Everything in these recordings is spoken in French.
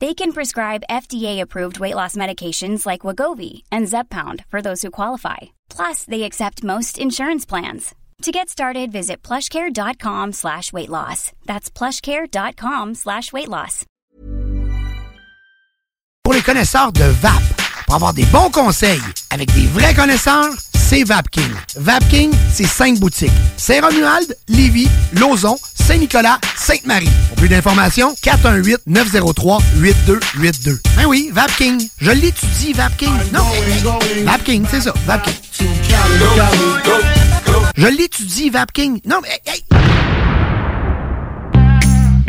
They can prescribe FDA-approved weight loss medications like Wagovi and Zepbound for those who qualify. Plus, they accept most insurance plans. To get started, visit plushcare.com slash weight loss. That's plushcare.com slash weight loss. Pour les connaisseurs de VAP, pour avoir des bons conseils avec des vrais connaisseurs, c'est VapKing. VapKing, c'est cinq boutiques. Saint-Romuald, Lévis, Lauson, Saint-Nicolas, Sainte-Marie. Pour plus d'informations, 418-903-8282. Ben oui, VapKing. Je l'étudie, VapKing. Non, VapKing, c'est ça, VapKing. Je l'étudie, VapKing. Non, mais... Hey,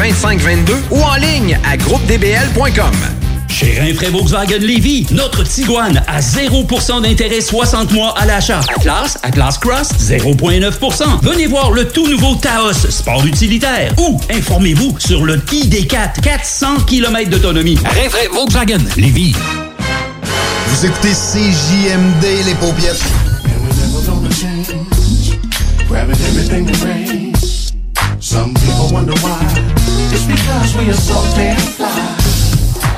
2522 ou en ligne à groupedbl.com. Chez Rinfraie Volkswagen Lévy, notre Tiguan à 0% d'intérêt 60 mois à l'achat. Atlas, Atlas Cross, 0,9%. Venez voir le tout nouveau Taos, sport utilitaire. Ou informez-vous sur le ID4, 400 km d'autonomie. Rinfraie Volkswagen Lévy. Vous écoutez CJMD, les paupiètes. Some people wonder why. It's because we are so damn fly.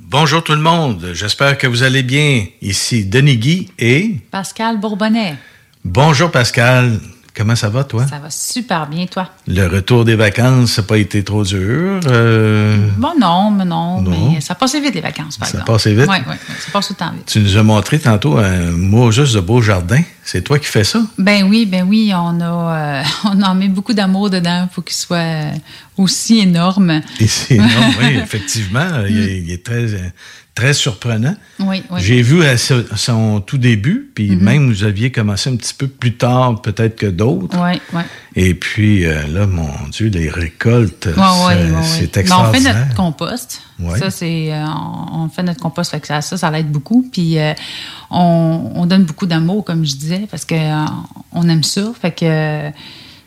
Bonjour tout le monde, j'espère que vous allez bien. Ici Denis Guy et... Pascal Bourbonnais. Bonjour Pascal, comment ça va toi? Ça va super bien, toi? Le retour des vacances, ça n'a pas été trop dur? euh, Bon, non, mais non, Non. mais ça passait vite, les vacances, par Ça exemple. passait vite? Oui, oui, ça passe tout le temps vite. Tu nous as montré tantôt un mot juste de beau jardin. C'est toi qui fais ça? Ben oui, ben oui, on a, euh, on en met beaucoup d'amour dedans pour qu'il soit euh, aussi énorme. Et c'est énorme, oui, effectivement. Il est, il est très, très surprenant. Oui, oui. J'ai vu à son tout début, puis Mhm. même vous aviez commencé un petit peu plus tard peut-être que d'autres. Oui, oui. Et puis euh, là, mon Dieu, les récoltes, c'est Ben, on fait extraordinaire. notre compost. Ça, c'est, euh, on, fait notre compost, fait que ça, ça, ça l'aide beaucoup. Puis euh, on, on donne beaucoup d'amour, comme je disais, parce que euh, on aime ça. Fait que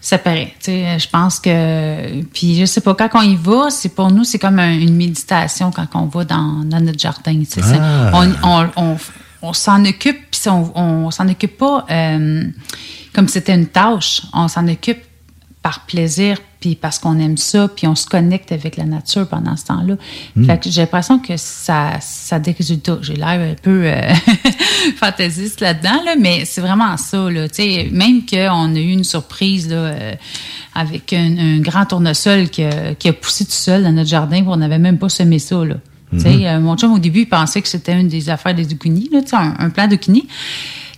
ça paraît. Tu sais, je pense que. Puis je sais pas, quand on y va, c'est pour nous, c'est comme un- une méditation quand on va dans, dans notre jardin. tu sais. C'est- Ah. On, on, on, on s'en occupe, puis on, s'en occupe pas euh, comme si c'était une tâche. On s'en occupe par plaisir, puis parce qu'on aime ça, puis on se connecte avec la nature pendant ce temps-là. Mm. Fait que j'ai l'impression que ça, ça a des résultats. J'ai l'air un peu euh, fantaisiste là-dedans, là, mais c'est vraiment ça. Là, même qu'on a eu une surprise là, euh, avec un, un grand tournesol qui a, qui a poussé tout seul dans notre jardin, on n'avait même pas semé ça. Là. Mhm. euh, mon chum, au début, il pensait que c'était une des affaires des zucchini, là, un, un plant de zucchini.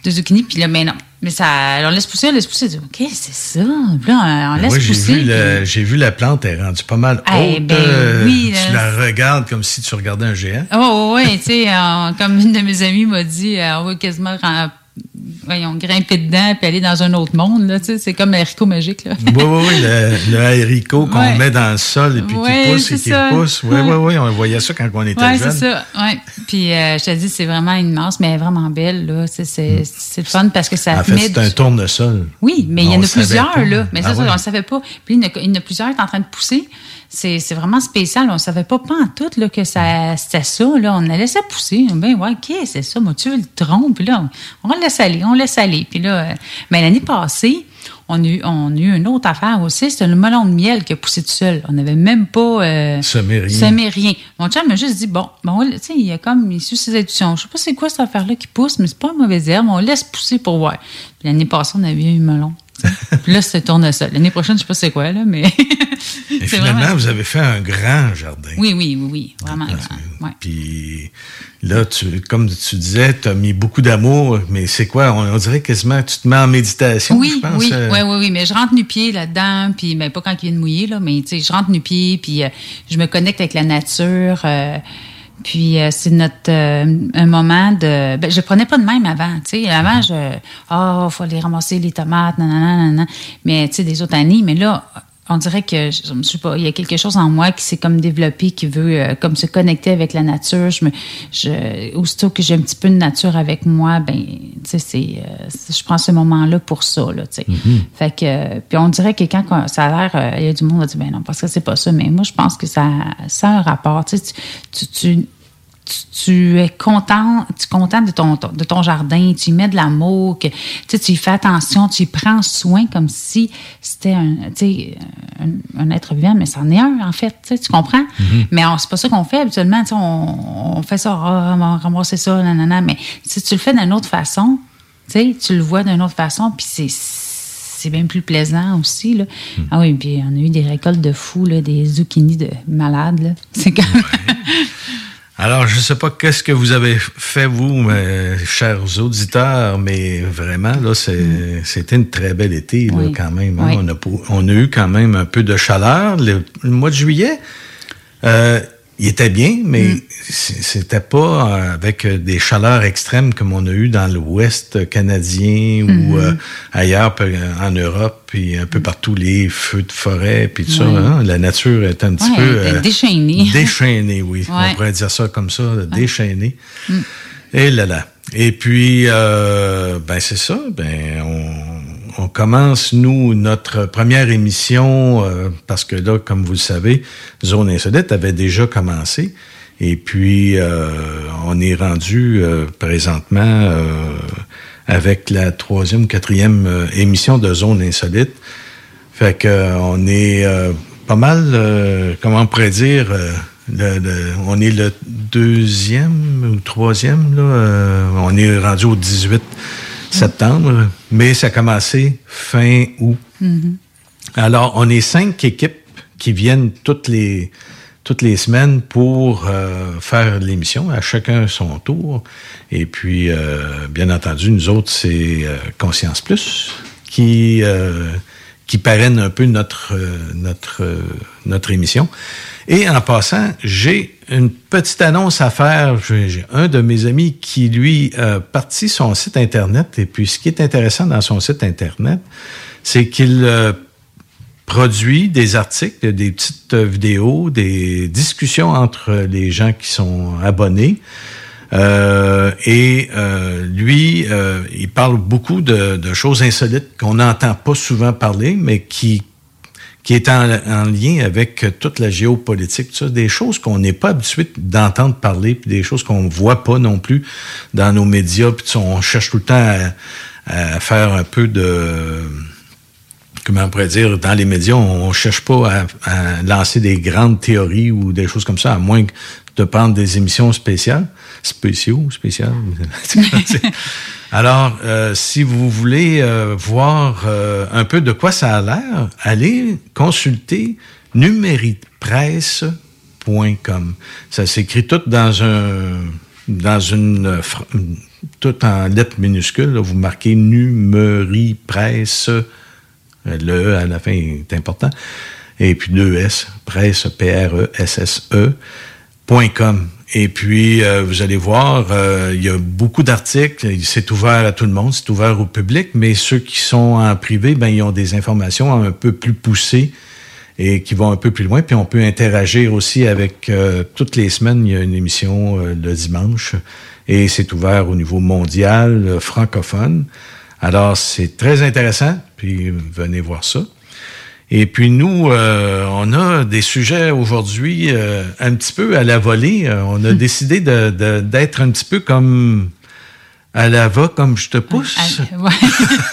De zucchini, puis là, mais non. Mais ça, on laisse pousser, on laisse pousser. OK, c'est ça. Puis là, on laisse Moi, j'ai pousser. vu, le- j'ai vu la plante, elle est rendue pas mal Eh haute. ben euh, oui, tu là. la regardes comme si tu regardais un géant. Oh, oui, tu sais, euh, comme une de mes amies m'a dit, euh, on va quasiment voyons, grimper dedans puis aller dans un autre monde. Là, c'est comme l'haricot magique. Là. Oui, oui, oui, le, le haricot qu'on Ouais. met dans le sol et puis Ouais, qui pousse et c'est qui ça. pousse. Oui, oui, oui, on voyait ça quand on était Oui, jeune. c'est ça. Ouais. Puis euh, je te dis, c'est vraiment immense, mais vraiment belle. Là. C'est, c'est, c'est le fun parce que ça Hmm. En fait, c'est du- un tournesol. Oui, mais il y en a plusieurs, pas. là. Mais ça, Ah ça, ouais. on ne savait pas. Puis il y en a, il y en a plusieurs qui sont en train de pousser. C'est, c'est vraiment spécial. On ne savait pas, pas en tout là, que ça, c'était ça. Là. On a laissé pousser. Ben, ouais, OK, c'est ça. Moi, tu veux le tronc? Puis là, on, on laisse aller, on laisse aller. Puis là, euh, mais l'année passée, on a, eu, on a eu une autre affaire aussi. C'était le melon de miel qui a poussé tout seul. On n'avait même pas. Euh, Semé rien. semé rien. Mon chum m'a juste dit bon, ben, on- tu sais, il y a comme, il suit ses intuitions. Je sais pas c'est quoi cette affaire-là qui pousse, mais c'est pas une mauvaise herbe. On laisse pousser pour voir. Puis l'année passée, on avait eu un melon. Puis là, c'était tournesol. L'année prochaine, je sais pas c'est quoi, là, mais. Et finalement, vraiment- vous avez fait un grand jardin. Oui, oui, oui, oui. Vraiment grand. Ouais. Puis là, tu, comme tu disais, tu as mis beaucoup d'amour, mais c'est quoi? On, on dirait quasiment que tu te mets en méditation, Oui, je pense. oui, euh. oui, oui, oui, mais je rentre nu-pied là-dedans, puis ben, pas quand il vient de mouiller, là, mais tu sais, je rentre nu-pied, puis euh, je me connecte avec la nature. euh, puis euh, c'est notre euh, un moment de. Ben, je prenais pas de même avant, tu sais. Avant, je ah, faut aller ramasser les tomates, nanana, nanana. Mais tu sais, des autres années, mais là. On dirait que je, je sais pas, il y a quelque chose en moi qui s'est comme développé, qui veut euh, comme se connecter avec la nature. Je me, je, aussitôt que j'ai un petit peu de nature avec moi, ben, tu sais, c'est, euh, je prends ce moment-là pour ça, là, tu sais. Fait que, euh, puis on dirait que quand ça a l'air, il y a du monde qui dire, ben non, parce que c'est pas ça. Mais moi, je pense que ça, ça a un rapport. Tu sais, tu, tu, tu, es content, tu es content de ton, de ton jardin, tu y mets de l'amour, que, tu y fais attention, tu y prends soin comme si c'était un, tu sais, un, un être vivant, mais c'en est un, en fait, tu comprends? Mais on- c'est pas ça qu'on fait habituellement, tu sais, on, on fait ça, ah, on va ramasser ça, nanana, mais si tu le fais d'une autre façon, tu sais, tu le vois d'une autre façon, puis c'est c'est bien plus plaisant aussi. Là. Ah oui, puis on a eu des récoltes de fous, là, des zucchini de malades. là. C'est comme... Alors, je ne sais pas qu'est-ce que vous avez fait, vous, mes chers auditeurs, mais vraiment, là, c'est- c'était une très belle été, là, Oui. quand même. hein. Oui. On, a, pou- on a eu quand même un peu de chaleur. Le, le mois de juillet, euh, il était bien, mais c- c'était pas euh, avec des chaleurs extrêmes comme on a eu dans l'Ouest canadien ou Mhm. euh, ailleurs en Europe, puis un peu partout, les feux de forêt, puis tout ça. Hein. La nature est un petit Ouais, peu... euh, déchaînée. Déchaînée, oui. Ouais. On pourrait dire ça comme ça, déchaînée. Mm. Et là là. Et puis, euh, ben c'est ça. Ben on, on commence nous notre première émission euh, parce que là, comme vous le savez, Zone Insolite avait déjà commencé. Et puis, euh, on est rendu euh, présentement avec la troisième, quatrième émission de Zone Insolite. Fait que on est pas mal, comment on on est le deuxième ou troisième, là, on est rendu au 18 septembre, mais ça a commencé fin août. Mhm. Alors, on est cinq équipes qui viennent toutes les toutes les semaines pour euh, faire l'émission, à chacun son tour. Et puis, euh, bien entendu, nous autres, c'est euh, Conscience Plus qui qui parraine un peu notre euh, notre euh, notre émission. Et en passant, j'ai une petite annonce à faire. J'ai un de mes amis qui, lui, a parti son site Internet. Et puis, ce qui est intéressant dans son site Internet, c'est qu'il euh, produit des articles, des petites vidéos, des discussions entre les gens qui sont abonnés. Euh, et euh, lui, euh, il parle beaucoup de, de choses insolites qu'on n'entend pas souvent parler, mais qui qui est en, en lien avec toute la géopolitique, des choses qu'on n'est pas habitué d'entendre parler, puis des choses qu'on voit pas non plus dans nos médias, puis on cherche tout le temps à, à faire un peu de comment on pourrait dire, dans les médias, on, on cherche pas à, à lancer des grandes théories ou des choses comme ça, à moins de prendre des émissions spéciales, spéciaux, spéciales. Alors, euh, si vous voulez euh, voir euh, un peu de quoi ça a l'air, allez consulter numéripresse.com. Ça s'écrit tout dans un dans une tout en lettres minuscules. là. vous marquez numéripresse. Le E à la fin est important. Et puis deux S, presse, P-R-E-S-S-E, point .com. Et puis, euh, vous allez voir, euh, il y a beaucoup d'articles. C'est ouvert à tout le monde, c'est ouvert au public, mais ceux qui sont en privé, ben, ils ont des informations un peu plus poussées et qui vont un peu plus loin. Puis on peut interagir aussi avec euh, toutes les semaines. Il y a une émission euh, le dimanche et c'est ouvert au niveau mondial, euh, francophone. Alors c'est très intéressant. Puis venez voir ça. Et puis nous, euh, on a des sujets aujourd'hui euh, un petit peu à la volée. Euh, on a décidé de- de- d'être un petit peu comme à la va, comme je te pousse. À- ouais.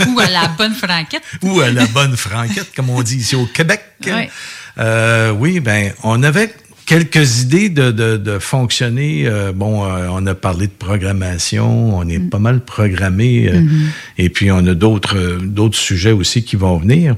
Ou à la bonne franquette. ou à la bonne franquette, comme on dit ici au Québec. Oui. Euh, oui, ben, on avait quelques idées de, de, de fonctionner. Euh, bon, euh, on a parlé de programmation, on est pas mal programmé, euh, Mhm. et puis on a d'autres d'autres sujets aussi qui vont venir.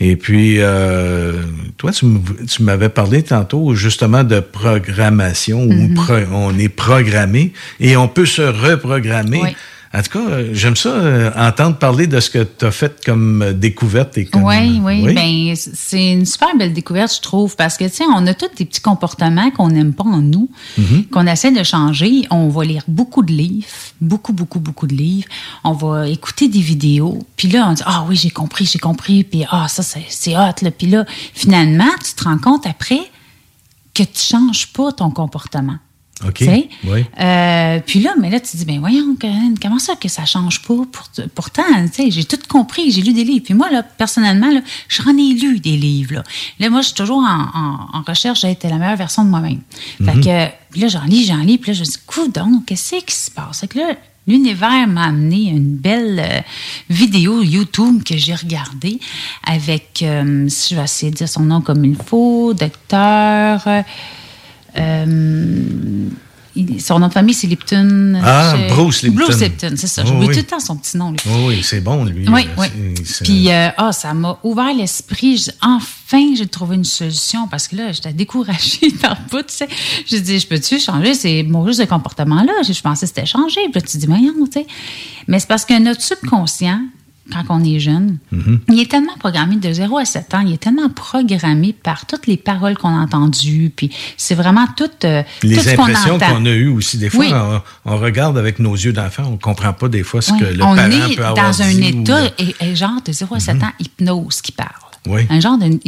Et puis, euh, toi, tu m'avais parlé tantôt justement de programmation, où Mhm. pro- on est programmé et on peut se reprogrammer. Oui. En tout cas, euh, j'aime ça, euh, entendre parler de ce que tu as fait comme euh, découverte et comme... Oui, oui, ben c'est une super belle découverte, je trouve, parce que, tu sais, on a tous des petits comportements qu'on n'aime pas en nous, Mhm. qu'on essaie de changer. On va lire beaucoup de livres, beaucoup, beaucoup, beaucoup de livres. On va écouter des vidéos. Puis là, on dit, ah oui, j'ai compris, j'ai compris. Puis, ah, ça, c'est c'est hot. Là. Puis là, finalement, tu te rends compte après que tu changes pas ton comportement. OK. Oui. Euh, puis là, mais là, tu te dis, ben voyons, comment ça que ça change pas? Pour- pourtant, tu sais, j'ai tout compris, j'ai lu des livres. Puis moi, là, personnellement, là, j'en ai lu des livres. Là, là moi, je suis toujours en, en- en recherche d'être la meilleure version de moi-même. Fait Mhm. que, là, j'en lis, j'en lis, puis là, je me dis, coudonc, qu'est-ce qui se passe? Fait que là, l'univers m'a amené une belle euh, vidéo YouTube que j'ai regardée avec, euh, si je vais essayer de dire son nom comme il faut, docteur... euh, euh, son nom de famille, c'est Lipton. Ah, Je- Bruce Lipton. Bruce Lipton, c'est ça. Oh, J'oublie oui. tout le temps son petit nom. lui. Oui, oui, c'est bon, lui. Oui, Euh, oui. Puis, euh, ah, ça m'a ouvert l'esprit. Enfin, j'ai trouvé une solution parce que là, j'étais découragée par bout, tu sais. Je dis, je peux-tu changer? Ces mon juste de comportement-là? Je, pensais que c'était changé. Puis là, tu dis, voyons, tu sais. Mais c'est parce que notre subconscient, quand on est jeune, Mhm. il est tellement programmé de 0 à 7 ans, il est tellement programmé par toutes les paroles qu'on a entendues. Puis c'est vraiment tout, euh, Les tout ce qu'on impressions qu'on a eues aussi. Des fois, Oui. on, on regarde avec nos yeux d'enfant, on comprend pas des fois ce Oui, que le on parent est peut avoir dans un dit ou état, le- et, et genre de 0 à 7 ans, hypnose qui parle. Oui. Un genre de.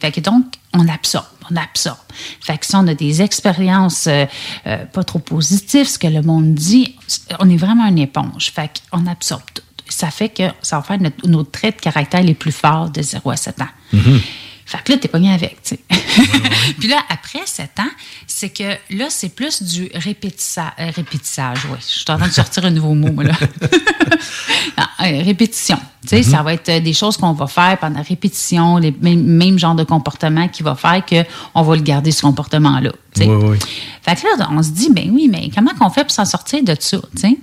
Fait que donc, on absorbe, on absorbe. Fait que si on a des expériences euh, euh, pas trop positives, ce que le monde dit, on est vraiment une éponge. Fait qu'on absorbe tout. Ça fait que ça va faire notre, nos traits de caractère les plus forts de 0 à 7 ans. Mhm. Fait que là, t'es pogné avec, tu sais. Puis là, après 7 ans, c'est que là, c'est plus du répétissa- euh, répétissage. Oui, je suis en train de sortir un nouveau mot, moi, là. Ah, euh, répétition. Tu sais, ça va être des choses qu'on va faire pendant la répétition, les mêmes, mêmes genres de comportements qui va faire qu'on va le garder, ce comportement-là. tu sais. Oui, oui. Fait que là, on se dit, ben oui, mais comment qu'on fait pour s'en sortir de ça, tu sais?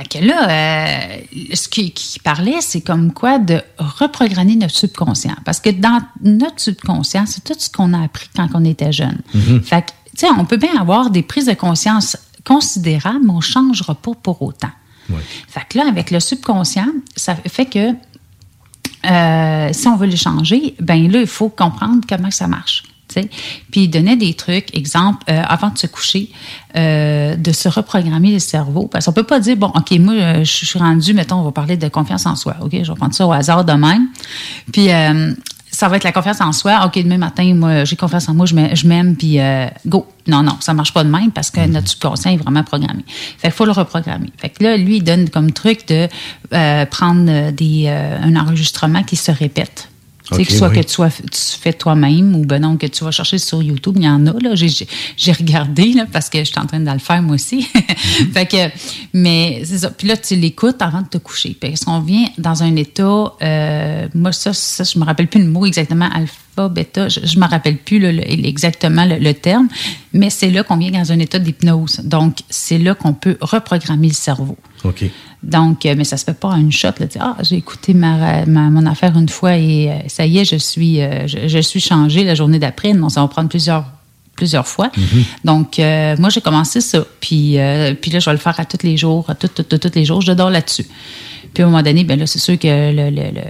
Fait que là, euh, ce qui, qui parlait, c'est comme quoi de reprogrammer notre subconscient. Parce que dans notre subconscient, c'est tout ce qu'on a appris quand on était jeune. Mhm. Fait que, tu sais, on peut bien avoir des prises de conscience considérables, mais on ne changera pas pour autant. Fait que là, avec le subconscient, ça fait que euh, si on veut le changer, ben là, il faut comprendre comment ça marche. Puis il donnait des trucs, exemple, euh, avant de se coucher, euh, de se reprogrammer le cerveau. Parce qu'on peut pas dire, bon, OK, moi, euh, je suis rendu, mettons, on va parler de confiance en soi. OK, je vais prendre ça au hasard de même. Puis, ça va être la confiance en soi. OK, demain matin, moi, j'ai confiance en moi, je m'aime, puis go. Non, non, ça marche pas de même parce que notre subconscient est vraiment programmé. Fait qu'il faut le reprogrammer. Fait que là, lui, il donne comme truc de prendre des, un enregistrement qui se répète. Tu sais, OK, que soit oui. que tu, sois, tu fais toi-même ou ben non, que tu vas chercher sur YouTube. Il y en a, là. J'ai- regardé, là, parce que je suis en train de le faire, moi aussi. fait que, mais c'est ça. Puis là, tu l'écoutes avant de te coucher. Parce qu'on vient dans un état, euh, moi, ça, ça, je me rappelle plus le mot exactement, alpha, bêta, je, je me rappelle plus le- le- exactement le, le terme, mais c'est là qu'on vient dans un état d'hypnose. Donc, c'est là qu'on peut reprogrammer le cerveau. OK. Donc, euh, mais ça se fait pas en une shot. Là, ah, j'ai écouté ma, ma- mon affaire une fois et euh, ça y est, je suis, euh, je, je suis changée la journée d'après. Non, ça va prendre plusieurs plusieurs fois. Donc, euh, moi, j'ai commencé ça. Puis, euh, puis là, je vais le faire à tous les jours, à tous tous- tous- tous les jours. Je dors là-dessus. Puis, à un moment donné, ben là, c'est sûr que le, le- le-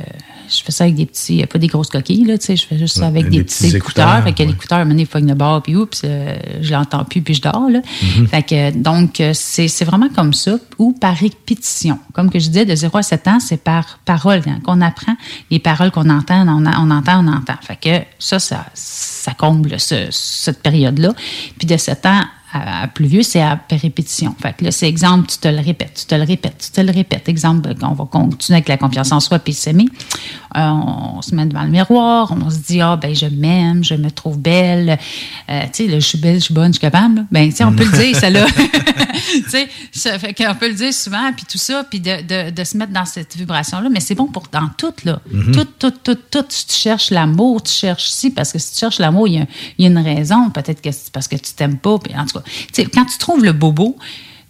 je fais ça avec des petits, pas des grosses coquilles, là, tu sais, je fais juste ça Ouais, avec des des, petits petits écouteurs. écouteurs, Fait que ouais. l'écouteur, il pogne le bord, puis oups, euh, je l'entends plus, puis je dors, là. Mhm. Fait que, donc, euh, c'est c'est vraiment comme ça, ou par répétition. Comme que je disais, de 0 à 7 ans, c'est par parole. Hein, qu'on apprend les paroles qu'on entend, on, entend, on entend. Fait que ça, ça, ça comble ce- cette période-là. Puis de 7 ans à, plus vieux, c'est à répétition. Fait que là, c'est exemple, tu te le répètes, tu te le répètes, tu te le répètes. Exemple, on va continuer avec la confiance en soi puis s'aimer. Euh, on se met devant le miroir, on se dit, ah, ben, je m'aime, je me trouve belle. Euh, tu sais, là, je suis belle, je suis bonne, je suis capable. là. Ben, tu sais, on peut le dire, ça là. tu sais, ça fait qu'on peut le dire souvent, puis tout ça, puis de, de, de se mettre dans cette vibration-là. Mais c'est bon pour dans tout, là. Mhm. Tout, tout, tout, tout. Si tu cherches l'amour, tu cherches si, parce que si tu cherches l'amour, il y, y a une raison. Peut-être que c'est parce que tu t'aimes pas. Puis en tout cas, tu sais, quand tu trouves le bobo,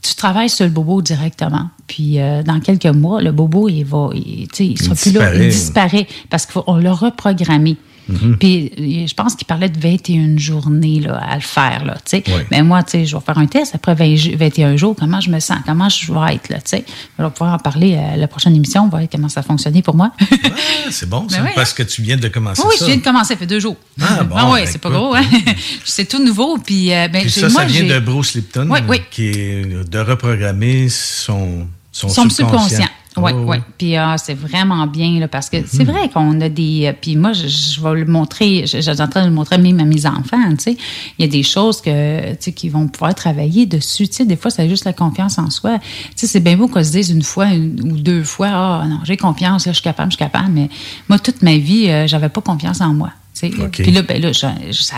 tu travailles sur le bobo directement. Puis euh, dans quelques mois, le bobo, il va, il, tu sais, il sera plus là, il disparaît. disparaît parce qu'on l'a reprogrammé. Mhm. Puis euh, je pense qu'il parlait de 21 journées là, à le faire. Là. Mais moi, je vais faire un test après 20 ju- 21 jours, comment je me sens, comment je vais être. Là. Je vais pouvoir en parler à la prochaine émission, on va voir comment ça a fonctionné pour moi. C'est bon, ça, Ben parce que tu viens de commencer oui, ça. je viens de commencer, ça fait deux jours. Ah, bon, oui, ben, c'est pas gros. Hein? c'est tout nouveau. Puis, euh, ben, Puis ça, moi, ça vient j'ai- de Bruce Lipton, Oui, oui. qui est de reprogrammer son, son, Son subconscient. subconscient. Oui, Oh, oui. Puis ah, c'est vraiment bien, là, parce que c'est vrai qu'on a des. euh, Puis moi, je, je vais le montrer, je, je suis en train de le montrer même à mes enfants, tu sais. Il y a des choses que, tu sais, qu'ils vont pouvoir travailler dessus. Tu sais, des fois, c'est juste la confiance en soi. Tu sais, c'est bien beau qu'on se dise une fois une- ou deux fois, ah, non, j'ai confiance, là, je suis capable, je suis capable. Mais moi, toute ma vie, euh, j'avais pas confiance en moi. Tu sais. OK. Puis là, ben là, ça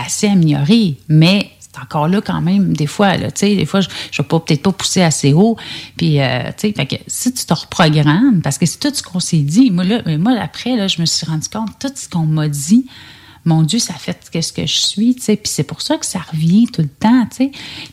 assez amélioré, mais encore là quand même, des fois, là, tu sais, des fois, je ne vais peut-être pas pousser assez haut. Puis, euh, tu sais, si tu te reprogrammes, parce que c'est tout ce qu'on s'est dit, moi, là, mais moi, après, là, je me suis rendu compte, tout ce qu'on m'a dit, mon Dieu, ça fait qu'est-ce que je suis, tu sais. Puis c'est pour ça que ça revient tout le temps, tu sais.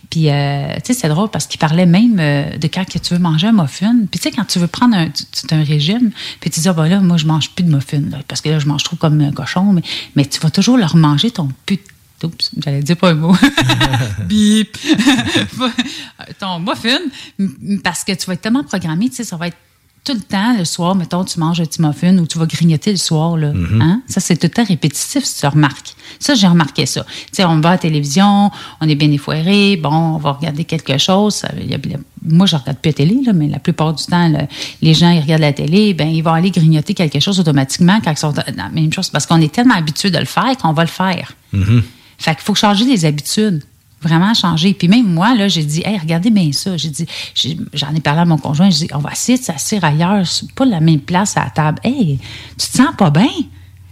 Puis, euh, tu sais, c'est drôle parce qu'il parlait même euh, de quand tu veux manger un muffin. Puis, tu sais, quand tu veux prendre un, un régime, puis tu dis, ah, ben là, moi, je mange plus de muffin, parce que là, je mange trop comme un cochon. Mais, mais tu vas toujours leur manger ton put. Oups, j'allais dire pas un mot. Bip. ton muffin, parce que tu vas être tellement programmé, tu sais, ça va être tout le temps, le soir, mettons, tu manges un petit muffin ou tu vas grignoter le soir, là. Hein? Ça, c'est tout le temps répétitif, si tu remarques. Ça, j'ai remarqué ça. Tu sais, on va à la télévision, on est bien effoiré, bon, on va regarder quelque chose. Ça- il y a- moi, je regarde plus la télé, là, mais la plupart du temps, le- les gens, ils regardent la télé, ben, ils vont aller grignoter quelque chose automatiquement quand ils sont dans la même chose. Parce qu'on est tellement habitué de le faire qu'on va le faire. Fait qu'il faut changer les habitudes. Vraiment changer. Puis même moi, là, j'ai dit, hey, regardez bien ça. J'ai dit, j'en ai parlé à mon conjoint, j'ai dit, on va essayer de s'asseoir ailleurs, pas la même place à la table. Hey, tu te sens pas bien?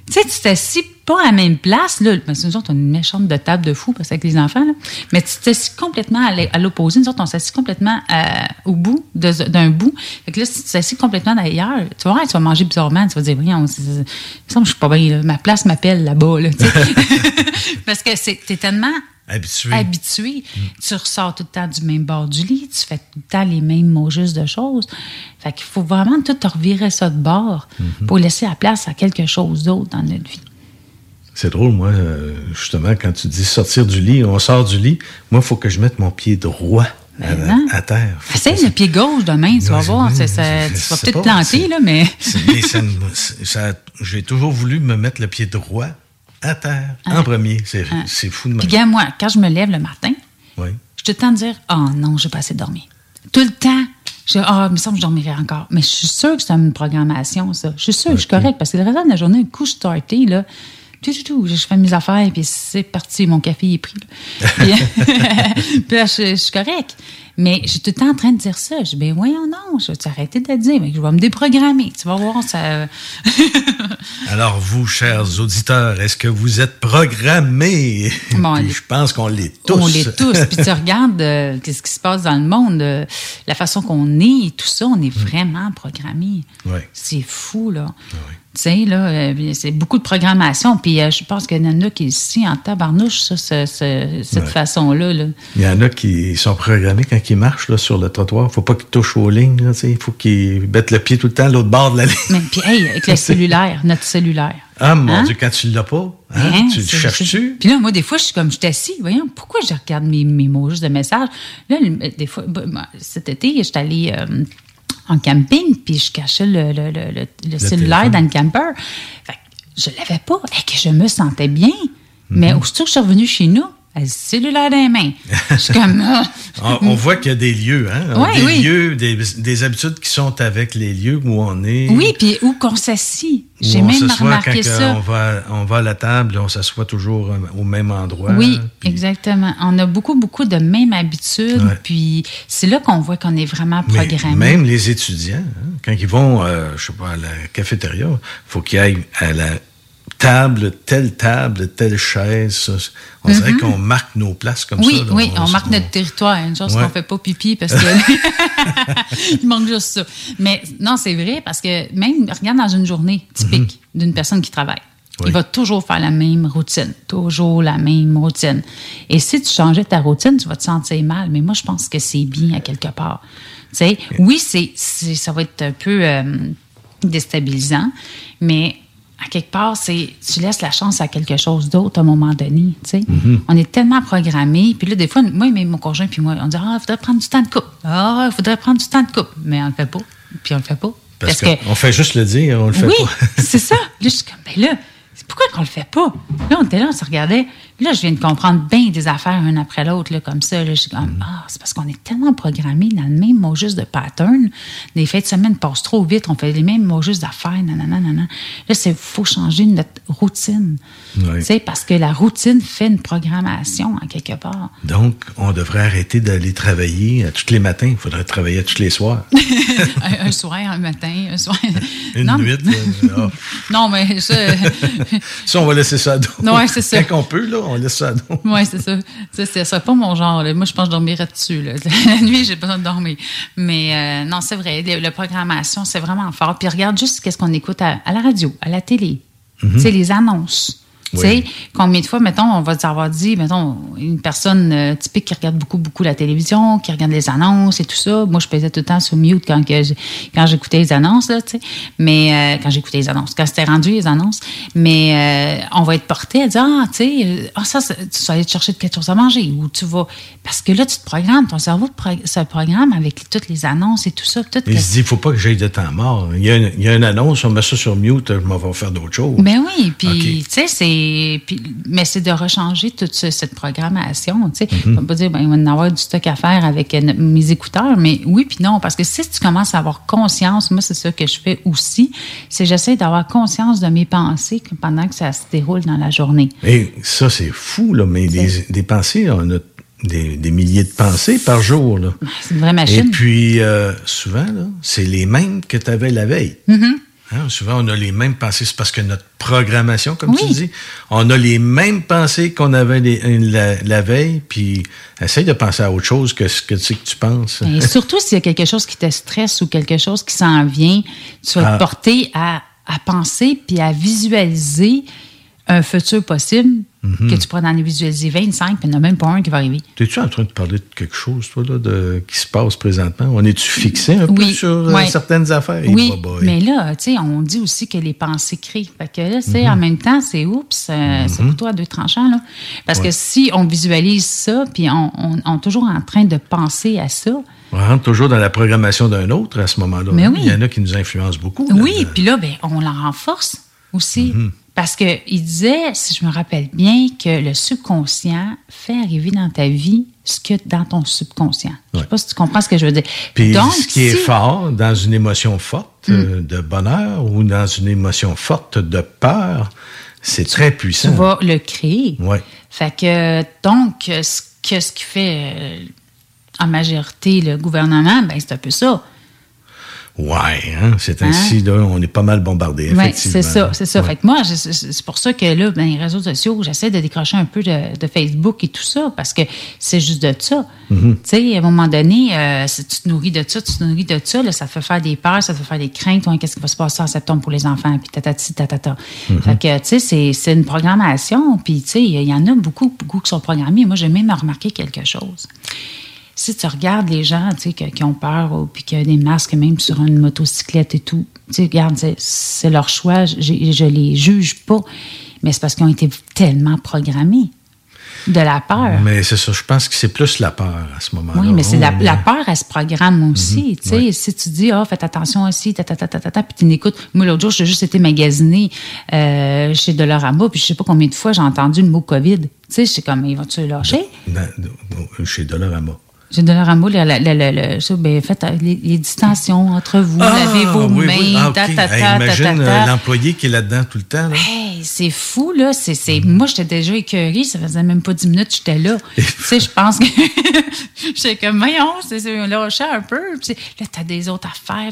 Tu sais, tu t'assis pas à la même place, là. Mais nous autres, on a une méchante de table de fou, parce qu'avec les enfants, là. Mais tu t'assis complètement à l'opposé. Nous autres, on s'assit complètement euh, au bout, d'un bout. Fait que là, si tu t'assis complètement d'ailleurs, tu vas voir, tu vas manger bizarrement. Tu vas dire, voyons, c'est- c'est- il me semble que je suis pas bien, là. Ma place m'appelle là-bas, là, parce que c'est, t'es tellement Habitué. habitué. Tu ressors tout le temps du même bord du lit, tu fais tout le temps les mêmes mots justes de choses. Fait qu'il faut vraiment tout revirer ça de bord pour laisser la place à quelque chose d'autre dans notre vie. C'est drôle, moi, euh, justement, quand tu dis sortir du lit, on sort du lit, moi, il faut que je mette mon pied droit à, Ben terre. Essaye le pied gauche demain, tu vas voir. ça- je tu vas peut-être planter, là, mais. mais ça ça- J'ai toujours voulu me mettre le pied droit à terre en premier. C'est Hein. c'est fou de Puis, même. gars, moi, quand je me lève le matin, Oui. je te tente de dire Oh non, j'ai pas assez dormi. Tout le temps. Je Ah, il me semble que je dormirai encore. Mais je suis sûre que c'est une programmation, ça. Je suis sûre que je suis correcte parce que le reste de la journée, un coup starté, là, tout, tout, tout. Je fais mes affaires, puis c'est parti, mon café est pris. là. puis, puis là, je, je suis correct. Mais je suis tout le temps en train de dire ça. Je dis, ben voyons non, je vais t'arrêter de le dire, mais je vais me déprogrammer. Tu vas voir, ça... Alors, vous, chers auditeurs, est-ce que vous êtes programmés? Bon, Puis je pense qu'on l'est tous. On l'est tous. Puis tu regardes euh, qu'est-ce qui se passe dans le monde, euh, la façon qu'on est et tout ça, on est vraiment programmé. Ouais. C'est fou, là. Euh, c'est beaucoup de programmation. Puis euh, je pense qu'il y en a qui ici en tabarnouche, ça, ce- ce- cette Ouais. façon-là. Là. Il y en a qui sont programmés quand ils marchent là, sur le trottoir. faut pas qu'ils touchent aux lignes. là. Il faut qu'ils mettent le pied tout le temps à l'autre bord de la ligne. Mais puis, hey, avec le cellulaire, notre cellulaire. Ah, mon Hein? Dieu, quand tu l'as pas, hein, Hein, tu le cherches-tu? Puis là, moi, des fois, je suis comme, je suis assis, voyons, pourquoi je regarde mes, mes mots juste de messages? Là, des fois, bah, cet été, je suis allée euh, en camping, puis je cachais le, le- le- le- le cellulaire dans le camper. Fait que je l'avais pas, et que je me sentais bien. Mais Mhm. aussitôt que je suis revenue chez nous, elle le cellulaire dans les mains. Je suis comme, ah. On, on voit qu'il y a des lieux, hein? Des oui. lieux, des, des habitudes qui sont avec les lieux où on est. oui, puis où qu'on s'assit. J'ai même remarqué quand ça. On va, on va à la table, on s'assoit toujours euh, au même endroit. Oui, exactement. On a beaucoup, beaucoup de mêmes habitudes. Ouais. Puis c'est là qu'on voit qu'on est vraiment programmé. même les étudiants, hein, quand ils vont, euh, je sais pas, à la cafétéria, faut qu'ils aillent à la table, telle table, telle chaise. ça. On dirait Mhm. qu'on marque nos places comme oui, ça. là. oui, on, marque notre territoire. Une chose Ouais. qu'on fait pas pipi parce que il manque juste ça. Mais non, c'est vrai parce que même regarde dans une journée typique d'une personne qui travaille. Oui. Il va toujours faire la même routine, toujours la même routine. Et si tu changeais ta routine, tu vas te sentir mal. Mais moi, je pense que c'est bien à quelque part. Tu sais, oui, c'est, c'est- ça va être un peu euh, déstabilisant, mais à quelque part, c'est tu laisses la chance à quelque chose d'autre à un moment donné. Sais, on est tellement programmé. Puis là, des fois, moi, mais mon conjoint puis moi, on dit ah, il faudrait prendre du temps de couple. Ah, il faudrait prendre du temps de couple, mais on le fait pas. Puis on le fait pas. Parce, qu'on fait juste le dire, on le fait oui, pas. c'est ça. Là, je suis comme, ben là, c'est pourquoi qu'on le fait pas? Là, on était là, on se regardait. Là, je viens de comprendre bien des affaires un après l'autre, comme ça. Là, je suis comme, Mm. ah, c'est parce qu'on est tellement programmé dans le même mot juste de pattern. Les fêtes de semaine passent trop vite, on fait les mêmes mots juste d'affaires, nanana, nanana. Là, c'est faut changer notre routine. Oui. Tu sais, parce que la routine fait une programmation, en quelque part. Donc, on devrait arrêter d'aller travailler à tous les matins. Il faudrait travailler à tous les soirs. un, un soir, un matin, un soir. Une non, nuit. ah. non, mais ça. Ça, on va laisser ça à dos. Ouais, c'est ça. Quand on peut, là, on laisse ça à dos. Oui, c'est ça. Ça, c'est ça, pas mon genre. là. Moi, je pense que je dormirais dessus. là. La nuit, j'ai besoin de dormir. Mais euh, non, c'est vrai. La programmation, c'est vraiment fort. Puis regarde juste qu'est-ce qu'on écoute à, à la radio, à la télé. Tu sais, les annonces. Tu sais, combien de fois, mettons, on va avoir dit, mettons, une personne euh, typique qui regarde beaucoup, beaucoup la télévision, qui regarde les annonces et tout ça. Moi, je faisais tout le temps sur mute quand, que quand j'écoutais les annonces, là, tu sais. Mais euh, quand j'écoutais les annonces, quand c'était rendu les annonces. Mais euh, on va être porté à dire, ah, tu sais, ah, ça, tu vas aller te chercher quelque chose à manger ou tu vas. Parce que là, tu te programmes, ton cerveau se programme avec toutes les annonces et tout ça. Tout Il se dit, il ne faut pas que j'aille de temps mort. Il y, a une, il y a une annonce, on met ça sur mute, je m'en vais faire d'autres choses. Ben oui, puis OK. tu sais, c'est. Puis- Mais c'est de rechanger toute ce- cette programmation. Tu sais, Mhm. on va pas dire, ben, il va avoir du stock à faire avec euh, mes écouteurs, mais oui, puis non, parce que si tu commences à avoir conscience, moi, c'est ça que je fais aussi, c'est j'essaie d'avoir conscience de mes pensées pendant que ça se déroule dans la journée. Et ça, c'est fou, là, mais des, des pensées, on a des, des milliers de pensées par jour. Là. C'est une vraie Et machine. puis, euh, souvent, là, c'est les mêmes que tu avais la veille. Mhm. Hein, souvent, on a les mêmes pensées. C'est parce que notre programmation, comme Oui. tu dis, on a les mêmes pensées qu'on avait les- la, la veille, puis essaye de penser à autre chose que ce que tu sais que tu penses. Et surtout s'il y a quelque chose qui te stresse ou quelque chose qui s'en vient, tu vas Ah. te porter à, à penser puis à visualiser un futur possible Mhm. que tu pourras en visualiser 25, puis il n'y en a même pas un qui va arriver. T'es-tu en train de parler de quelque chose, toi, là, de, qui se passe présentement? On est-tu fixé un peu Oui, sur euh, ouais. certaines affaires? Oui, mais là, tu sais, on dit aussi que les pensées créent. Fait que là, tu sais, Mhm. en même temps, c'est oups, euh, c'est Mhm. plutôt à deux tranchants, là. Parce Ouais. que si on visualise ça, puis on, on, on est toujours en train de penser à ça, On rentre toujours dans la programmation d'un autre à ce moment-là. Mais hein? oui. Il y en a qui nous influencent beaucoup. Oui, puis là, ben, on la renforce aussi. Parce qu'il disait, si je me rappelle bien, que le subconscient fait arriver dans ta vie ce que dans ton subconscient. Je sais pas si tu comprends ce que je veux dire. Puis Donc, ce qui est si- fort dans une émotion forte Mm. euh, de bonheur ou dans une émotion forte de peur, C'est très puissant. Tu vas le créer. Ouais. Fait que, donc, ce que ce qui fait euh, en majorité le gouvernement, ben, c'est un peu ça. Ouais, hein, c'est ainsi, là, on est pas mal bombardé, Oui, c'est ça, c'est ça. Ouais. Fait que moi, c'est pour ça que là, ben, les réseaux sociaux, j'essaie de décrocher un peu de, de Facebook et tout ça, parce que c'est juste de ça. Mhm. Tu sais, à un moment donné, euh, si tu te nourris de ça, tu te nourris de ça, là, ça te fait faire des peurs, ça te fait faire des craintes. Qu'est-ce qui va se passer en septembre pour les enfants, puis tatati, tatata. Mhm. Fait que, tu sais, c'est- c'est une programmation, puis tu sais, il y en a beaucoup, beaucoup qui sont programmés. Moi, j'ai même remarqué quelque chose si tu regardes les gens tu sais, que- qui ont peur ou puis qui ont des masques même sur une motocyclette et tout, tu sais, regarde, c'est- leur choix, je, je les juge pas, mais c'est parce qu'ils ont été tellement programmés de la peur. Mais c'est ça, je pense que c'est plus la peur à ce moment-là. Oui, mais c'est la, Oh, la peur, elle se programme aussi. Mhm, tu sais, Si tu dis, ah, faites attention aussi, ta, ta, ta, ta, ta, ta, puis tu n'écoutes. Moi, l'autre jour, j'ai juste été magasiner euh, chez Dolorama, puis je sais pas combien de fois j'ai entendu le mot COVID. Tu sais, je suis comme, ils vont-tu lâcher? dans- dans- chez Dolorama. J'ai donné un mot, le, le, ben, faites euh, les, distensions entre vous, lavez vos Ah, mains. Ah, ta, ta, ta, imagine l'employé qui est là-dedans tout le temps. C'est fou, là. C'est, c'est... Mm. Moi, j'étais déjà écœurée. Ça faisait même pas dix minutes que j'étais là. tu sais, je pense que. j'étais comme, voyons, c'est, c'est lâché un peu. Là, t'as des autres affaires.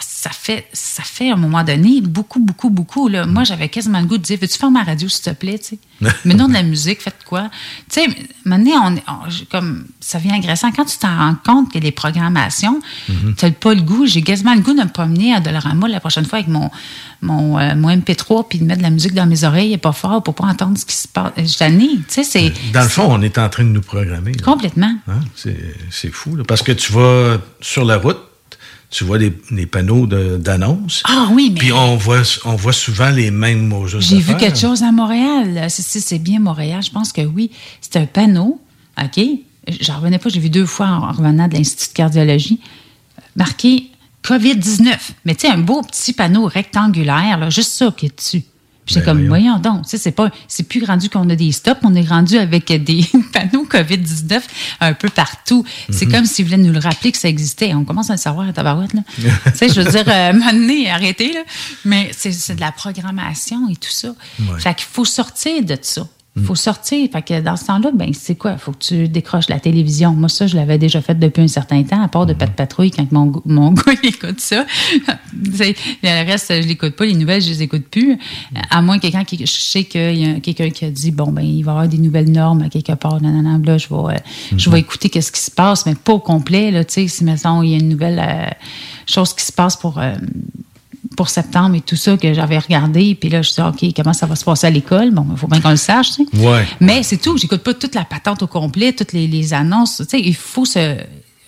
Ça fait, ça fait, à un moment donné, beaucoup, beaucoup, beaucoup. Là. Moi, j'avais quasiment le goût de dire, veux-tu faire ma radio, s'il te plaît? tu sais? Mais non de la musique, faites quoi? Tu sais, maintenant, on, comme, ça vient agressant. Quand tu t'en rends compte a des programmations, Mhm. tu n'as pas le goût. J'ai quasiment le goût de me promener à Dolorama la prochaine fois avec mon, mon, euh, mon MP3 puis de mettre de la musique dans mes oreilles et pas fort pour pas entendre ce qui se passe. Je. Tu sais, c'est Dans le fond, on est en train de nous programmer. là. complètement. Hein? C'est, c'est fou. là. Parce que tu vas sur la route, tu vois des, des panneaux de- d'annonces. Ah oui, mais Puis on voit, on voit souvent les mêmes mots. j'ai vu quelque chose à Montréal. C'est, c'est, bien Montréal. Je pense que oui. C'est un panneau. OK? J'en revenais pas. J'ai vu deux fois en en revenant de l'Institut de cardiologie marqué COVID-19. Mais tu sais, un beau petit panneau rectangulaire, là, juste ça qui est dessus. J'étais Ben, comme, voyons. donc, Tu sais, c'est pas, c'est plus rendu qu'on a des stops, on est rendu avec des panneaux COVID-19 un peu partout. C'est Mhm. comme s'ils voulaient nous le rappeler que ça existait. On commence à le savoir à Tabarouette, là. tu sais, je veux dire, euh, m'amener, arrêtez, là. Mais c'est, c'est de la programmation et tout ça. Ouais. Fait qu'il faut sortir de ça. Il faut sortir. Fait que dans ce temps-là, ben, c'est quoi? Il faut que tu décroches la télévision. Moi, ça, je l'avais déjà fait depuis un certain temps, à part de Pat Patrouille, quand mon, mon gars il écoute ça. Le reste, je l'écoute pas. Les nouvelles, je les écoute plus. À moins que quelqu'un qui, je sais qu'il y a quelqu'un qui a dit, bon, ben, il va y avoir des nouvelles normes à quelque part. Non, non, non, là, je vais, euh, je vais écouter qu'est-ce qui se passe, mais pas au complet, là, tu sais, si, mettons, il y a une nouvelle euh, chose qui se passe pour, euh, pour septembre et tout ça que j'avais regardé. Puis là, je dis, OK, comment ça va se passer à l'école? Bon, il faut bien qu'on le sache, tu sais. Ouais. Mais c'est tout. J'écoute pas toute la patente au complet, toutes les, les annonces. Tu sais, il faut se.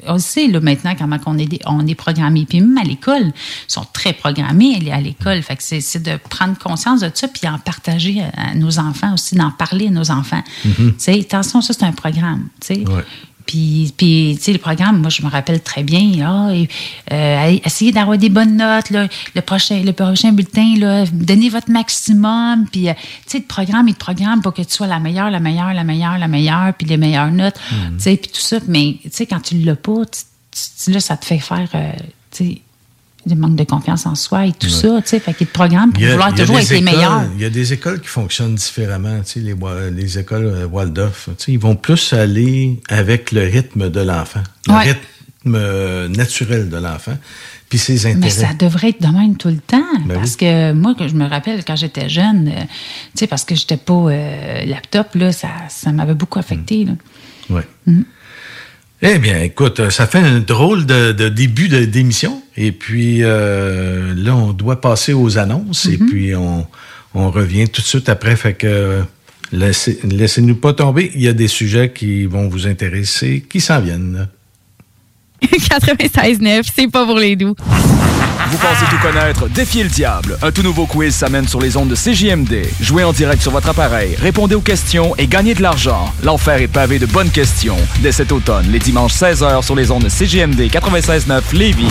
On le sait là, maintenant comment on est, des- on est programmé. Puis même à l'école, ils sont très programmés à l'école. Fait que c'est de prendre conscience de ça puis en partager à, nos enfants aussi, d'en parler à nos enfants. Tu sais, attention, ça c'est un programme. Tu sais. Ouais. Puis, puis tu sais, le programme, moi, je me rappelle très bien. Ah, et, euh, essayez d'avoir des bonnes notes. Là, le, prochain, le prochain bulletin, là, donnez votre maximum. Puis, euh, tu sais, le programme, il te programme pour que tu sois la meilleure, la meilleure, la meilleure, la meilleure, puis les meilleures notes. Mhm. Tu sais, puis tout ça. Mais, tu sais, quand tu l'as pas, tu- tu- là, ça te fait faire, euh, tu sais, du manque de confiance en soi et tout Ouais. ça. Tu sais, fait qu'il te programme pour a- vouloir toujours être les meilleurs. Il y a des écoles qui fonctionnent différemment, tu sais, les, les écoles euh, Waldorf. Tu sais, ils vont plus aller avec le rythme de l'enfant, le Ouais. rythme euh, naturel de l'enfant, puis ses intérêts. Mais ça devrait être de même tout le temps. Ben parce oui. que moi, je me rappelle quand j'étais jeune, euh, tu sais, parce que j'étais pas laptop, là, ça, ça m'avait beaucoup affecté. là. Ouais. Mhm. Eh bien, écoute, euh, ça fait un drôle de, de début de- d'émission. Et puis euh, là, on doit passer aux annonces. Et Mhm. puis on, on revient tout de suite après. Fait que laissez, laissez-nous pas tomber. Il y a des sujets qui vont vous intéresser, qui s'en viennent. 96.9, c'est pas pour les doux. Vous pensez tout connaître? Défiez le diable. Un tout nouveau quiz s'amène sur les ondes de CJMD. Jouez en direct sur votre appareil, répondez aux questions et gagnez de l'argent. L'enfer est pavé de bonnes questions. Dès cet automne, les dimanches 16h sur les ondes de CJMD 96.9 Lévis.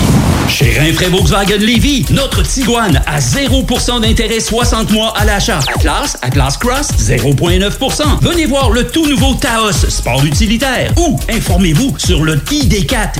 Chez Rinfraie Volkswagen Lévy, notre Tiguan à 0% d'intérêt 60 mois à l'achat. Atlas, Atlas Cross, 0,9%. Venez voir le tout nouveau Taos, sport utilitaire. Ou informez-vous sur le ID4,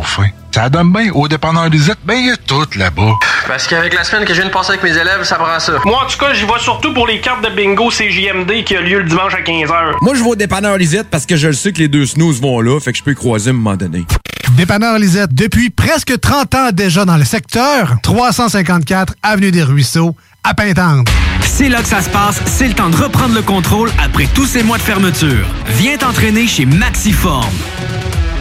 Ça donne bien. Au dépanneur Lisette, ben il y a tout là-bas. Parce qu'avec la semaine que je viens de passer avec mes élèves, ça prend ça. Moi, en tout cas, j'y vais surtout pour les cartes de bingo CJMD qui a lieu le dimanche à 15h. Moi, je vais au dépanneur Lisette parce que je le sais que les deux snooze vont là, fait que je peux y croiser à un moment donné. Dépanneur Lisette, depuis presque 30 ans déjà dans le secteur, 354 Avenue des Ruisseaux, à Pintante. C'est là que ça se passe, c'est le temps de reprendre le contrôle après tous ces mois de fermeture. Viens t'entraîner chez Maxiform.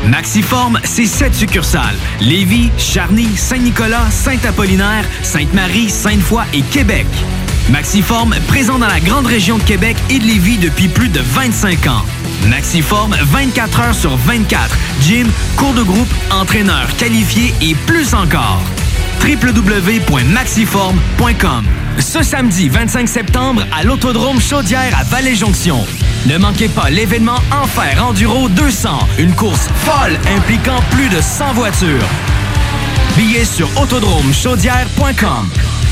Maxiform, c'est sept succursales. Lévis, Charny, Saint-Nicolas, Saint-Apollinaire, Sainte-Marie, Sainte-Foy et Québec. Maxiform, présent dans la grande région de Québec et de Lévis depuis plus de 25 ans. Maxiform, 24 heures sur 24. Gym, cours de groupe, entraîneur qualifié et plus encore. www.maxiform.com Ce samedi 25 septembre à l'Autodrome Chaudière à Vallée-Jonction. Ne manquez pas l'événement Enfer Enduro 200, une course folle impliquant plus de 100 voitures. Billets sur autodromechaudière.com.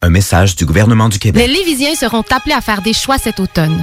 Un message du gouvernement du Québec. Les Lévisiens seront appelés à faire des choix cet automne.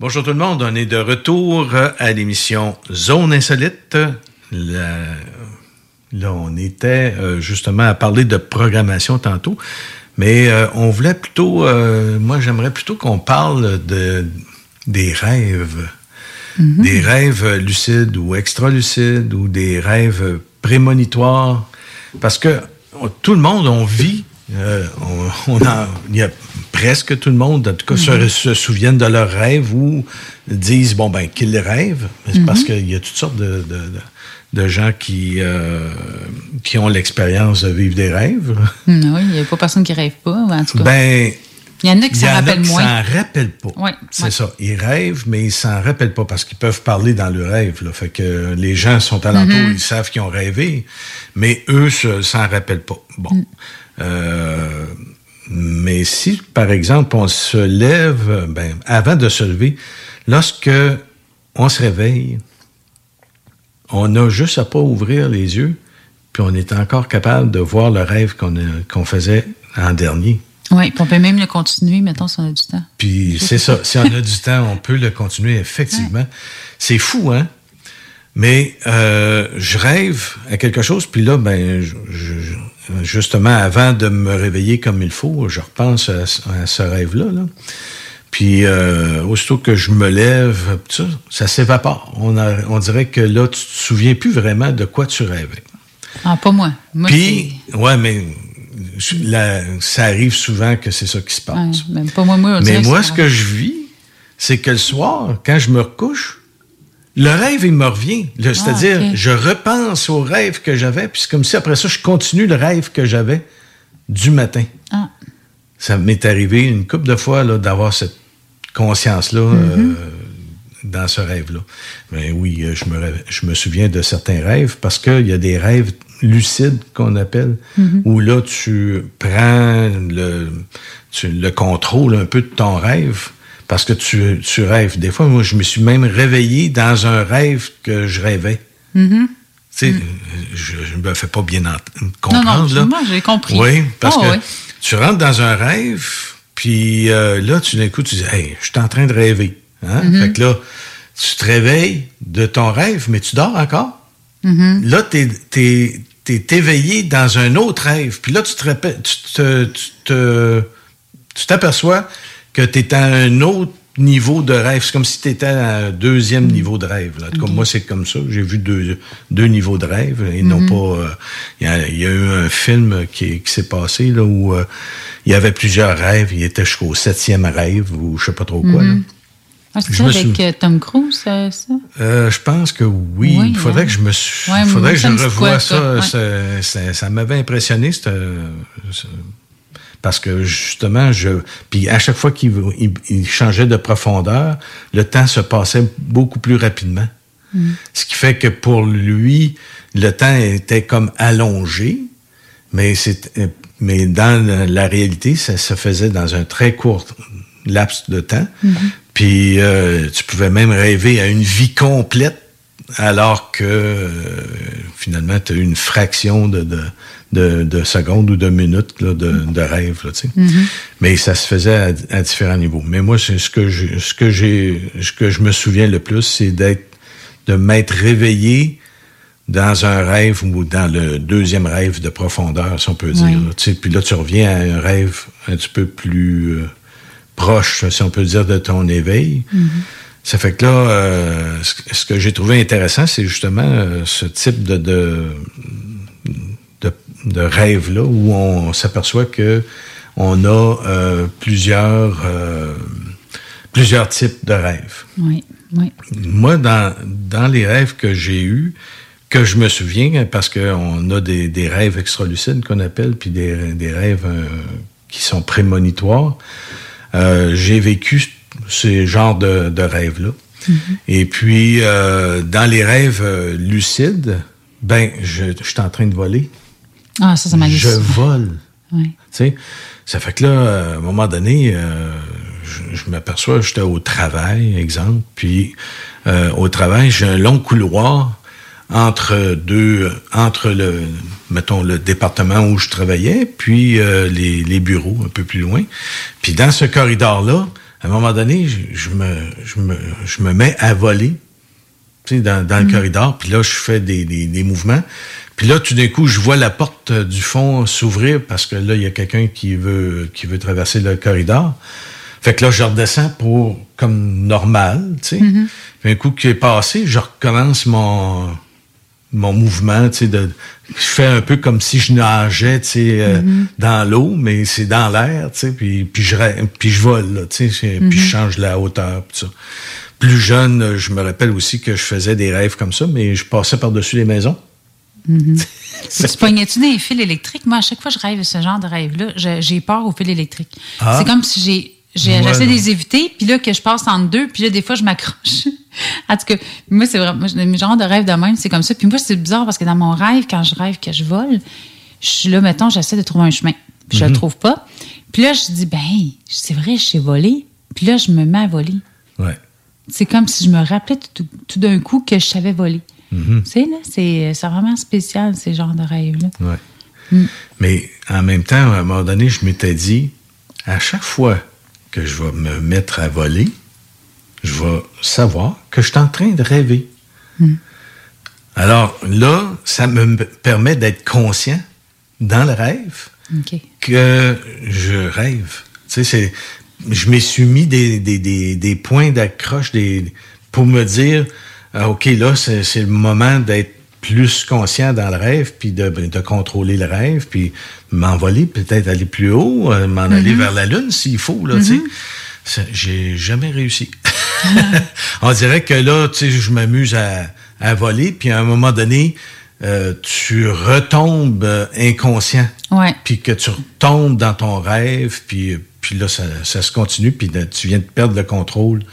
Bonjour tout le monde, on est de retour à l'émission Zone Insolite. Là, là, on était euh, justement à parler de programmation tantôt, mais euh, on voulait plutôt, euh, moi j'aimerais plutôt qu'on parle de, des rêves. Mhm. Des rêves lucides ou extra-lucides ou des rêves prémonitoires. Parce que tout le monde, on vit euh, on, on a, il y a presque tout le monde, en tout cas, se, Mhm. se souviennent de leurs rêves ou disent, bon, ben, qu'ils rêvent. Mais c'est Mhm. Parce qu'il y a toutes sortes de, de, de- de gens qui, euh, qui ont l'expérience de vivre des rêves. Hmm, oui, il n'y a pas personne qui rêve pas, en tout cas. Ben, il y en a qui s'en rappellent moins. s'en rappellent pas. C'est ouais. ça. Ils rêvent, mais ils s'en rappellent pas parce qu'ils peuvent parler dans le rêve. Là. Fait que les gens sont alentour, Mhm. ils savent qu'ils ont rêvé, mais eux se- s'en rappellent pas. Bon. Mm. Euh, mais si, par exemple, on se lève, ben, avant de se lever, lorsque on se réveille, on a juste à pas ouvrir les yeux, puis on est encore capable de voir le rêve qu'on faisait en dernier. Oui, puis on peut même le continuer, mettons, si on a du temps. Puis c'est ça. Si on a du temps, on peut le continuer, effectivement. C'est fou, hein? Mais euh, je rêve à quelque chose, puis là, ben, je- je- justement, avant de me réveiller comme il faut, je repense à, ce- à ce rêve-là. là. Puis, euh, aussitôt que je me lève, ça, ça s'évapore. On, a- on dirait que là, tu te souviens plus vraiment de quoi tu rêvais. Ah, pas moi. Moi, Puis, ouais, mais la- ça arrive souvent que c'est ça qui se passe. ouais, même pas moi, moi. on Mais moi, ce que je vis, c'est que le soir, quand je me recouche, le rêve, il me revient. C'est-à-dire, Ah, ok. je repense au rêve que j'avais, puis c'est comme si après ça, je continue le rêve que j'avais du matin. Ah. Ça m'est arrivé une couple de fois d'avoir cette conscience-là Mm-hmm. euh, dans ce rêve-là. Mais oui, euh, je me, rêve- je me souviens de certains rêves parce qu'il y a des rêves lucides qu'on appelle, Mhm. où là, tu prends le, tu- le contrôle un peu de ton rêve parce que tu, tu rêves. Des fois, moi, je me suis même réveillé dans un rêve que je rêvais. Mhm. Tu sais, je ne me fais pas bien Non, comprendre. non, là. moi, j'ai compris. Oui, parce Oh, que oui. tu rentres dans un rêve, puis euh, là, tu d'un coup, tu dis, hey, je suis en train de rêver. Hein? Mhm. Fait que là, tu te réveilles de ton rêve, mais tu dors encore. Mhm. Là, tu es, éveillé dans un autre rêve. Puis là, tu te répètes, tu te- tu te- tu t'aperçois que tu es à un autre niveau de rêve. C'est comme si tu étais à un deuxième niveau de rêve. Là. Comme moi, c'est comme ça. J'ai vu deux, deux niveaux de rêve et non Mhm. pas. euh, Il y, a, il y a eu un film qui, qui s'est passé là, où euh, il y avait plusieurs rêves. Il était jusqu'au septième rêve ou je sais pas trop quoi. là. Mhm. Ah, c'est ça avec euh, Tom Cruise, ça? Euh, je pense que oui. Oui, il faudrait que je me suis- Ouais, faudrait que je revoie ça. ça? Ouais. Ça, ça- ça m'avait impressionné. c'était, euh, ça- parce que justement, je. Puis à chaque fois qu'il il- il changeait de profondeur, le temps se passait beaucoup plus rapidement. Mm. Ce qui fait que pour lui, le temps était comme allongé, mais, c'est, mais dans la, réalité, ça se faisait dans un très court laps de temps. Mhm. Puis euh, tu pouvais même rêver à une vie complète alors que euh, finalement, tu as eu une fraction de, de, de, de secondes ou de minutes là, de, de rêve. Là, tu sais. Mhm. Mais ça se faisait à, à différents niveaux. Mais moi, c'est ce que je, ce que j'ai, ce que je me souviens le plus, c'est d'être, de m'être réveillé dans un rêve ou dans le deuxième rêve de profondeur, si on peut dire. Oui. là. Tu sais, Puis là, tu reviens à un rêve un petit peu plus euh, proche, si on peut dire, de ton éveil. Ça fait que là, euh, ce, ce que j'ai trouvé intéressant, c'est justement euh, ce type de, de, de, de rêve-là où on s'aperçoit que on a euh, plusieurs, euh, plusieurs types de rêves. Oui, oui. Moi, dans, dans les rêves que j'ai eus, que je me souviens, parce qu'on a des, des rêves extralucides qu'on appelle, puis des, des rêves euh, qui sont prémonitoires, j'ai vécu ces genres de, de rêves-là. Et puis, dans les rêves lucides, ben, je, je suis en train de voler. Ah, ça, Je vole. Oui. Tu sais, ça fait que là, à un moment donné, euh, je, je m'aperçois, j'étais au travail, exemple, puis euh, au travail, j'ai un long couloir entre deux, entre le, mettons, le département où je travaillais, puis euh, les, les bureaux un peu plus loin. Puis dans ce corridor-là, à un moment donné, je, je me, je, me, je me mets à voler dans, le corridor, puis là, je fais des, des, des mouvements. Puis là, tout d'un coup, je vois la porte euh, du fond s'ouvrir parce que là, il y a quelqu'un qui veut, qui veut traverser le corridor. Fait que là, je redescends pour, comme normal, tu sais. Puis un coup qui est passé, je recommence mon, mon mouvement, tu sais, de, je fais un peu comme si je nageais, tu sais, euh, Mhm. dans l'eau, mais c'est dans l'air, tu sais, puis, puis je, puis je vole, là, tu sais, puis je Mhm. change la hauteur, puis ça. Plus jeune, je me rappelle aussi que je faisais des rêves comme ça, mais je passais par-dessus les maisons. Mhm. tu pognais-tu des fils électriques? Moi, à chaque fois que je rêve ce genre de rêve-là, j'ai peur aux fils électriques. Ah. C'est comme si j'ai. J'essaie de les éviter, puis là, que je passe entre deux, puis là, des fois, je m'accroche. en tout cas, moi, c'est vraiment. Mes genres de rêve de même, c'est comme ça. Puis moi, c'est bizarre parce que dans mon rêve, quand je rêve que je vole, je suis là, mettons, j'essaie de trouver un chemin. Puis je Mhm. le trouve pas. Puis là, je dis, ben, c'est vrai, je sais voler. Puis là, je me mets à voler. Ouais. C'est comme si je me rappelais tout, tout d'un coup que je savais voler. Mhm. Tu sais, là, c'est vraiment spécial, ces genres de rêves-là. Ouais. Mm. Mais en même temps, à un moment donné, je m'étais dit, à chaque fois que je vais me mettre à voler, je vais savoir que je suis en train de rêver. Mm. Alors là, ça me permet d'être conscient dans le rêve que je rêve. Tu sais, c'est, je me suis mis des, des, des, des points d'accroche des, pour me dire, ah, OK, là, c'est, c'est le moment d'être plus conscient dans le rêve, puis de, de contrôler le rêve, puis m'envoler, peut-être aller plus haut, euh, m'en aller Mhm. vers la Lune s'il faut, là, tu sais. Mhm. Ça, J'ai jamais réussi. On dirait que là, tu sais, je m'amuse à, à voler, puis à un moment donné, euh, tu retombes euh, inconscient. Ouais. Puis que tu retombes dans ton rêve, puis, puis là, ça, ça se continue, puis tu viens de perdre le contrôle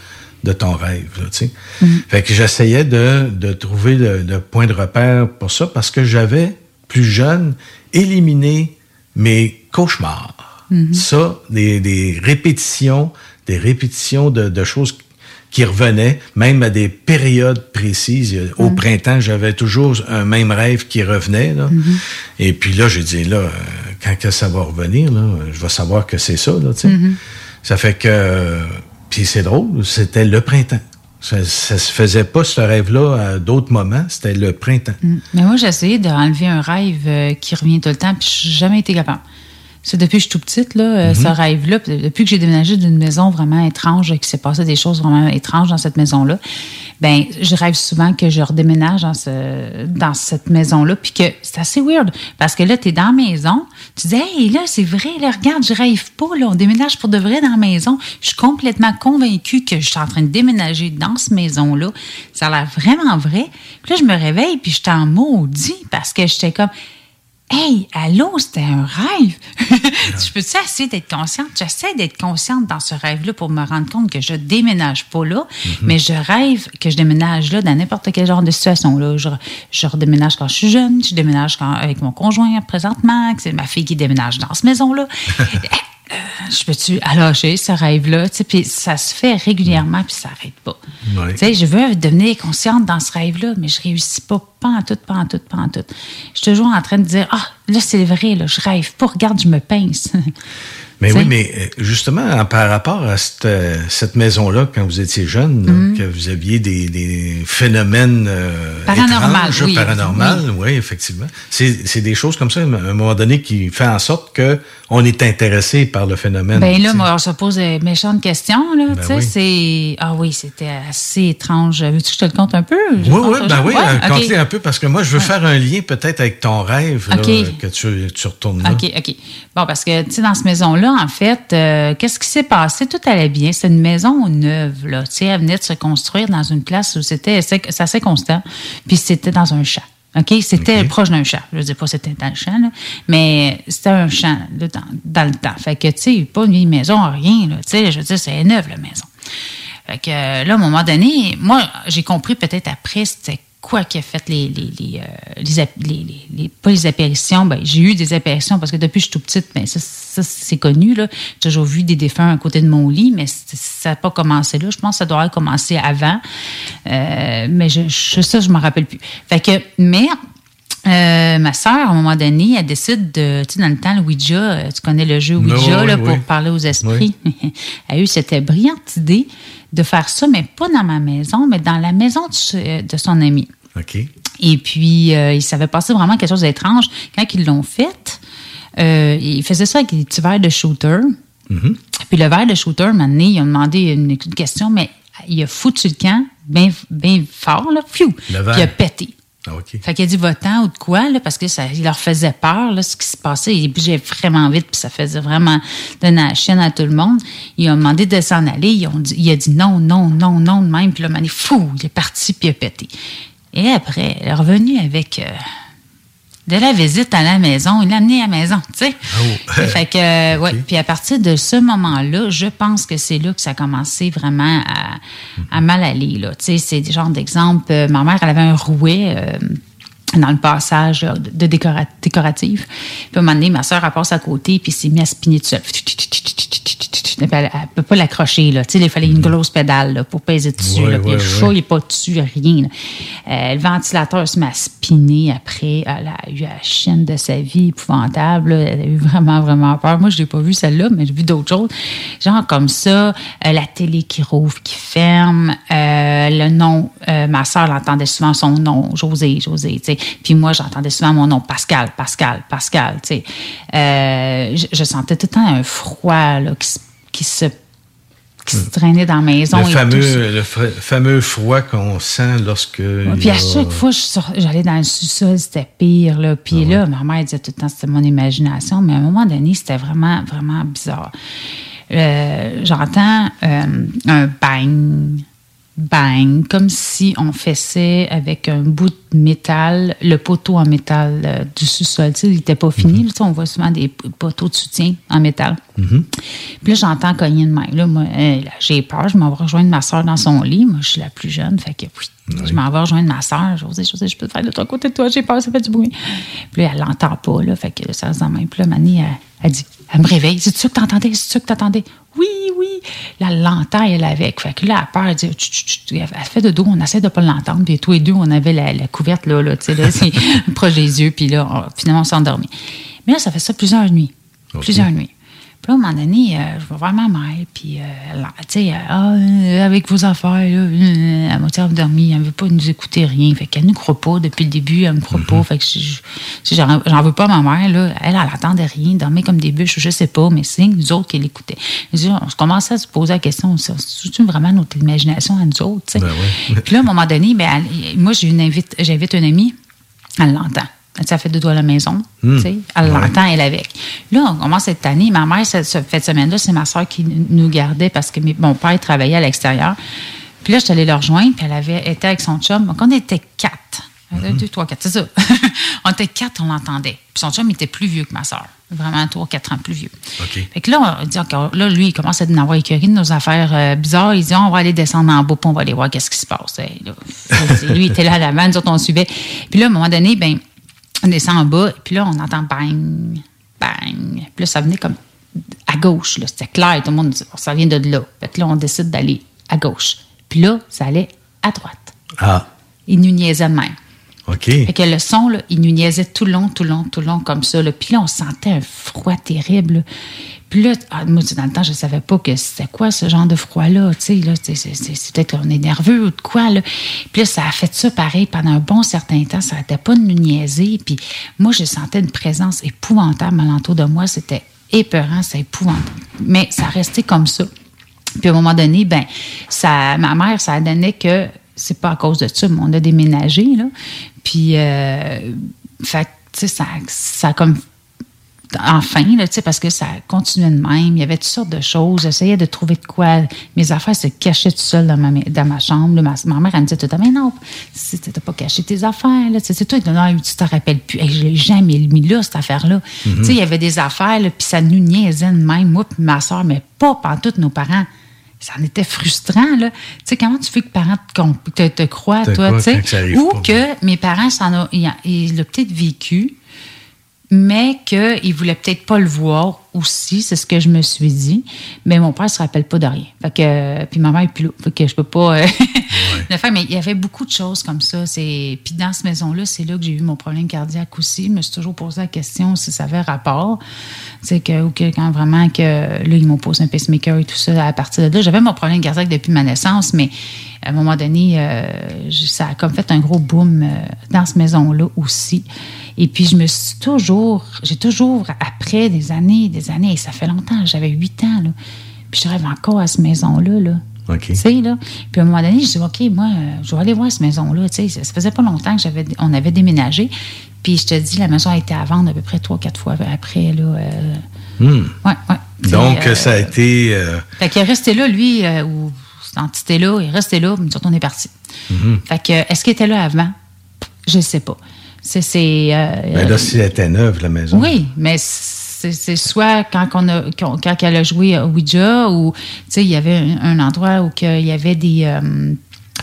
de ton rêve, là, tu sais. Mhm. Fait que j'essayais de, de trouver le, le point de repère pour ça, parce que j'avais, plus jeune, éliminé mes cauchemars. Mhm. Ça, des, des répétitions, des répétitions de, de choses qui revenaient, même à des périodes précises. Au Mhm. printemps, j'avais toujours un même rêve qui revenait. Là. Et puis là, j'ai dit, là, euh, quand que ça va revenir, là, je vais savoir que c'est ça. Là. Mhm. Ça fait que... Puis c'est drôle, c'était le printemps. Ça, ça se faisait pas, ce rêve-là, à d'autres moments. C'était le printemps. Mm. Mais moi, j'ai essayé d'enlever un rêve euh, qui revient tout le temps, puis j'ai jamais été capable. C'est depuis que je suis tout petite, là, euh, Mhm. ce rêve-là, puis depuis que j'ai déménagé d'une maison vraiment étrange, et qu'il s'est passé des choses vraiment étranges dans cette maison-là, ben je rêve souvent que je redéménage dans, ce, dans cette maison-là, puis que c'est assez weird, parce que là, tu es dans la maison, tu dis, hey, là, c'est vrai, là, regarde, je rêve pas, là, on déménage pour de vrai dans la maison. Je suis complètement convaincue que je suis en train de déménager dans cette maison-là. Ça a l'air vraiment vrai. Puis là, je me réveille, puis j'étais en maudit, parce que j'étais comme, Hey, allô, c'était un rêve. je peux-tu essayer d'être consciente? J'essaie d'être consciente dans ce rêve-là pour me rendre compte que je déménage pas là, mais je rêve que je déménage là dans n'importe quel genre de situation. Là. Je, je redéménage quand je suis jeune, je déménage quand, avec mon conjoint présentement, que c'est ma fille qui déménage dans cette maison-là. Euh, je peux-tu lâcher ce rêve-là? Puis ça se fait régulièrement, puis ça n'arrête pas. Ouais. Sais, je veux devenir consciente dans ce rêve-là, mais je réussis pas, pas en tout, pas en tout, pas en tout. Je suis toujours en train de dire, ah, là, c'est vrai, là, je rêve pas, regarde, je me pince. Mais oui, mais euh, justement, en- par rapport à cette, euh, cette maison-là, quand vous étiez jeune, Mhm. que vous aviez des, des phénomènes euh, Paranormal, étranges, oui, paranormal, oui, effectivement. C'est des choses comme ça, à un moment donné, qui fait en sorte que on est intéressé par le phénomène. Ben là, moi, on se pose des méchantes questions, là, Ben tu sais, oui. c'est... Ah oui, c'était assez étrange. Veux-tu que je te le conte un peu? Je Oui, compte oui, ben oui, Ouais, euh, ok. conte-les un peu, parce que moi, je veux faire un lien peut-être avec ton rêve, là, Ok. que tu, tu retournes là. OK, OK. Bon, parce que, tu sais, dans cette maison-là, en fait, euh, qu'est-ce qui s'est passé? Tout allait bien. C'est une maison neuve, là. Tu sais, elle venait de se construire dans une place où c'était assez constant. Puis c'était dans un champ. OK? C'était proche d'un champ. Je ne dis pas que c'était dans le champ, là, mais c'était un champ là, dans, dans le temps. Fait que, tu sais, pas une vieille maison, rien, là. Tu sais, je veux dire, c'est neuve, la maison. Fait que euh, là, à un moment donné, moi, j'ai compris peut-être après, c'était quoi qui a fait les, les, les, euh, les, les- les- pas les apparitions, ben, j'ai eu des apparitions parce que depuis que je suis tout petite, ben, ça, ça, c'est connu, là. J'ai toujours vu des défunts à côté de mon lit, mais ça n'a pas commencé là. Je pense que ça doit avoir commencé avant. Euh, mais je, je, ça, je m'en rappelle plus. Fait que, mais, euh, ma sœur, à un moment donné, elle décide de, tu sais, dans le temps, le Ouija, euh, tu connais le jeu Oui, Ouija, oui, là, oui. pour parler aux esprits. elle a eu cette brillante idée de faire ça, mais pas dans ma maison, mais dans la maison de, de son ami. OK. Et puis, euh, il s'avait passé vraiment quelque chose d'étrange. Quand ils l'ont fait, euh, ils faisaient ça avec des petits verres de shooter. Mhm. Puis le verre de shooter, un moment donné, ils ont demandé une, une question, mais il a foutu le camp bien bien fort, là, fiou, Le puis il a pété. Ah. Fait qu'il a dit va-t'en ou de quoi, là, parce que ça il leur faisait peur, là, ce qui se passait. Il bougeait vraiment vite, puis ça faisait vraiment donner la chienne à tout le monde. Ils ont demandé de s'en aller. Ils ont dit, il a dit non, non, non, non, de même. Puis là, mané, fou, il est parti, puis il a pété. Et après, elle est revenue avec euh, de la visite à la maison. Il l'a amené à la maison, tu sais. Oh. fait que, euh, ouais. Puis à partir de ce moment-là, je pense que c'est là que ça a commencé vraiment à, à mal aller, là. Tu sais, c'est des genres d'exemples. Euh, ma mère, elle avait un rouet. euh, dans le passage là, de de décora- décoratif. Puis à un moment donné, ma soeur, elle passe à côté, puis s'est mise à spinner tout seul. Puis Elle ne peut pas l'accrocher. Là. Tu sais, Il fallait une grosse pédale là, pour peser dessus. Ouais, là. Puis ouais, le ouais. chat, il n'est pas dessus, rien. Euh, le ventilateur se met à spinner. après. Elle a eu la chienne de sa vie épouvantable. là. Elle a eu vraiment, vraiment peur. Moi, je l'ai pas vu celle-là, mais j'ai vu d'autres choses. Genre comme ça, euh, la télé qui rouvre, qui ferme, euh, le nom, euh, ma soeur l'entendait souvent son nom, José, José, sais. Puis moi, j'entendais souvent mon nom, Pascal, Pascal, Pascal, tu sais. Euh, je, je sentais tout le temps un froid là, qui, se- qui se qui se traînait dans la maison. Le et tout ça. fameux, le fameux froid qu'on sent lorsque. Ouais, Puis à chaque fois, j'allais dans le sous-sol, c'était pire. Là. Puis Ah là, ma mère disait tout le temps c'était mon imagination, mais à un moment donné, c'était vraiment, vraiment bizarre. Euh, J'entends euh, un bang, bang, comme si on fessait avec un bout de métal, le poteau en métal euh, du sous-sol. Tu sais, il n'était pas fini. sais, on voit souvent des poteaux de soutien en métal. Mhm. Puis là, j'entends cogner de main. Là, moi, euh, j'ai peur. Je m'en vais rejoindre ma soeur dans son lit. Moi, je suis la plus jeune. Fait que oui, je m'en vais rejoindre ma soeur. José, José, je peux te faire de toi à côté de toi. J'ai peur, ça fait du bruit. Puis là, elle l'entend pas. Là, fait que ça se dans. Puis là, Mani, elle, elle dit, elle me réveille. C'est ça que t'entendais? C'est ça que t'entendais? Oui, oui. Là, elle l'entend, elle avec. Fait que là, elle peur. Elle dit, Tchut, tchut, tchut. elle fait de dos. On essaie de pas l'entendre. Puis tous les deux, on avait la, la couverte là, là, tu sais, là, c'est proche des yeux. Puis là, on- finalement, on s'est endormi. Mais là, ça fait ça plusieurs nuits. Plusieurs nuits. Puis là, à un moment donné, euh, je vais voir ma mère, puis, euh, elle, tu sais, euh, Ah, euh, avec vos affaires, euh, elle m'a endormie, elle ne veut pas nous écouter rien. Fait qu'elle ne nous croit pas depuis le début, elle ne me croit pas. Fait que je- je- je- j'en j'en veux pas à ma mère, là. Elle, elle attendait rien, dormait comme des bûches, je sais pas, mais c'est nous autres qui l'écoutaient. Je On commençait à se poser la question, ça, c'est vraiment notre imagination à nous autres, tu sais? Puis là, à un moment donné, ben, elle- moi, j'invite une amie, elle l'entend. Ça fait deux doigts à la maison. Hmm. Elle l'entend, elle avec. Là, on commence cette année. Ma mère, cette, cette semaine-là, c'est ma soeur qui nous gardait parce que mon père travaillait à l'extérieur. Puis là, je suis allée le rejoindre, puis elle avait été avec son chum. Donc, on était quatre. Un, Deux, trois, quatre, c'est ça. on était quatre, on l'entendait. Puis son chum était plus vieux que ma soeur. Vraiment trois, quatre ans plus vieux. Fait que là, on dit encore, là, lui, il commence à en avoir écœuré de nos affaires euh, bizarres. Il dit, on va aller descendre en bas, puis on va aller voir qu'est-ce qui se passe. Hey, là, c'est- lui, il était là à l'avant, nous autres, on suivait. Puis là, à un moment donné, ben, on descend en bas, puis là, on entend bang, bang. Puis là, ça venait comme à gauche, là. C'était clair, tout le monde dit, ça vient de là. Fait que là, on décide d'aller à gauche. Puis là, ça allait à droite. Ah, Il nous niaisait de même. OK. Fait que le son, là, il nous niaisait tout le long, tout le long, tout le long, comme ça. Là. Puis là, on sentait un froid terrible. Puis là, ah, moi, dans le temps, je savais pas que c'était quoi ce genre de froid-là. Tu sais, là, c'est, peut-être qu'on est nerveux ou de quoi, là. Puis là, ça a fait ça pareil pendant un bon certain temps. Ça n'arrêtait pas de nous niaiser. Puis moi, je sentais une présence épouvantable alentour de moi. C'était épeurant, c'était épouvantable. Mais ça restait comme ça. Puis à un moment donné, ben, ça, ma mère, ça donnait que c'est pas à cause de ça, mais on a déménagé, là. Puis, euh, fait ça, ça a comme. Enfin, là, parce que ça continuait de même. Il y avait toutes sortes de choses. J'essayais de trouver de quoi. Mes affaires se cachaient tout seul dans ma, dans ma chambre. là. Ma, ma mère, elle me disait tout temps, mais non, tu t'as pas caché tes affaires, là. C'est toi non, tu t'en rappelles plus. Hey, je l'ai jamais mis là, cette affaire-là. Mhm. Il y avait des affaires, puis ça nous niaisait de même, moi puis ma soeur, mais pas par tous nos parents. Ça en était frustrant, là. Tu sais, comment tu fais que parents te, te, te croient, Te toi, tu sais? Ou pas. que mes parents, s'en ont- ils ils l'ont peut-être vécu, mais qu'ils ne voulaient peut-être pas le voir aussi, c'est ce que je me suis dit. Mais mon père ne se rappelle pas de rien. Fait que, puis ma mère est plus là. Fait que je peux pas euh, le faire. Mais il y avait beaucoup de choses comme ça. C'est, puis dans cette maison-là, c'est là que j'ai eu mon problème cardiaque aussi. Je me suis toujours posé la question si ça avait rapport. C'est que, ou que quand vraiment que là, ils m'ont posé un pacemaker et tout ça à partir de là. J'avais mon problème cardiaque depuis ma naissance, mais à un moment donné, euh, ça a comme fait un gros boom euh, dans cette maison-là aussi. Et puis, je me suis toujours, j'ai toujours, après des années, des années, et ça fait longtemps, j'avais huit ans, là, puis je rêve encore à cette maison-là, là. OK. Tu sais, là. Puis à un moment donné, je dis, OK, moi, je vais aller voir cette maison-là. Tu sais, ça, ça faisait pas longtemps que j'avais, on avait déménagé. Puis je te dis, la maison a été à vendre à peu près trois, quatre fois après, là. euh, Hmm. ouais, ouais. Donc, euh, ça a été. euh, Fait qu'il est resté là, lui, ou cette entité-là, il est resté là, puis nous autres, on est partis. mhm. Fait que, est-ce qu'il était là avant? Je sais pas. C'est. c'est, euh, Ben là, si elle était neuve, la maison. oui, mais c'est c'est soit quand, on a, quand, elle a joué à Ouija ou tu sais, il y avait un, un endroit où il y avait des, euh,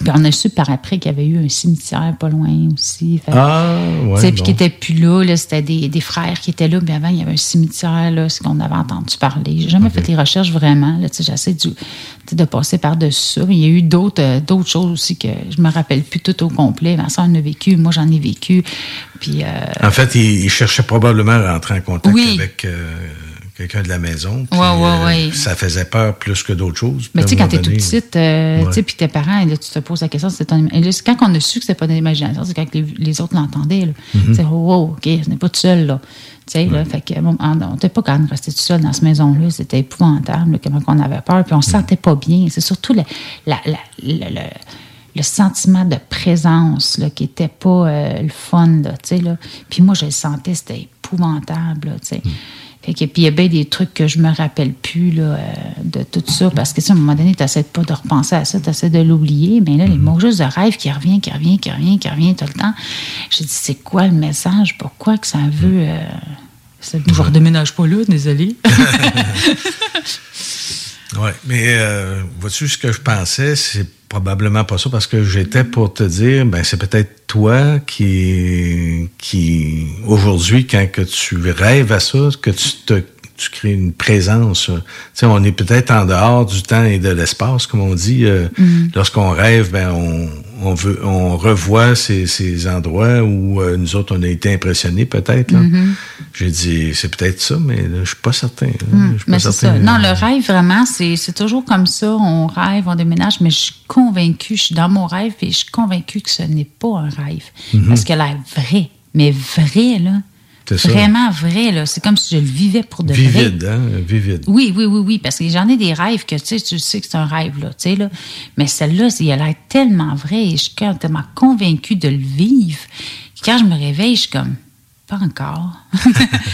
Puis on a su par après qu'il y avait eu un cimetière pas loin aussi. Fait- Ah, ouais, Puis bon. qui n'était plus là, là c'était des, des frères qui étaient là, mais avant, il y avait un cimetière, là, ce qu'on avait entendu parler. J'ai jamais fait les recherches vraiment. Là, J'essaie de passer par-dessus ça. Il y a eu d'autres euh, d'autres choses aussi que je me rappelle plus tout au complet. Soeur en a vécu, moi j'en ai vécu. Puis, euh, En fait, il, il cherchait probablement à rentrer en contact Oui. avec euh, quelqu'un de la maison. puis, Ouais, ouais, euh, ouais. Ça faisait peur plus que d'autres choses. Mais tu sais, quand t'es donné, petite, euh, tu sais, puis tes parents, là, tu te poses la question, c'est ton et là, c'est quand on a su que c'était pas de l'imagination, c'est quand les, les autres l'entendaient. là. Mhm. C'est oh, oh, OK, on n'est pas tout seul, là. Tu sais, là, fait que, bon, on n'était pas quand même resté tout seul dans cette maison-là. C'était épouvantable, là, comment on avait peur, puis on se sentait pas bien. C'est surtout le, la- la- le, le- le sentiment de présence là, qui était pas euh, le fun, là, tu sais, là. Puis moi, je le sentais, c'était épouvantable, là, sais. Fait que, puis il y a bien des trucs que je me rappelle plus là, euh, de tout ça, parce que ça, à un moment donné, tu n'essaies pas de repenser à ça, tu essaies de l'oublier, mais là, les mots juste de rêve qui revient, qui revient, qui revient, qui revient tout le temps. J'ai dit, c'est quoi le message? Pourquoi que ça veut... euh, ça- Je redéménage pas là, désolé. Oui, mais euh, vois-tu, ce que je pensais, c'est probablement pas ça, parce que j'étais pour te dire, ben c'est peut-être toi qui, qui aujourd'hui, quand que tu rêves à ça, que tu te tu crées une présence. Tu sais, on est peut-être en dehors du temps et de l'espace, comme on dit. euh, Mm. Lorsqu'on rêve, ben on, on veut, on revoit ces, ces endroits où euh, nous autres on a été impressionnés, peut-être. Mhm. J'ai dit, c'est peut-être ça, mais là, je suis pas certain. là. Je suis mais pas certain. ça. Non, le rêve, vraiment, c'est c'est toujours comme ça. On rêve, on déménage, mais je suis convaincue, je suis dans mon rêve et je suis convaincue que ce n'est pas un rêve. Mhm. Parce qu'elle a l'air vrai. Mais vrai, là. C'est ça. Vraiment vrai, là. C'est comme si je le vivais pour de vrai. Vivide, hein? Vivide. Oui, oui, oui, oui, parce que j'en ai des rêves que tu sais, tu sais que c'est un rêve, là, tu sais, là. Mais celle-là, il a l'air tellement vrai et je suis tellement convaincue de le vivre. Quand je me réveille, je suis comme, pas encore.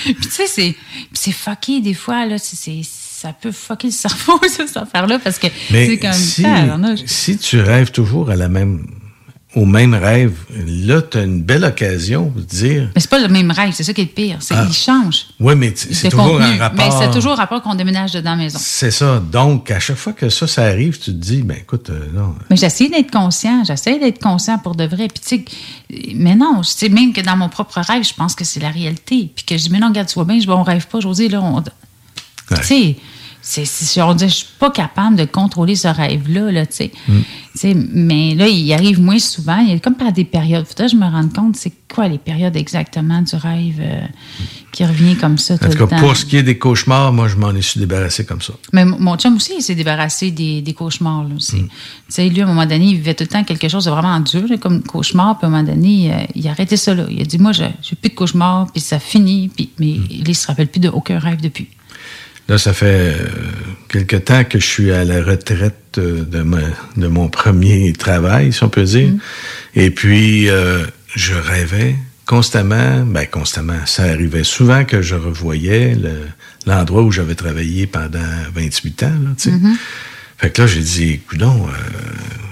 puis tu sais, c'est, c'est fucké des fois, là, c'est, ça peut fucker le cerveau, ça, cette affaire-là, parce que c'est comme si, je- si tu rêves toujours à la même, au même rêve, là, tu as une belle occasion de dire. Mais c'est pas le même rêve, c'est ça qui est le pire. C'est Ah. qu'il change. Oui, mais c'est toujours contenu. un rapport. Mais c'est toujours un rapport qu'on déménage dedans la maison. C'est ça. Donc, à chaque fois que ça, ça arrive, tu te dis, ben écoute, euh, non. Mais j'essaie d'être conscient, j'essaie d'être conscient pour de vrai. Puis tu sais, mais non, je sais même que dans mon propre rêve, je pense que c'est la réalité. Puis que je dis, mais non, regarde, tu vois bien, je, on rêve pas, José, là, on... Tu sais, c'est, on dit, je suis pas capable de contrôler ce rêve-là, là, tu sais. Mm. Tu sais, mais là, il arrive moins souvent. Il y a comme par des périodes. Faudrait que je me rende compte, c'est quoi les périodes exactement du rêve euh, qui revient comme ça En tout cas, temps? pour ce qui est des cauchemars, moi, je m'en ai su débarrasser comme ça. Mais mon- chum aussi, il s'est débarrassé des, des cauchemars. Là, Mm. aussi. Tu sais, lui, à un moment donné, il vivait tout le temps quelque chose de vraiment dur, comme cauchemar. Puis à un moment donné, euh, il a arrêté ça. Là. Il a dit, moi, je j'ai plus de cauchemars, puis ça finit. Puis, mais Mm. il ne se rappelle plus d'aucun rêve depuis. Là, ça fait euh, quelque temps que je suis à la retraite euh, de, ma- de mon premier travail, si on peut dire. Et puis, euh, je rêvais constamment, ben constamment, ça arrivait souvent que je revoyais le- l'endroit où j'avais travaillé pendant 28 ans, là, tu sais. Mhm. Fait que là, j'ai dit, euh,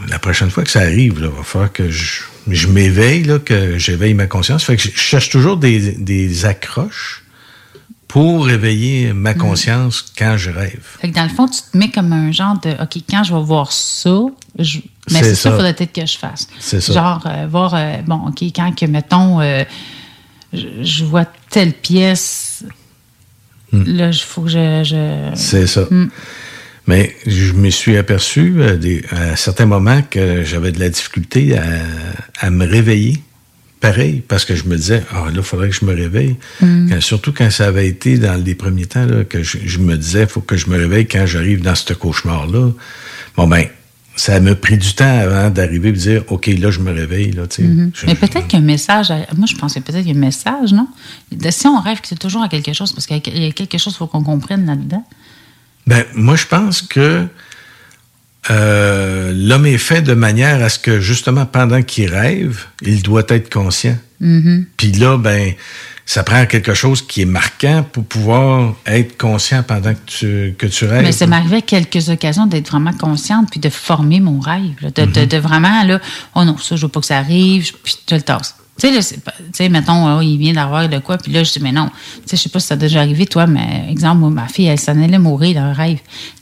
la prochaine fois que ça arrive, il va falloir que je, je m'éveille, que j'éveille ma conscience. Fait que je cherche toujours des, des accroches pour réveiller ma Mhm. conscience quand je rêve. Fait que dans le fond, tu te mets comme un genre de OK, quand je vais voir ça, je- mais C'est ça, il faudrait peut-être que je fasse. C'est ça. Genre, euh, voir, euh, bon, OK, quand que, mettons, euh, je, je vois telle pièce, là, il faut que je. je-. C'est ça. Mm. Mais je me suis aperçu des- à certains moments que j'avais de la difficulté à, à me réveiller. Pareil, parce que je me disais, ah là, il faudrait que je me réveille. Mm. Quand- surtout quand ça avait été dans les premiers temps, là, que je, je me disais, il faut que je me réveille quand j'arrive dans ce cauchemar-là. Bon, ben, ça m'a pris du temps avant d'arriver et de dire, OK, là, je me réveille. Là, tu sais. Mhm. Je- Mais peut-être qu'un message, à- moi je pensais peut-être qu'il y a un message, non? Si on rêve que c'est toujours à quelque chose, parce qu'il y a- il y a quelque chose qu'il faut qu'on comprenne là-dedans. Ben, moi, je pense que euh, l'homme est fait de manière à ce que, justement, pendant qu'il rêve, il doit être conscient. Mhm. Puis là, ben, ça prend quelque chose qui est marquant pour pouvoir être conscient pendant que tu, que tu rêves. Mais ça m'arrivait à quelques occasions d'être vraiment consciente puis de former mon rêve. là. de, de- de vraiment, là, oh non, ça, je veux pas que ça arrive, puis je le tasse. Tu sais, tu mettons, oh, il vient d'avoir de quoi, puis là, je dis, mais non. Tu sais, je sais pas si ça a déjà arrivé, toi, mais exemple, moi, ma fille, elle s'en allait mourir dans un rêve.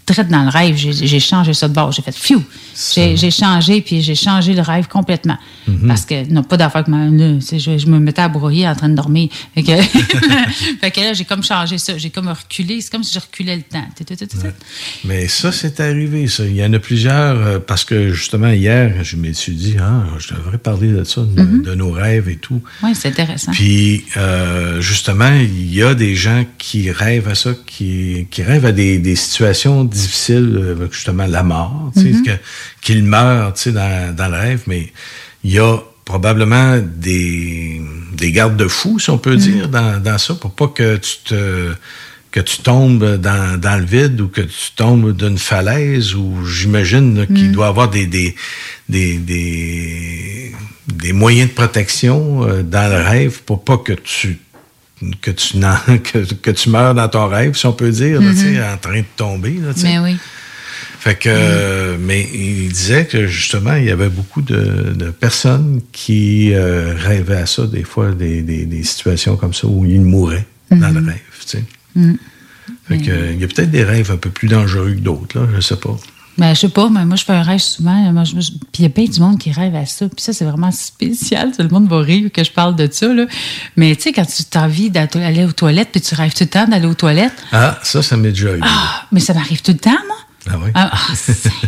Direct dans le rêve, j'ai changé ça de bord. J'ai fait, phew! J'ai changé, puis j'ai changé le rêve complètement. Mhm. Parce que, non, pas d'affaire que je, je me mettais à brouiller en train de dormir. Fait que, fait que là, j'ai comme changé ça. J'ai comme reculé. C'est comme si je reculais le temps. Mais ça, c'est arrivé, ça. Il y en a plusieurs, euh, parce que justement, hier, je me suis dit, ah, je devrais parler de ça, de, de nos rêves et tout. Oui, c'est intéressant. Puis, euh, justement, il y a des gens qui rêvent à ça, qui, qui rêvent à des, des situations difficiles, euh, justement la mort, tu sais, Mhm. que- qu'ils meurent, tu sais, dans, dans le rêve, mais il y a probablement des, des garde-fous, si on peut dire, dans, dans ça, pour pas que tu te que tu tombes dans, dans le vide ou que tu tombes d'une falaise ou j'imagine qu'il Mm. doit y avoir des, des, des, des, des moyens de protection euh, dans le rêve pour pas que tu que tu que, que tu meurs dans ton rêve, si on peut dire, Mhm. en train de tomber. Là. Mais oui. Fait que, euh, mais il disait que justement, il y avait beaucoup de, de personnes qui euh, rêvaient à ça, des fois, des, des, des situations comme ça où ils mouraient dans le Mhm. rêve, tu sais. Mm. Fait que, euh, il y a peut-être des rêves un peu plus dangereux que d'autres, je sais pas. Ben, je sais pas, mais moi, je fais un rêve souvent. Moi, je, puis il y a bien du monde qui rêve à ça. Puis ça, c'est vraiment spécial. Tout le monde va rire que je parle de ça, là. Mais tu sais, quand tu as envie d'aller aux toilettes, puis tu rêves tout le temps d'aller aux toilettes. Ah, ça, ça m'est déjà eu. Ah, mais ça m'arrive tout le temps, moi. Ah oui? Ah, ah,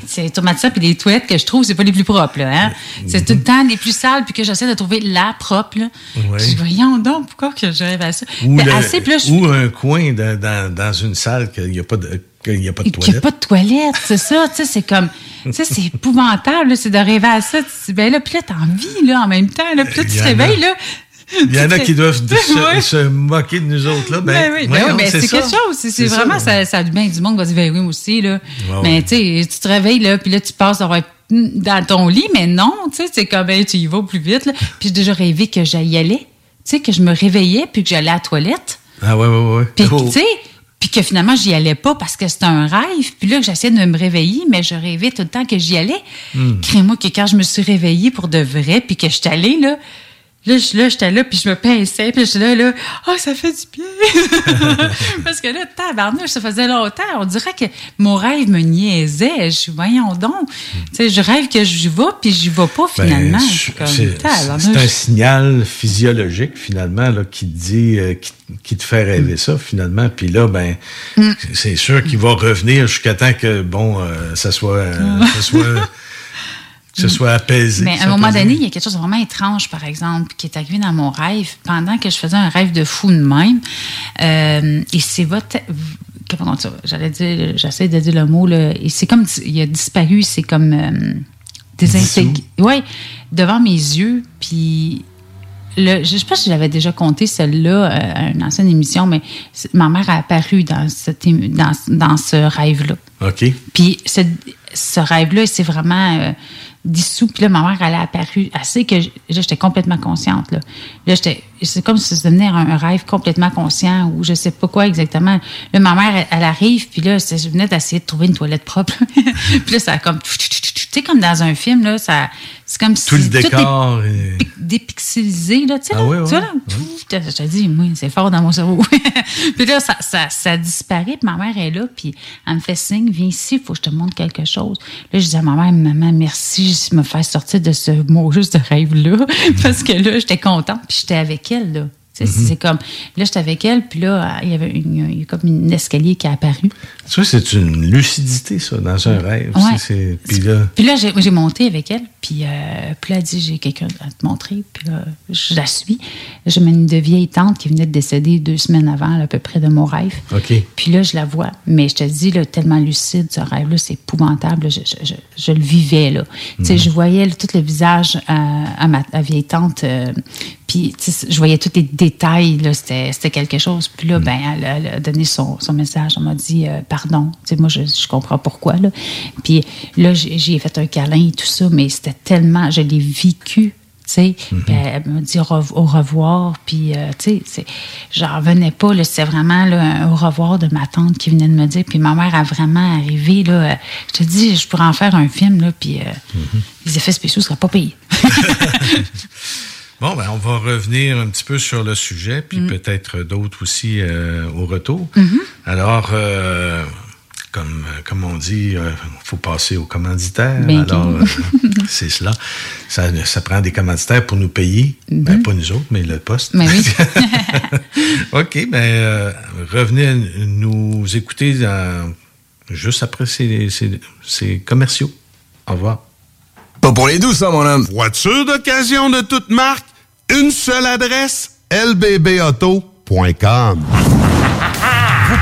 c'est- traumatisant. Puis les toilettes que je trouve, c'est pas les plus propres, là. Hein? C'est tout le temps les plus sales, puis que j'essaie de trouver la propre, là. Ouais. Je dis, voyons donc, pourquoi que je rêve à ça? Ou, Ben, le- assez, puis là, je ou un coin dans, dans, dans une salle qu'il n'y a pas de, qu'il y a pas de qu'il n'y toilette. a pas de toilette, c'est ça, tu sais, c'est comme, sais, c'est épouvantable, c'est de rêver à ça, tu ben là, puis là, t'as envie, là, en même temps, là, puis là, tu te réveilles, là. Il y en a qui doivent se, Ouais. se moquer de nous autres, là. Ben, Ben oui, ben oui, ben c'est ça. quelque chose. C'est vraiment, ça. ça, ça a du bien du monde va dire, ben oui, moi aussi, là. Mais tu te réveilles, là, puis là, tu passes dans ton lit, mais non, tu sais, c'est comme, tu y vas plus vite, là. Puis j'ai déjà rêvé que j'y allais, tu sais, que je me réveillais, puis que j'allais à la toilette. Ah, ouais, ouais, ouais. Puis, Oh. tu sais, puis que finalement, j'y allais pas parce que c'était un rêve. Puis là, que j'essayais de me réveiller, mais je rêvais tout le temps que j'y allais. Hmm. Crée-moi que quand je me suis réveillée pour de vrai, puis que j'étais allée, là, là, je- là, j'étais là, puis je me pinçais, puis j'étais là, là, oh, ça fait du bien. Parce que là, tabarnouche, ça faisait longtemps. On dirait que mon rêve me niaisait. Je suis, voyons donc. Tu sais, je rêve que j'y vais, puis j'y vais pas Ben, finalement. c'est- un signal physiologique, finalement, là, qui te dit, euh, qui, qui te fait rêver ça, finalement. Puis là, ben, Mm. c'est sûr qu'il va revenir jusqu'à temps que, bon, euh, ça soit, euh, ça soit, que ce soit apaisé. Mais à un moment donné, il y a quelque chose de vraiment étrange, par exemple, qui est arrivé dans mon rêve pendant que je faisais un rêve de fou de même. Euh, et c'est votre. Comment? J'allais dire, j'essaie de dire le mot, là. Et c'est comme, il a disparu, c'est comme euh, désintégré. Oui, devant mes yeux, puis. Le, je ne sais pas si j'avais déjà compté celle-là euh, à une ancienne émission, mais ma mère a apparu dans, cette, dans, dans ce rêve-là. OK. Puis ce, ce rêve-là, c'est vraiment euh, dissous. Puis là, ma mère, elle a apparu assez que j- là, j'étais complètement consciente. Là, là j'étais, c'est comme si ça devenait un, rêve complètement conscient ou je sais pas quoi exactement. Là, ma mère, elle, arrive, puis là, je venais d'essayer de trouver une toilette propre. puis là, ça a comme... Tu sais, comme dans un film, là, ça, c'est comme Tout si... le décor. Tout est dépixelisé, là, tu sais. Ah là, ouais, tu vois, ouais, là, Pff, je te dis, moi, c'est fort dans mon cerveau. puis là, ça, ça, ça disparaît, puis ma mère est là, puis elle me fait signe, viens ici, il faut que je te montre quelque chose. Là, je dis à ma mère, maman, merci de me faire sortir de ce mot juste de rêve-là, parce que là, j'étais contente, puis j'étais avec elle, là. Mhm. C'est comme, là, j'étais avec elle, puis là, il y avait une, il y a comme une escalier qui a apparu. Tu vois, c'est une lucidité, ça, dans un rêve. Ouais. Puis là, Puis là, j'ai monté avec elle, puis, euh, puis là, elle dit j'ai quelqu'un à te montrer, puis là, je la suis. J'ai une de vieille tante qui venait de décéder deux semaines avant, là, à peu près de mon rêve. OK. Puis là, je la vois. Mais je te dis, là, tellement lucide, ce rêve-là, c'est épouvantable. là. Je, je- je- je le vivais, là. Tu sais, Mhm. je voyais là, tout le visage à, à ma à vieille tante. euh, puis, je voyais tous les détails, là. C'était c'était quelque chose. Puis là, ben, elle, a- elle a donné son, son message. Elle m'a dit, euh, pardon. Tu sais, moi, je, je comprends pourquoi, là. Puis là, j'ai fait un câlin et tout ça, mais c'était tellement... Je l'ai vécu tu sais, Puis elle me dit au rev- au revoir, puis euh, tu sais, j'en revenais pas, là, c'était vraiment là, un au revoir de ma tante qui venait de me dire, puis ma mère a vraiment arrivé, là, je te dis, je pourrais en faire un film, là, puis euh, les effets spéciaux seraient pas payés. Bon, ben, on va revenir un petit peu sur le sujet, puis Mm. peut-être d'autres aussi euh, au retour. Mhm. Alors, euh, comme, euh, comme on dit, il faut passer aux commanditaires. Ben, Alors, euh, c'est cela. Ça, ça prend des commanditaires pour nous payer. Ben, pas nous autres, mais le poste. Ben oui. OK, ben, euh, revenez nous écouter dans- juste après ces, ces- ces commerciaux. Au revoir. Pas pour les douces, ça, mon homme. Voiture d'occasion de toute marque, une seule adresse, lbbauto.com.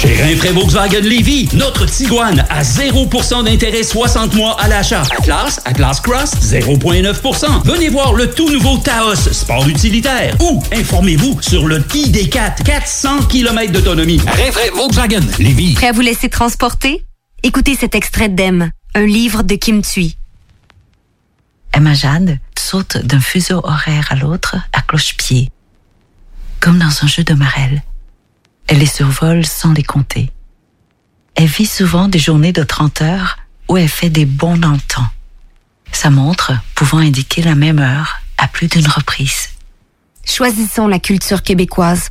Chez Rinfraie Volkswagen Lévy, notre Tiguan à 0% d'intérêt 60 mois à l'achat. Atlas, Atlas Cross, 0,9%. Venez voir le tout nouveau Taos, sport utilitaire. Ou informez-vous sur le ID4, 400 km d'autonomie. Rinfraie Volkswagen Lévy. Prêt à vous laisser transporter? Écoutez cet extrait d'Em, un livre de Kim Thuy. Emma Jade saute d'un fuseau horaire à l'autre à cloche-pied, comme dans un jeu de marelle. Elle les survole sans les compter. Elle vit souvent des journées de 30 heures où elle fait des bonds dans le temps. Sa montre pouvant indiquer la même heure à plus d'une reprise. Choisissons la culture québécoise.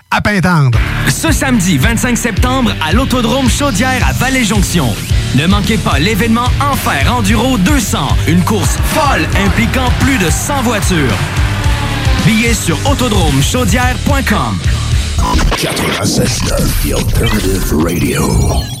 à Pintendre. Ce samedi 25 septembre à l'Autodrome Chaudière à Vallée-Jonction. Ne manquez pas l'événement Enfer Enduro 200, une course folle impliquant plus de 100 voitures. Billets sur autodromechaudière.com. 96.9 The Alternative Radio.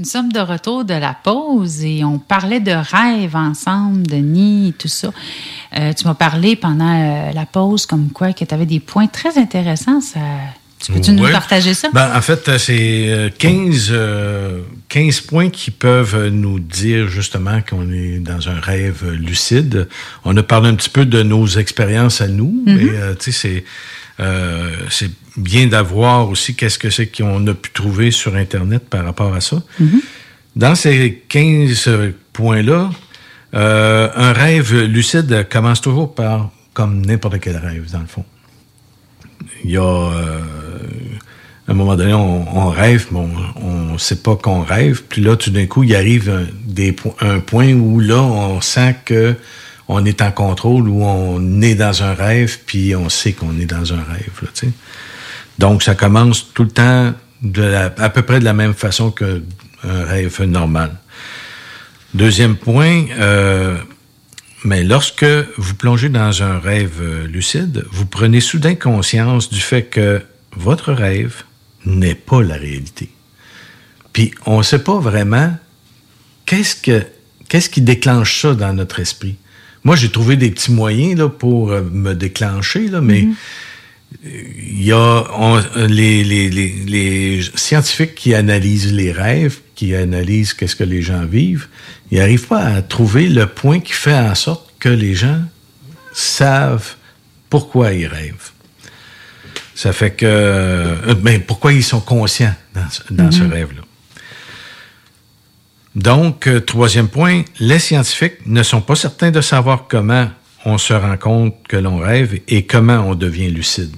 Nous sommes de retour de la pause et on parlait de rêves ensemble, de nid et tout ça. Euh, tu m'as parlé pendant euh, la pause comme quoi que tu avais des points très intéressants. Ça... Tu peux-tu nous partager ça? Ben, en fait, euh, c'est euh, 15, euh, 15 points qui peuvent nous dire justement qu'on est dans un rêve lucide. On a parlé un petit peu de nos expériences à nous, Mhm. mais tu sais, c'est euh, c'est bien d'avoir aussi qu'est-ce que c'est qu'on a pu trouver sur Internet par rapport à ça. Dans ces 15 points-là, euh, un rêve lucide commence toujours par comme n'importe quel rêve, dans le fond. Il y a euh, à un moment donné, on, on rêve, mais on ne sait pas qu'on rêve. Puis là, tout d'un coup, il arrive un, des, un point où là, on sent que on est en contrôle, où on est dans un rêve, puis on sait qu'on est dans un rêve. Là, tu sais. Donc, ça commence tout le temps à peu près de la même façon qu'un rêve normal. Deuxième point, euh, mais lorsque vous plongez dans un rêve euh, lucide, vous prenez soudain conscience du fait que votre rêve n'est pas la réalité. Puis on ne sait pas vraiment qu'est-ce que qui déclenche ça dans notre esprit. Moi, j'ai trouvé des petits moyens là, pour euh, me déclencher, là, mais il y a on- les, les- les- les scientifiques qui analysent les rêves, qui analysent qu'est-ce que les gens vivent, ils n'arrivent pas à trouver le point qui fait en sorte que les gens savent pourquoi ils rêvent. Ça fait que... euh, ben, pourquoi ils sont conscients dans, ce- dans ce Mhm. rêve-là. Donc, euh, troisième point, les scientifiques ne sont pas certains de savoir comment on se rend compte que l'on rêve et comment on devient lucide.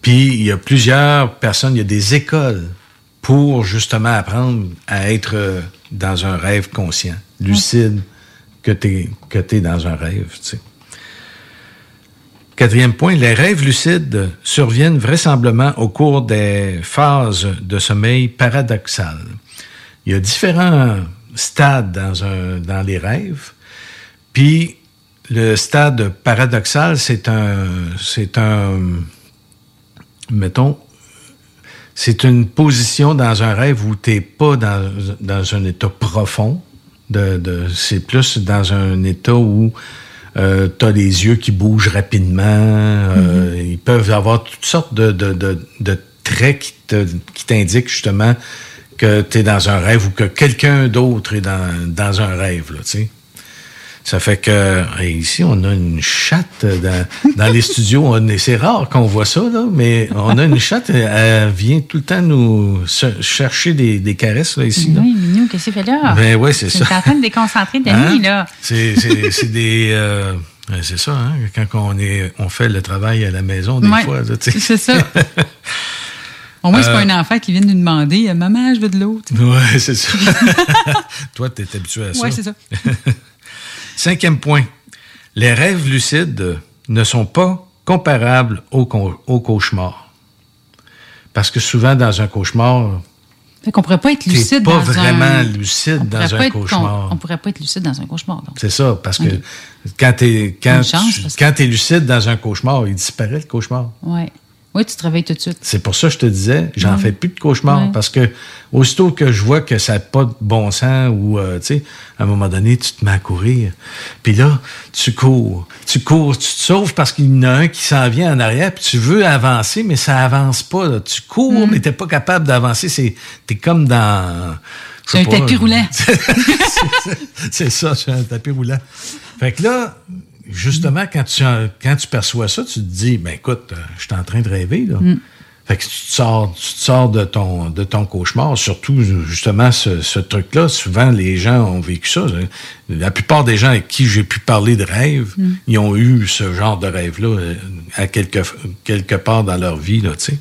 Puis, il y a plusieurs personnes, il y a des écoles pour justement apprendre à être euh, dans un rêve conscient, lucide, que tu es, dans un rêve. tu sais. Quatrième point, les rêves lucides surviennent vraisemblablement au cours des phases de sommeil paradoxal. Il y a différents stades dans, un, dans les rêves. Puis le stade paradoxal, c'est un, c'est un, mettons, c'est une position dans un rêve où tu n'es pas dans, dans un état profond. De, de, c'est plus dans un état où tu as les yeux qui bougent rapidement. euh, Ils peuvent avoir toutes sortes de, de, de, de traits qui, te, qui t'indiquent justement que tu es dans un rêve ou que quelqu'un d'autre est dans, dans un rêve. Là, tu sais. Ça fait que ici, on a une chatte dans, dans les studios. C'est rare qu'on voit ça, là, mais on a une chatte. Elle, vient tout le temps nous chercher des, des caresses là, ici. là. Oui, Minou, qu'est-ce que tu fais là? Ben ouais, c'est ça. Tu en train de déconcentrer Denis, Hein? là. C'est, des. euh, c'est ça, hein? Quand on, est, on fait le travail à la maison, des Ouais, fois. c'est ça. Au moins, c'est pas Euh, un enfant qui vient nous demander Maman, je veux de l'eau. Ouais, c'est ça. Toi, tu es habitué à ça. Ouais, c'est ça. Cinquième point. Les rêves lucides ne sont pas comparables au, co- au cauchemar. Parce que souvent, dans un cauchemar, Fait qu'on pourrait pas être lucide pas dans vraiment un... lucide on dans pourrait un pas être cauchemar. On pourrait pas être lucide dans un cauchemar, c'est ça, parce que quand tu es, quand chance, tu- parce que- quand t'es lucide dans un cauchemar, il disparaît le cauchemar. Ouais. Oui, tu te réveilles tout de suite. C'est pour ça que je te disais, j'en fais plus de cauchemars parce que aussitôt que je vois que ça n'a pas de bon sens ou, euh, tu sais, à un moment donné, tu te mets à courir. Puis là, tu cours. Tu cours, tu te sauves parce qu'il y en a un qui s'en vient en arrière, puis tu veux avancer, mais ça avance pas. là. Tu cours, Mm. mais t'es pas capable d'avancer. C'est, t'es comme dans... C'est un pas, tapis roulant. c'est ça, c'est un tapis roulant. Fait que là, justement, quand tu, quand tu perçois ça, tu te dis, ben écoute, euh, je suis en train de rêver, là. Mm. Fait que tu te sors, tu te sors de ton, de ton cauchemar, surtout justement ce, ce truc-là. Souvent, les gens ont vécu ça. La plupart des gens avec qui j'ai pu parler de rêve, Mm. ils ont eu ce genre de rêve-là euh, à quelque, quelque part dans leur vie, là, tu sais.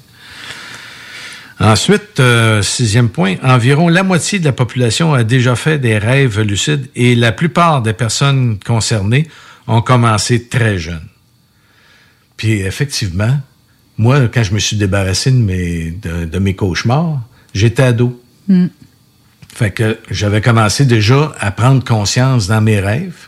Ensuite, euh, sixième point, environ la moitié de la population a déjà fait des rêves lucides et la plupart des personnes concernées ont commencé très jeunes. Puis effectivement, moi, quand je me suis débarrassé de mes, de, de mes cauchemars, j'étais ado. Mm. Fait que j'avais commencé déjà à prendre conscience dans mes rêves.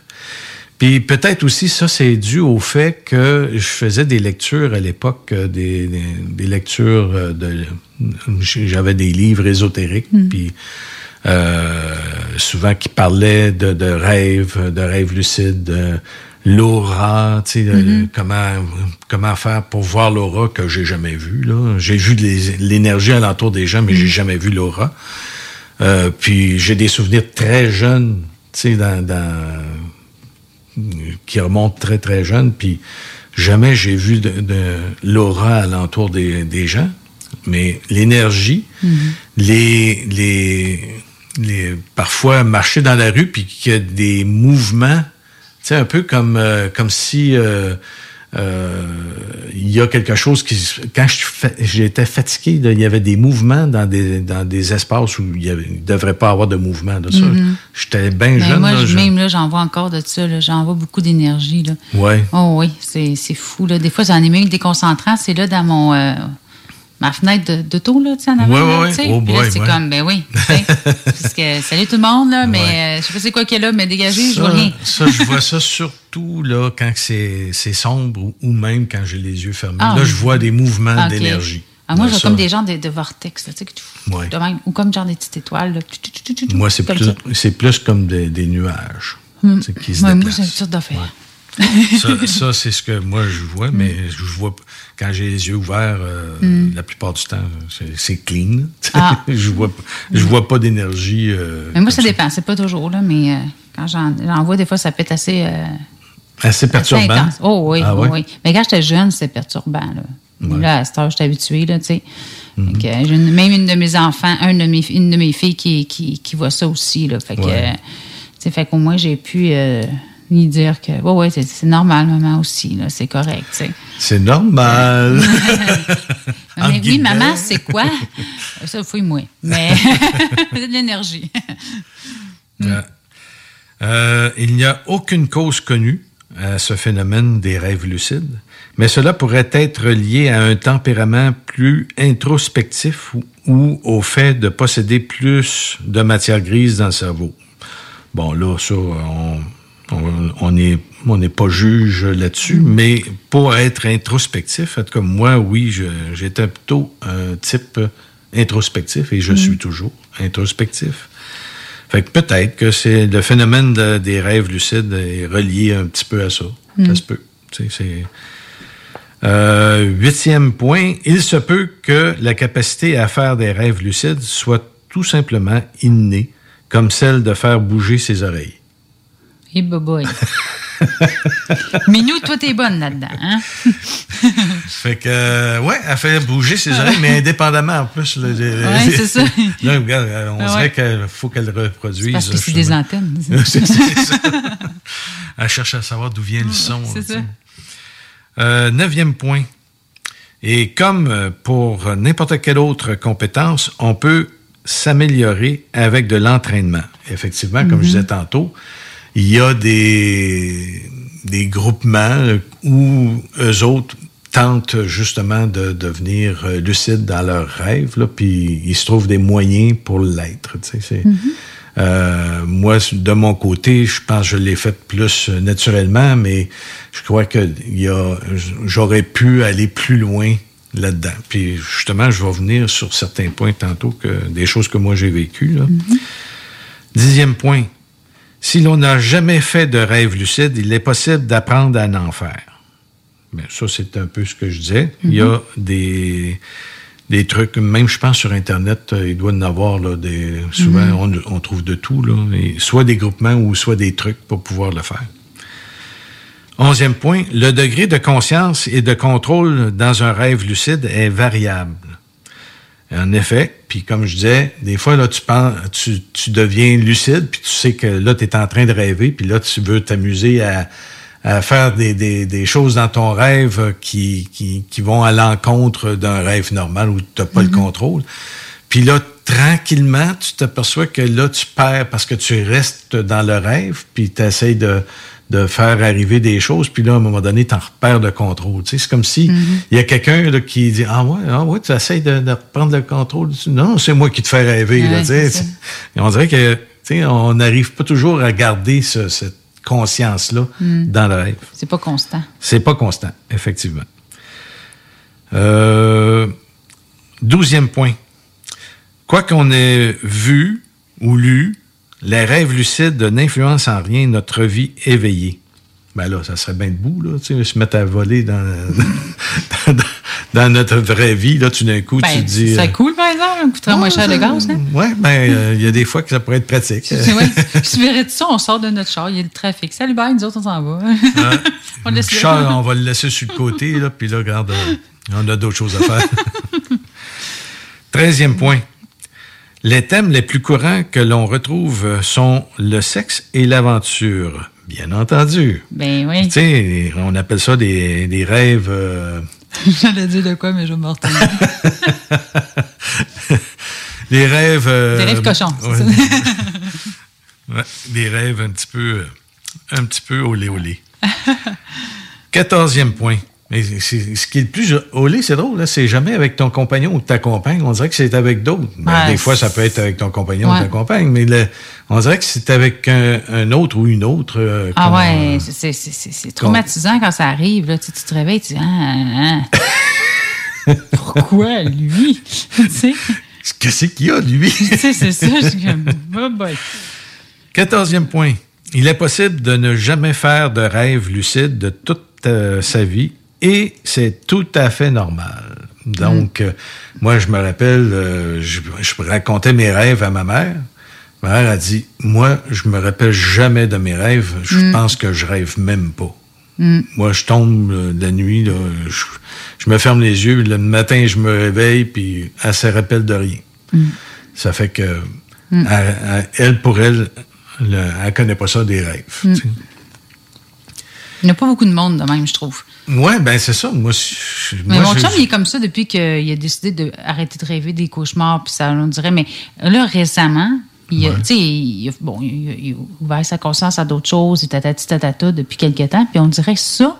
Puis peut-être aussi ça, c'est dû au fait que je faisais des lectures à l'époque, euh, des, des, des lectures euh, de... J'avais des livres ésotériques, puis euh, souvent qui parlaient de, de rêves, de rêves lucides, de l'aura, tu sais, Mhm. comment, comment faire pour voir l'aura que j'ai jamais vue. là. J'ai vu l'énergie alentour des gens, mais j'ai jamais vu l'aura. Euh, puis j'ai des souvenirs très jeunes, tu sais, dans, dans- qui remontent très très jeunes. Puis jamais j'ai vu de, de l'aura alentour des, des gens, mais l'énergie, les, les, les, parfois marcher dans la rue puis qu'il y a des mouvements, sais, un peu comme, euh, comme si euh, euh, il y a quelque chose qui... Quand j'étais fatigué, là, il y avait des mouvements dans des, dans des espaces où il ne devrait pas avoir de mouvement. Mhm. J'étais bien Ben, jeune. moi, là, je- je- même là, j'en vois encore de ça. J'en vois beaucoup d'énergie. Ouais. Oh oui, c'est c'est fou. Là. Des fois, j'en ai même déconcentrant. C'est là dans mon euh, ma fenêtre de- d'auto, là, tu sais, en avant. Ouais. Oh Puis là, boy, c'est ouais. comme, ben oui. Parce que, salut tout le monde, là, mais euh, je sais pas c'est quoi qu'il y a là, mais dégagez, je vois rien. ça, je vois ça surtout là, quand c'est c'est sombre ou, ou même quand j'ai les yeux fermés. Ah, là, oui. je vois des mouvements d'énergie. Ah, moi, j'ai ça, comme des genres de, de vortex, là, tu sais, que tu- Ouais. de ou comme genre des petites étoiles. Là. Tu- tu- tu- tu- tu- Moi, c'est plus, c'est plus comme des, des nuages Hmm. qui se moi, déplacent. c'est une sorte d'affaire. Ça, ça, c'est ce que moi je vois, mais je vois quand j'ai les yeux ouverts, euh, Mm. la plupart du temps, c'est- clean. Ah. je vois, je vois pas d'énergie. euh, Mais moi, ça dépend. C'est pas toujours, là, mais euh, quand j'en vois, des fois, ça peut être assez. euh, assez perturbant. Oh oui, Ah oh ouais? oui. Mais quand j'étais jeune, c'était perturbant. Là. Ouais. Là, à cette heure, j'étais habituée, là, tu sais. Que, une- même une de mes enfants, un de mes, une de mes filles qui, qui, qui voit ça aussi, là. Fait que, Ouais. tu sais, fait qu'au moins, j'ai pu lui dire que, ouais, ouais, c'est- normal, maman aussi, là. C'est correct. C'est normal. Mais oui, guillemets. maman, c'est quoi? Ça, fouille-moi. Mais c'est de l'énergie. Euh, euh, il n'y a aucune cause connue à ce phénomène des rêves lucides, mais cela pourrait être lié à un tempérament plus introspectif ou, ou au fait de posséder plus de matière grise dans le cerveau. Bon, là, ça, on on- n'est on n'est pas juge là-dessus, mais pour être introspectif, en tout cas, moi, oui, j'étais plutôt un type introspectif et je Mhm. suis toujours introspectif. Fait que peut-être que c'est le phénomène de- des rêves lucides est relié un petit peu à ça. Ça Mm. se peut. C'est- Euh, huitième point, il se peut que la capacité à faire des rêves lucides soit tout simplement innée, comme celle de faire bouger ses oreilles. Et boboy. Mais nous, toi, t'es bonne là-dedans, hein? Fait que, euh, ouais, elle fait bouger ses oreilles, mais indépendamment en plus. Ouais, c'est ça. Là, regarde, on Ah dirait ouais. qu'il faut qu'elle reproduise. Parce que c'est des antennes. C'est- ça. Elle cherche à savoir d'où vient le son. c'est ça. Euh, neuvième point. Et comme euh, pour n'importe quelle autre compétence, on peut s'améliorer avec de l'entraînement. Effectivement, comme je Mhm. disais tantôt, il y a des, des groupements où eux autres tentent justement de devenir euh, lucides dans leurs rêves, là, puis ils se trouvent des moyens pour l'être. tu sais, c'est- euh, moi, de mon côté, je pense que je l'ai fait plus euh, naturellement, mais je crois que j'aurais pu aller plus loin là-dedans. Puis justement, je vais revenir sur certains points tantôt, que, des choses que moi j'ai vécues. là. Dixième point. Si l'on n'a jamais fait de rêve lucide, il est possible d'apprendre à en faire. Bien, ça, c'est un peu ce que je disais. Il y a des, des trucs, même je pense sur Internet, euh, il doit y en avoir, là, des, souvent Mhm. on, on trouve de tout, là, et soit des groupements ou soit des trucs pour pouvoir le faire. Onzième point, le degré de conscience et de contrôle dans un rêve lucide est variable. En effet, puis comme je disais, des fois, là, tu, penses, tu, tu deviens lucide, puis tu sais que là, tu es en train de rêver, puis là, tu veux t'amuser à, à faire des, des, des choses dans ton rêve qui, qui, qui vont à l'encontre d'un rêve normal où tu n'as pas le contrôle. Puis là, tranquillement, tu t'aperçois que là, tu perds parce que tu restes dans le rêve, puis tu essaies de, de faire arriver des choses, puis là, à un moment donné, tu en repères le contrôle. Tu sais, c'est comme si il y a quelqu'un qui dit Ah ouais, ah ouais, tu essaies de, de reprendre le contrôle. Non, c'est moi qui te fais rêver. là, tu sais. Et on dirait que tu sais, on n'arrive pas toujours à garder ce- cette conscience-là Mm. dans le rêve. C'est pas constant. C'est pas constant, effectivement. Euh, douzième point. Quoi qu'on ait vu ou lu, les rêves lucides n'influencent en rien notre vie éveillée. Ben là, ça serait bien debout, là, tu sais, se mettre à voler dans, dans, dans notre vraie vie, là, tout d'un coup, Ben, tu te dis... c'est euh, coûte, par exemple, ça coûterait moins cher de gaz, hein? Ouais, ben, euh, il y a des fois que ça pourrait être pratique. C'est vrai. Je verrais tout ça, on sort de notre char, il y a le trafic. Salut, bye, nous autres, on s'en va. on Le char, on va le laisser sur le côté, là, puis là, regarde, euh, on a d'autres choses à faire. Treizième point. Les thèmes les plus courants que l'on retrouve sont le sexe et l'aventure. Bien entendu. Ben oui. Tu sais, on appelle ça des, des rêves... euh, J'allais dire de quoi, mais je me des rêves... euh, Des rêves cochons, c'est ouais. ça? Ouais, des rêves un petit peu... Un petit peu olé olé. Quatorzième point. Mais c'est- ce qui est le plus olé, c'est drôle, là, c'est jamais avec ton compagnon ou ta compagne. On dirait que c'est avec d'autres. Ben, Ouais, des fois, ça peut être avec ton compagnon ou ta compagne, mais le- on dirait que c'est avec un, un autre ou une autre. euh, Ah ouais, c'est- c'est- c'est c'est- c'est traumatisant quand ça arrive. Là. Tu, sais, tu te réveilles, tu dis ah, ah. Pourquoi lui? tu sais, Qu'est-ce qu'il y a, lui? tu sais, c'est ça. Je suis comme, oh boy. Quatorzième point. Il est possible de ne jamais faire de rêve lucide de toute euh, sa vie et c'est tout à fait normal. Donc, euh, moi, je me rappelle, euh, je, je racontais mes rêves à ma mère. Ma mère a dit, moi, je me rappelle jamais de mes rêves. Je Mm. pense que je rêve même pas. Mm. Moi, je tombe euh, la nuit, là, je, je me ferme les yeux, le matin, je me réveille, puis elle se rappelle de rien. Mm. Ça fait que, Mm. elle, elle- elle, pour elle, le- elle connaît pas ça des rêves. Mm. Il n'y a pas beaucoup de monde de même, je trouve. Ouais, ben c'est ça. Moi, je- Mais moi, mon je- chum, il est comme ça depuis qu'il a décidé d'arrêter de rêver des cauchemars, puis ça, on dirait. Mais là, récemment, il a, il a- bon, il a, il a ouvert sa conscience à d'autres choses, et tatati tatata depuis quelques temps, puis on dirait que ça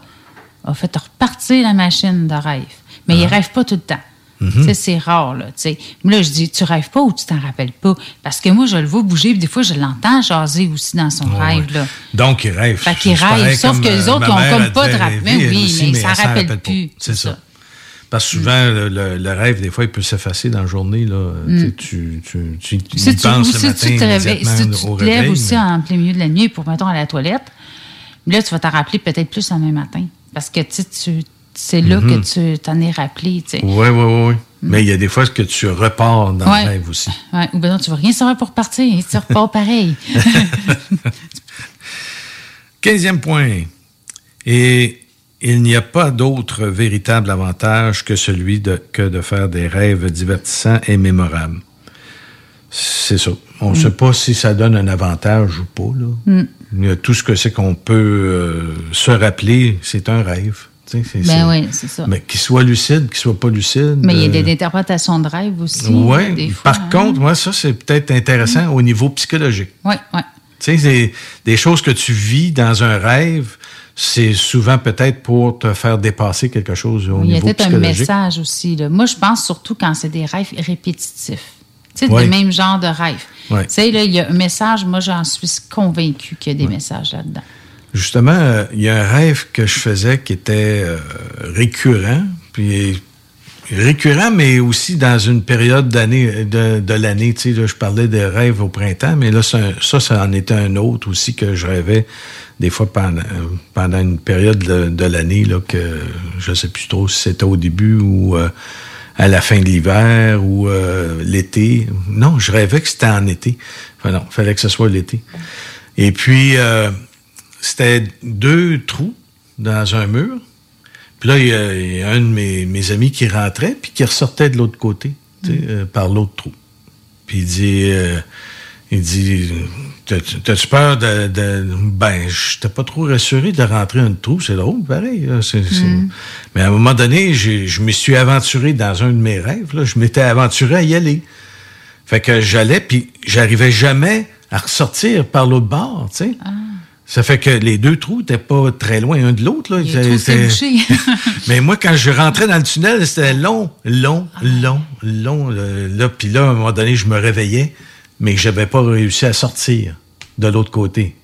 a fait repartir la machine de rêve. Mais il rêve pas tout le temps. Mhm. C'est rare, là. tu sais. Mais là, je dis, tu rêves pas ou tu t'en rappelles pas? Parce que moi, je le vois bouger, puis des fois, je l'entends jaser aussi dans son Ouais, rêve, là. Donc, il rêve. Fait qu'il rêve, sauf que les euh, autres, ils ont mère, comme pas de Mais elle oui, aussi, mais elle ça s'en rappelle plus, C'est ça. Parce que souvent, le, le- le rêve, des fois, il peut s'effacer dans la journée. Là. Mm. Tu, tu, tu, tu Si y tu, penses ou le si matin tu te réveilles, si tu te lèves aussi en plein milieu de la nuit pour, mettons, aller à la toilette, là, tu vas t'en rappeler peut-être plus le même matin. Parce que, tu sais, tu- c'est là Mhm. que tu t'en es rappelé, tu sais. Oui, oui, oui. oui. Mais il y a des fois que tu repars dans Ouais. le rêve aussi. Ouais, ou ben non, tu vas rien savoir pour partir, tu repars pareil. Quinzième point. Et il n'y a pas d'autre véritable avantage que celui de, que de faire des rêves divertissants et mémorables. C'est ça. On ne Mm. sait pas si ça donne un avantage ou pas. Là. Mm. Tout ce que c'est qu'on peut euh, se rappeler, c'est un rêve. Ben oui, c'est ça. Mais qu'il soit lucide, qu'il soit pas lucide. Mais il y a euh, des interprétations de rêve aussi. Des fois, Par hein. contre, moi, ça, c'est peut-être intéressant au niveau psychologique. Oui, oui. Tu sais, c'est des choses que tu vis dans un rêve, c'est souvent peut-être pour te faire dépasser quelque chose au Il y a niveau peut-être un psychologique. message aussi. Là. Moi, je pense surtout quand c'est des rêves répétitifs. Tu sais, Ouais. le même genre de rêve. Ouais. Tu sais, là, il y a un message, moi, j'en suis convaincu qu'il y a des messages là-dedans. Justement, euh, il y a un rêve que je faisais qui était euh, récurrent, puis récurrent, mais aussi dans une période d'année de, de l'année. Tu sais, je parlais de rêves au printemps, mais là, ça, ça en était un autre aussi que je rêvais des fois pendant, euh, pendant une période de, l'année, là, que je sais plus trop si c'était au début ou à la fin de l'hiver ou l'été. Non, je rêvais que c'était en été. Enfin non, il fallait que ce soit l'été. Et puis, c'était deux trous dans un mur. Puis là, il y a, il y a un de mes, mes amis qui rentrait, puis qui ressortait de l'autre côté, sais, euh, par l'autre trou. Puis il dit, euh, il dit, T'as- t'as-tu peur de, de- ben, j'étais pas trop rassuré de rentrer un trou, c'est drôle, pareil. là, Mm. Mais à un moment donné, je me suis aventuré dans un de mes rêves, là, je m'étais aventuré à y aller. Fait que j'allais, puis j'arrivais jamais à ressortir par l'autre bord, tu sais. Ça fait que les deux trous n'étaient pas très loin un de l'autre. là. Mais moi, quand je rentrais dans le tunnel, c'était long, long, long, long. Là, puis là, à un moment donné, je me réveillais, mais j'avais pas réussi à sortir de l'autre côté.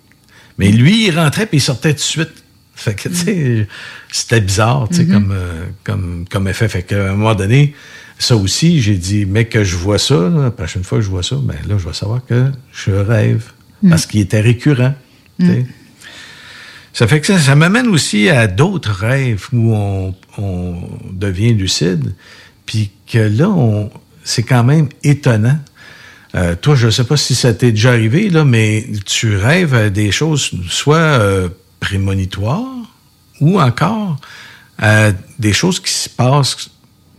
Mais lui, il rentrait puis il sortait tout de suite. Fait que, tu sais, c'était bizarre, tu sais, Mhm. comme, euh, comme, comme effet. Fait qu'à un moment donné, ça aussi, j'ai dit, mais que je vois ça, là, la prochaine fois que je vois ça, ben là, je vais savoir que je rêve. Mm. Parce qu'il était récurrent. sais. Ça fait que ça, ça m'amène aussi à d'autres rêves où on, devient lucide, puis que là, on, c'est quand même étonnant. Euh, toi, je ne sais pas si ça t'est déjà arrivé, là, mais tu rêves des choses soit euh, prémonitoires ou encore à des choses qui se passent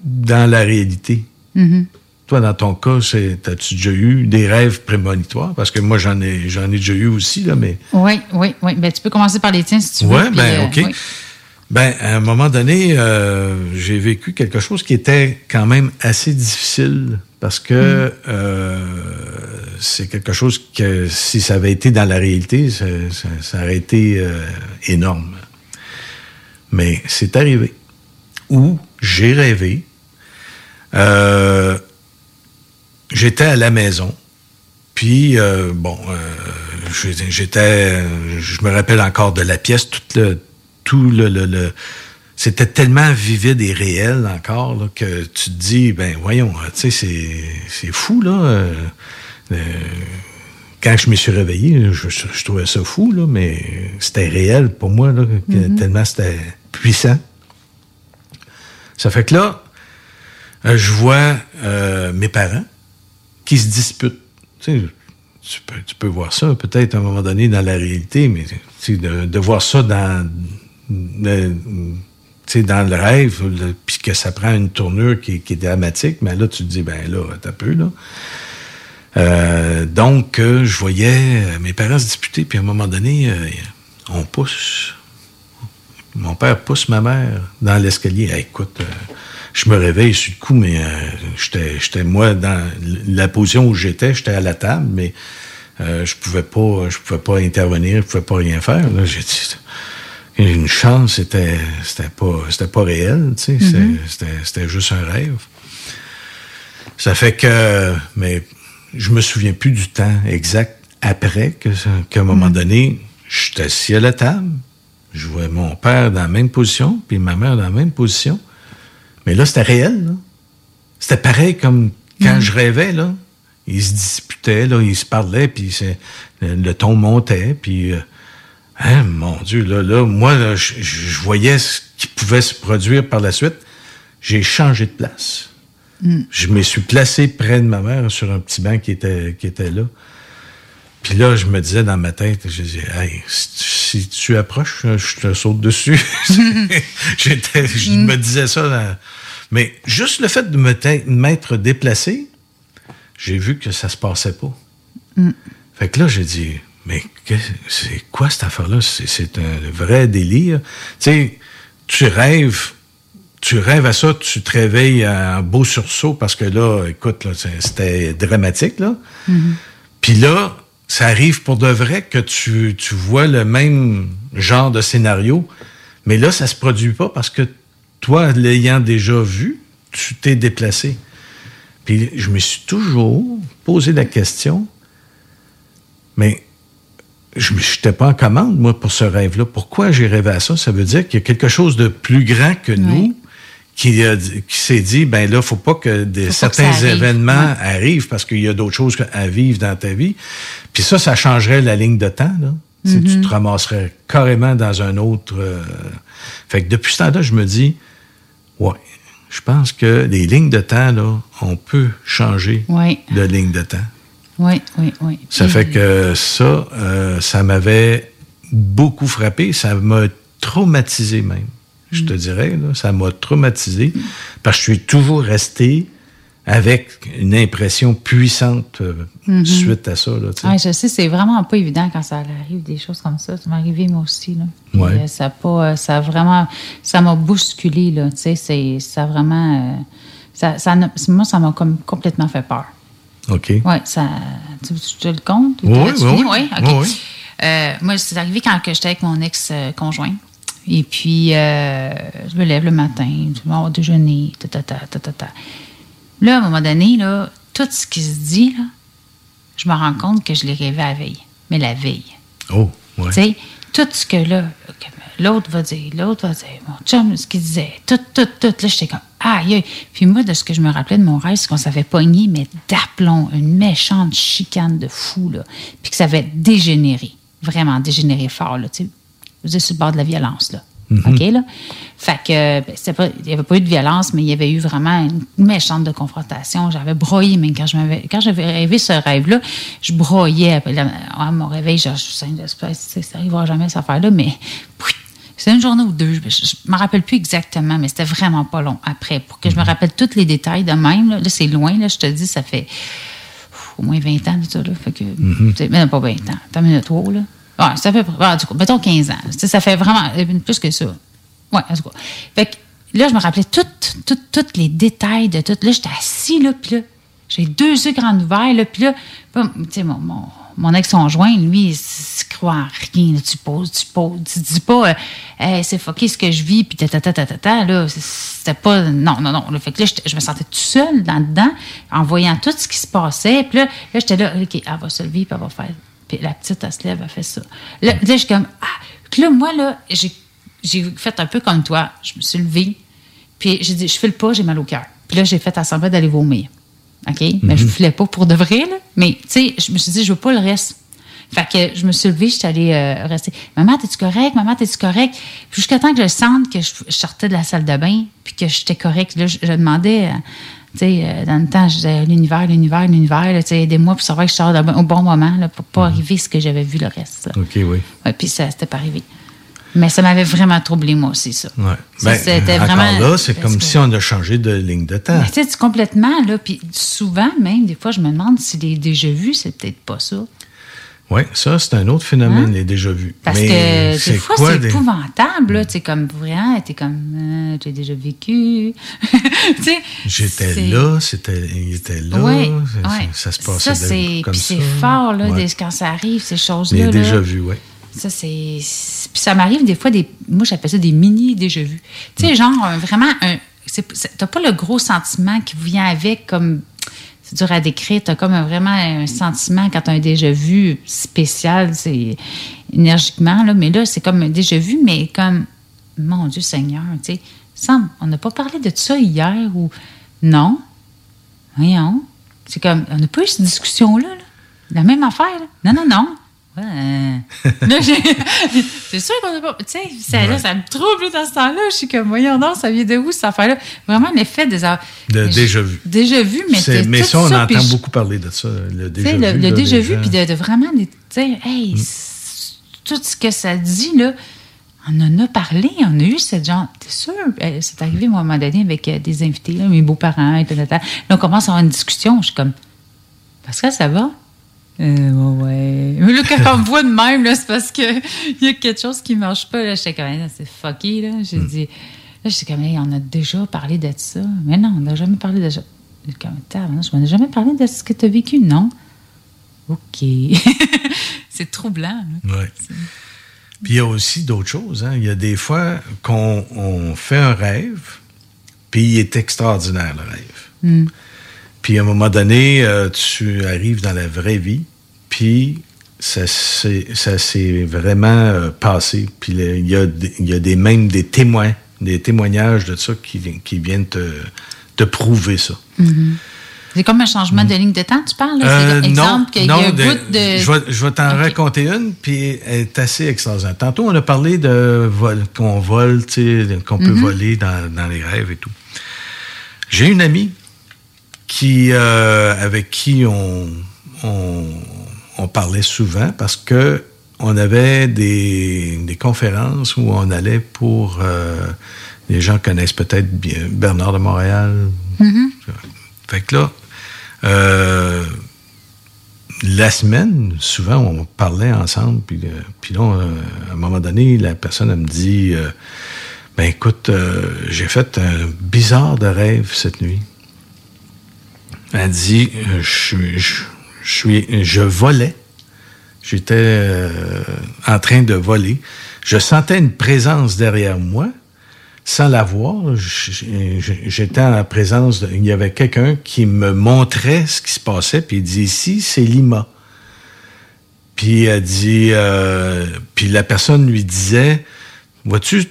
dans la réalité. Mhm. Toi, dans ton cas, as-tu déjà eu des rêves prémonitoires? Parce que moi, j'en ai, j'en ai déjà eu aussi, là, mais. Oui, oui, oui. Ben, tu peux commencer par les tiens si tu veux. Ouais, ben, euh, OK. oui. Ben, à un moment donné, euh, j'ai vécu quelque chose qui était quand même assez difficile parce que euh, c'est quelque chose que si ça avait été dans la réalité, ça, ça- ça aurait été énorme. Mais c'est arrivé. Où j'ai rêvé. Euh, J'étais à la maison. Puis, euh, bon, euh, j'étais, je me rappelle encore de la pièce, tout le, tout le, le- le- c'était tellement vivide et réel encore là, que tu te dis, ben voyons, tu sais, c'est, c'est fou là. euh, euh, quand je me suis réveillé, je, trouvais ça fou là, mais c'était réel pour moi là, que- Mhm. tellement c'était puissant. Ça fait que là, euh, je vois euh, mes parents qui se disputent. Tu, peux, voir ça peut-être à un moment donné dans la réalité, mais de, voir ça dans, le- rêve, puis que ça prend une tournure qui, est dramatique, mais là, tu te dis, ben là, t'as peu, là. Euh, donc, euh, je voyais euh, mes parents se disputer, puis à un moment donné, on pousse. Mon père pousse ma mère dans l'escalier. Écoute, je me réveille sur le coup, mais euh, j'étais, j'étais, moi, dans la position où j'étais, j'étais à la table, mais euh, je pouvais pas, je pouvais pas intervenir, je pouvais pas rien faire. Là, j'ai dit, une chance, c'était, c'était pas, c'était pas réel, tu sais, c'est- c'était, c'était juste un rêve. Ça fait que, mais je me souviens plus du temps exact après que, qu'à un moment donné, j'étais assis à la table, je voyais mon père dans la même position, puis ma mère dans la même position. Mais là, c'était réel, là. C'était pareil comme quand je rêvais, là. Ils se disputaient, là, ils se parlaient, puis c'est- le, le ton montait, puis... euh, hein, mon Dieu, là, là, moi, là, je, je- je voyais ce qui pouvait se produire par la suite. J'ai changé de place. Mm. Je me suis placé près de ma mère sur un petit banc qui était, qui était là. Puis là, je me disais dans ma tête, je disais, hey, si, tu- si tu approches, je te saute dessus. J'étais, je me disais ça. Mais juste le fait de me m'être déplacé, j'ai vu que ça se passait pas. Mm. Fait que là, j'ai dit, mais c'est quoi cette affaire-là? C'est, c'est un vrai délire. Tu sais, tu rêves, tu rêves à ça, tu te réveilles en beau sursaut parce que là, écoute, c'était dramatique, là. Puis là, ça arrive pour de vrai que tu, tu vois le même genre de scénario, mais là, ça se produit pas parce que toi, l'ayant déjà vu, tu t'es déplacé. Puis je me suis toujours posé la question, mais je n'étais pas en commande, moi, pour ce rêve-là. Pourquoi j'ai rêvé à ça? Ça veut dire qu'il y a quelque chose de plus grand que nous qui, s'est dit, ben là, faut pas que des, Faut pas que certains événements arrivent parce qu'il y a d'autres choses à vivre dans ta vie. Puis ça, ça changerait la ligne de temps, là. Tu Mhm. te ramasserais carrément dans un autre... euh, Fait que depuis ce temps-là, je me dis, ouais, je pense que les lignes de temps, là, on peut changer Oui. de ligne de temps. Oui, oui, oui. Ça Puis- fait que ça, euh, ça m'avait beaucoup frappé. Ça m'a traumatisé même. Je te dirais, là, ça m'a traumatisé parce que je suis toujours resté avec une impression puissante euh, Mhm. suite à ça. Là. Ouais, je sais, c'est vraiment pas évident quand ça arrive des choses comme ça. Ça m'est arrivé moi aussi. Là. Euh, ça a pas, euh, ça a vraiment, ça m'a bousculé là. Tu sais, c'est, ça a vraiment, euh, ça, moi, ça m'a comme complètement fait peur. OK. Ouais, ça, tu, tu te le comptes? Ou Oui, oui, oui. Ouais, ok. Oui, oui. Moi, c'est arrivé quand j'étais avec mon ex-conjoint. Et puis, euh, je me lève le matin, je vais au déjeuner, ta, ta, ta, ta, ta, ta. Là, à un moment donné, là, tout ce qui se dit, là, je me rends compte que je l'ai rêvé à la veille. Mais la veille. Oh, ouais. Tu sais, tout ce que là, l'autre va dire, l'autre va dire, mon chum, ce qu'il disait, tout, tout, tout. Là, j'étais comme, aïe, aïe. Puis moi, de ce que je me rappelais de mon rêve, c'est qu'on s'avait pogné, mais d'aplomb, une méchante chicane de fou, là. Puis que ça avait dégénéré, vraiment dégénéré fort, là, tu sais. Je veux dire, sur le bord de la violence, là. Mhm. OK, là? Fait que, ben, c'était pas, il n'y avait pas eu de violence, mais il y avait eu vraiment une méchante de confrontation. J'avais broyé, même quand je m'avais, quand j'avais rêvé ce rêve-là, je broyais. À mon réveil, je, je ça n'arrivera jamais, cette affaire-là, mais, C'était une journée ou deux. Je, je, me rappelle plus exactement, mais c'était vraiment pas long après. Pour que je me rappelle tous les détails de même. Là, Là, c'est loin, là, je te dis, ça fait pff, au moins 20 ans de ça. Là. Fait que, c'est- mais pas 20 ans. T'as minute, wow, là. Ouais, ça fait, en tout cas, mettons 15 ans. Ça fait vraiment euh, plus que ça. Ouais, en tout cas. Fait que là, je me rappelais tous tout, tous les détails de tout. Là, j'étais assis, là, puis là, j'ai deux yeux grands ouverts, là, puis là, tu sais, mon, mon, mon ex-conjoint, lui, il se croit en rien. tu poses, tu poses. Tu dis pas, euh, c'est fucké ce que je vis, puis ta, ta, ta, ta, ta, ta, là, c'était pas... Non, non, non. Là, fait que là, je me sentais tout seul là-dedans, en voyant tout ce qui se passait. Puis là, là j'étais là, OK, elle va se lever, puis elle va faire... Puis la petite, elle se lève, elle fait ça. Là, là je suis comme... Ah. Là, moi, là, j'ai j'ai fait un peu comme toi. Je me suis levée, puis j'ai dit, je file pas, j'ai mal au cœur. Puis là, j'ai fait à semblant d'aller vomir. OK? Mais je ne filais pas pour de vrai, là. Mais, tu sais, je me suis dit, je veux pas le reste. Fait que je me suis levée, je suis allée euh, rester. Maman, t'es-tu correct? Maman, t'es-tu correct? Puis jusqu'à temps que je sente que je, je sortais de la salle de bain, puis que j'étais correct. Là, je, je demandais, sais, euh, dans le temps, je disais l'univers, l'univers, l'univers, aidez-moi pour savoir que je sors au bon moment, là, pour pas arriver ce que j'avais vu le reste. là. OK, oui. Ouais, puis ça, c'était pas arrivé. Mais ça m'avait vraiment troublé, moi aussi, ça. Ouais. Ça, Ben, c'était encore vraiment- là, c'est comme si on a changé de ligne de temps. Mais tu sais, tu- complètement, là, puis souvent, même, des fois, je me demande si les déjà vus, c'est peut-être pas ça. Oui, ça, c'est un autre phénomène, Hein? les déjà-vus. Parce Mais que c'est des fois, c'est des- épouvantable, sais, comme, vraiment, t'es comme, euh, j'ai déjà vécu. tu sais, J'étais c'est- là, c'était, il était là, Ouais, ça, ouais. ça se passait Ça, de- c'est, comme puis ça. c'est fort, là, Ouais. des- quand ça arrive, ces choses-là. Les déjà vus, oui. Ça, c'est. c'est- Puis ça m'arrive des fois, des, moi, j'appelle ça des mini déjà vus. Tu sais, genre, un- vraiment, un, c'est- c'est- t'as pas le gros sentiment qui vient avec, comme. C'est dur à décrire. T'as comme un- vraiment un sentiment quand t'as un déjà vu spécial, c'est énergiquement, là. Mais là, c'est comme un déjà vu, mais comme. Mon Dieu Seigneur, tu sais. Semble, on n'a pas parlé de ça hier ou. Non? Voyons. C'est comme. On n'a pas eu cette discussion-là, là. La même affaire, là. Non, non, non. C'est sûr qu'on n'a pas. Tu sais, ça, là, ça me trouble dans ce temps-là. Je suis comme, voyons, non, ça vient de où cette affaire-là? Vraiment l'effet des. De déjà vu. Déjà vu, mais C'est- Mais ça, on entend je- beaucoup parler de ça, le déjà vu. le, le là, déjà vu, gens. puis de, de vraiment, sais, hey, Mm. tout ce que ça dit, là, on en a parlé, on a eu cette genre, t'es sûr? Euh, C'est arrivé, moi, à un moment donné, avec euh, des invités, là, mes beaux-parents, et tout, tout, tout. Là, on commence à avoir une discussion, je suis comme, Pascal, ça va? Euh, ouais, là, quand on me voit de même, c'est parce qu'il y a quelque chose qui marche pas. Là, j'étais comme, Hey, c'est fucké, là. J'ai Hmm. dit, là, j'étais comme, Hey, on a déjà parlé de ça. Mais non, on n'a jamais parlé de ça. Comme, je m'en ai jamais parlé de ce que tu as vécu, non? OK. c'est troublant. Ouais. Puis il y a aussi d'autres choses. hein. Il y a des fois qu'on on fait un rêve, puis il est extraordinaire, le rêve. Hmm. Puis à un moment donné, euh, tu arrives dans la vraie vie, puis ça s'est vraiment euh, passé. Puis il y a, y a des, même des témoins, des témoignages de ça qui, qui viennent te, te prouver ça. Mhm. C'est comme un changement de ligne de temps, tu parles? là? Euh, C'est exemple qu'il y a un de- bout de. Je vais, je vais t'en raconter une, puis elle est assez extraordinaire. Tantôt, on a parlé de vol, qu'on vole, qu'on peut Mhm. voler dans, dans les rêves et tout. J'ai une amie qui, euh, avec qui on, on, on parlait souvent parce que on avait des, des conférences où on allait pour... euh, les gens connaissent peut-être bien Bernard de Montréal, Mhm. fait que là, euh, la semaine, souvent, on parlait ensemble, puis, euh, puis là, à un moment donné, la personne, elle me dit, euh, ben écoute, j'ai fait un bizarre de rêve cette nuit. Elle dit, euh, je, je, volais. J'étais euh, en train de voler. Je sentais une présence derrière moi, sans la voir. J'étais en présence. de- il y avait quelqu'un qui me montrait ce qui se passait, puis il dit ici, c'est Lima. Puis elle dit, euh, puis la personne lui disait, vois-tu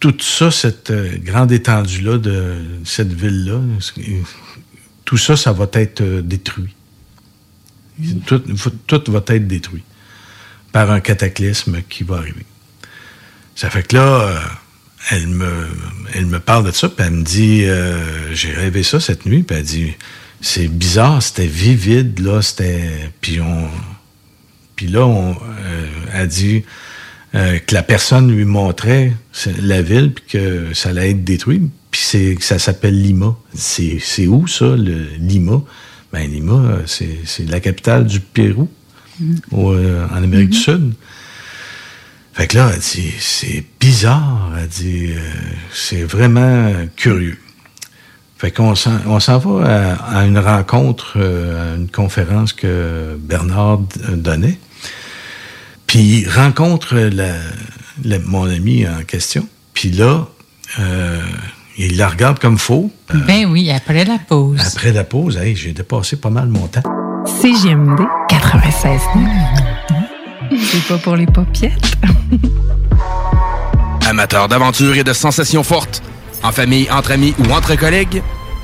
tout ça, cette grande étendue-là de cette ville-là, tout ça, ça va être euh, détruit. Tout, va être détruit par un cataclysme qui va arriver. Ça fait que là, euh, elle me, parle de ça, puis elle me dit, euh, j'ai rêvé ça cette nuit, puis elle dit, c'est bizarre, c'était vivide, là, c'était, puis on, puis là, on, elle dit, que la personne lui montrait la ville, puis que ça allait être détruit. Puis c'est, ça s'appelle Lima. C'est, où ça, le Lima? Ben Lima, euh, c'est, la capitale du Pérou, au, euh, en Amérique du Sud. Fait que là, elle dit, c'est bizarre. Elle dit, euh, c'est vraiment curieux. Fait qu'on s'en, on s'en va à, à une rencontre, euh, à une conférence que Bernard donnait. Puis il rencontre la, la- mon ami en question. Puis là, euh, il la regarde comme faux. Ben oui, après la pause. Après la pause, hey, j'ai dépassé pas mal mon temps. CGMD 96 C'est pas pour les popiettes. Amateurs d'aventure et de sensations fortes, en famille, entre amis ou entre collègues,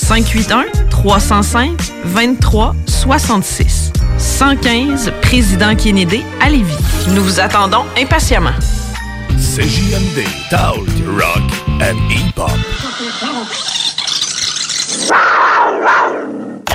581-305-2366. 115 Président Kennedy à Lévis. Nous vous attendons impatiemment. CJMD, Talk, Rock and Hip-Hop.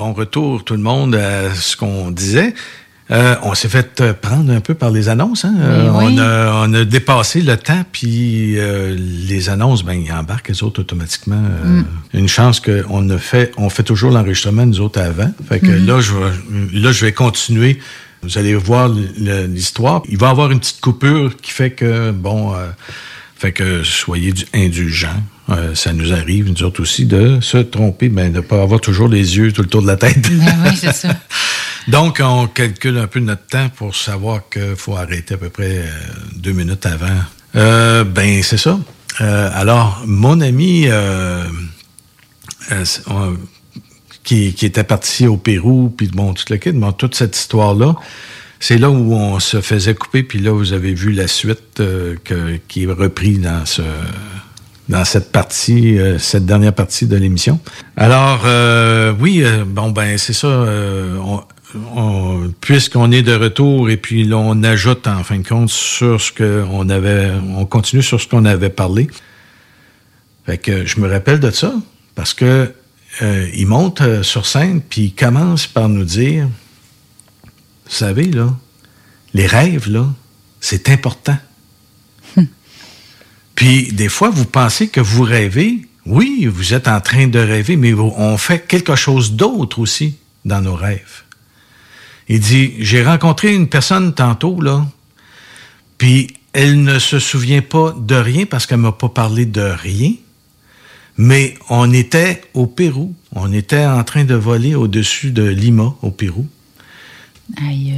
Bon retour tout le monde à ce qu'on disait. Euh, on s'est fait euh, prendre un peu par les annonces. Hein? Euh, oui. on, a, on a dépassé le temps, puis euh, les annonces, ben, ils embarquent les autres automatiquement. Mm. Une chance qu'on a fait, on fait toujours l'enregistrement nous autres avant. Fait que Mhm. là, je vais, là, je vais continuer. Vous allez voir l'histoire. Il va y avoir une petite coupure qui fait que, bon, fait que soyez du- indulgents. Euh, ça nous arrive, nous autres aussi, de se tromper, ben, de ne pas avoir toujours les yeux tout le tour de la tête. Ben oui, c'est ça. Donc, on calcule un peu notre temps pour savoir qu'il faut arrêter à peu près euh, deux minutes avant. Euh, ben, c'est ça. Euh, alors, mon ami qui, qui était parti au Pérou, puis bon, tout le kit, bon, toute cette histoire-là, c'est là où on se faisait couper, puis là, vous avez vu la suite que- qui est reprise dans ce dans cette partie, euh, cette dernière partie de l'émission. Alors, euh, oui, euh, bon, ben, c'est ça. on- on- puisqu'on est de retour et puis là, on ajoute en fin de compte sur ce qu'on avait, on continue sur ce qu'on avait parlé. Fait que je me rappelle de ça parce que il monte sur scène puis il commence par nous dire, vous savez là, les rêves là, c'est important. Puis des fois, vous pensez que vous rêvez. Oui, vous êtes en train de rêver, mais on fait quelque chose d'autre aussi dans nos rêves. Il dit, j'ai rencontré une personne tantôt, là, puis elle ne se souvient pas de rien parce qu'elle m'a pas parlé de rien, mais on était au Pérou. On était en train de voler au-dessus de Lima, au Pérou.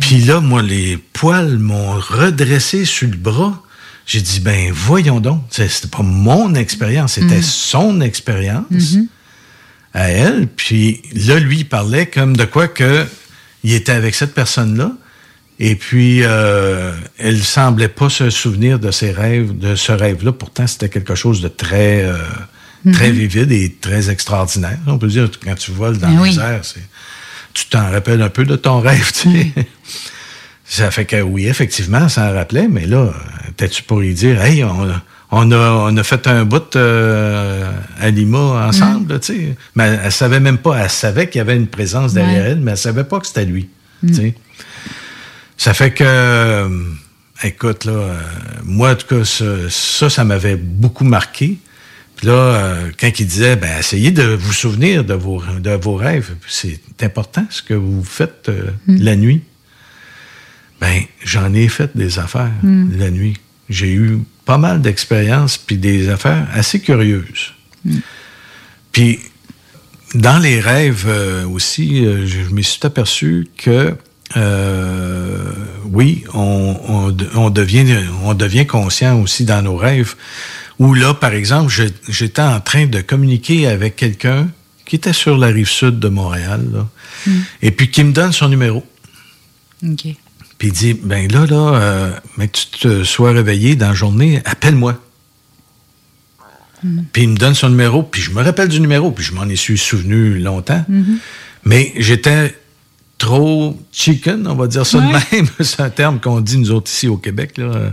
Puis là, moi, les poils m'ont redressé sur le bras. J'ai dit, ben voyons donc, c'était pas mon expérience, c'était Mm. son expérience Mhm. à elle. Puis là, lui, il parlait comme de quoi que il était avec cette personne-là. Et puis, euh, elle semblait pas se souvenir de ses rêves, de ce rêve-là. Pourtant, c'était quelque chose de très, euh, très Mhm. vivide et très extraordinaire. On peut dire, quand tu voles dans Ben les oui. airs, tu t'en rappelles un peu de ton rêve, tu sais. Ça fait que oui, effectivement, ça en rappelait, mais là, peut-être pour y dire, hey, on, on, a, on a fait un bout euh, à Lima ensemble, là, tu sais. Mais elle, elle savait même pas, elle savait qu'il y avait une présence derrière Ouais. elle, mais elle savait pas que c'était lui, Mm. tu sais. Ça fait que, euh, écoute, là, euh, moi, en tout cas, ça, ça, ça m'avait beaucoup marqué. Puis là, euh, quand il disait, ben, essayez de vous souvenir de vos, de vos rêves. C'est important ce que vous faites euh, Mm. la nuit. Ben, j'en ai fait des affaires Mm. la nuit. J'ai eu pas mal d'expériences puis des affaires assez curieuses. Puis, dans les rêves euh, aussi, euh, je, je me suis aperçu que euh, oui, on, on de- on devient, on devient conscient aussi dans nos rêves. Où là, par exemple, j'étais en train de communiquer avec quelqu'un qui était sur la rive sud de Montréal, là, Mm. et puis qui me donne son numéro. Puis il dit, ben là, là, euh, mais que tu te sois réveillé dans la journée, appelle-moi. Mm. Puis il me donne son numéro, puis je me rappelle du numéro, puis je m'en ai suis souvenu longtemps. Mhm. Mais j'étais trop chicken, on va dire ça Ouais. de même. C'est un terme qu'on dit nous autres ici au Québec. Là.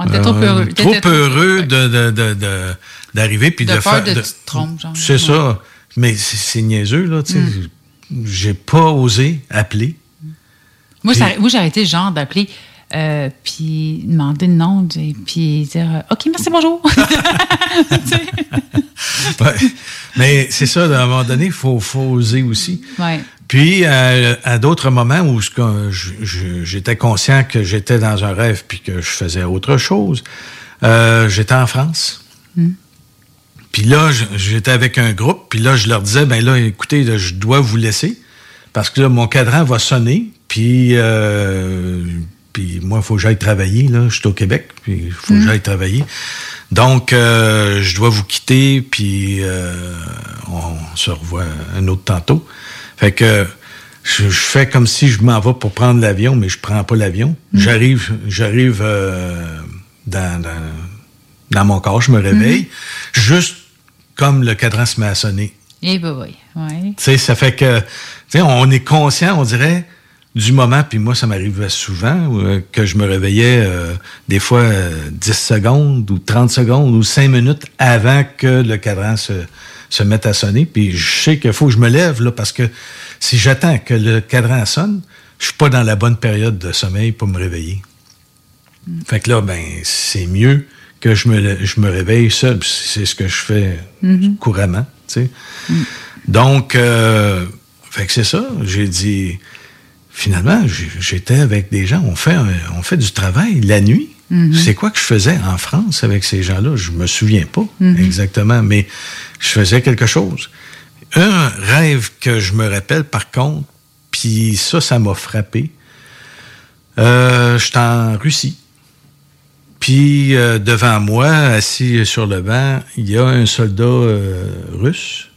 On était trop. Trop T'étais trop- peureux de, de, de, de- d'arriver puis De faire. de. C'est ça. Mais c'est, c'est niaiseux, là, tu sais. Mm. J'ai pas osé appeler. Moi, moi, j'ai arrêté genre d'appeler, euh, puis demander le nom, puis dire euh, OK, merci, bonjour. Ouais. Mais c'est ça, à un moment donné, il faut, faut oser aussi. ouais. Puis, à, à d'autres moments où j'étais conscient que j'étais dans un rêve puis que je faisais autre chose, euh, j'étais en France. Mm. Puis là, j'étais avec un groupe, puis là, je leur disais, ben là, écoutez, là, je dois vous laisser, parce que là, mon cadran va sonner, puis, euh, puis moi, il faut que j'aille travailler, là, je suis au Québec, puis il faut que Mm. j'aille travailler. Donc, euh, je dois vous quitter, puis euh, on se revoit un autre tantôt. Fait que je, je fais comme si je m'en vais pour prendre l'avion, mais je prends pas l'avion. J'arrive, j'arrive euh, dans, dans, dans mon corps, je me réveille, juste comme le cadran se met à sonner. Eh ben oui. Ouais. Tu sais, ça fait que, tu sais, on est conscient, on dirait, du moment, puis moi, ça m'arrivait souvent, euh, que je me réveillais euh, des fois euh, 10 secondes ou 30 secondes ou 5 minutes avant que le cadran se, se mette à sonner. Puis je sais qu'il faut que je me lève, là, parce que si j'attends que le cadran sonne, je suis pas dans la bonne période de sommeil pour me réveiller. Fait que là, ben, c'est mieux que je me, je me réveille seul. C'est ce que je fais Mhm. couramment, tu sais. Donc, euh, fait que c'est ça. J'ai dit, finalement, j'étais avec des gens, on fait, on fait du travail la nuit. Mhm. C'est quoi que je faisais en France avec ces gens-là? Je me souviens pas Mhm. exactement, mais je faisais quelque chose. Un rêve que je me rappelle, par contre, puis ça, ça m'a frappé. Euh, J'étais en Russie. Puis euh, devant moi, assis sur le banc, il y a un soldat euh, russe.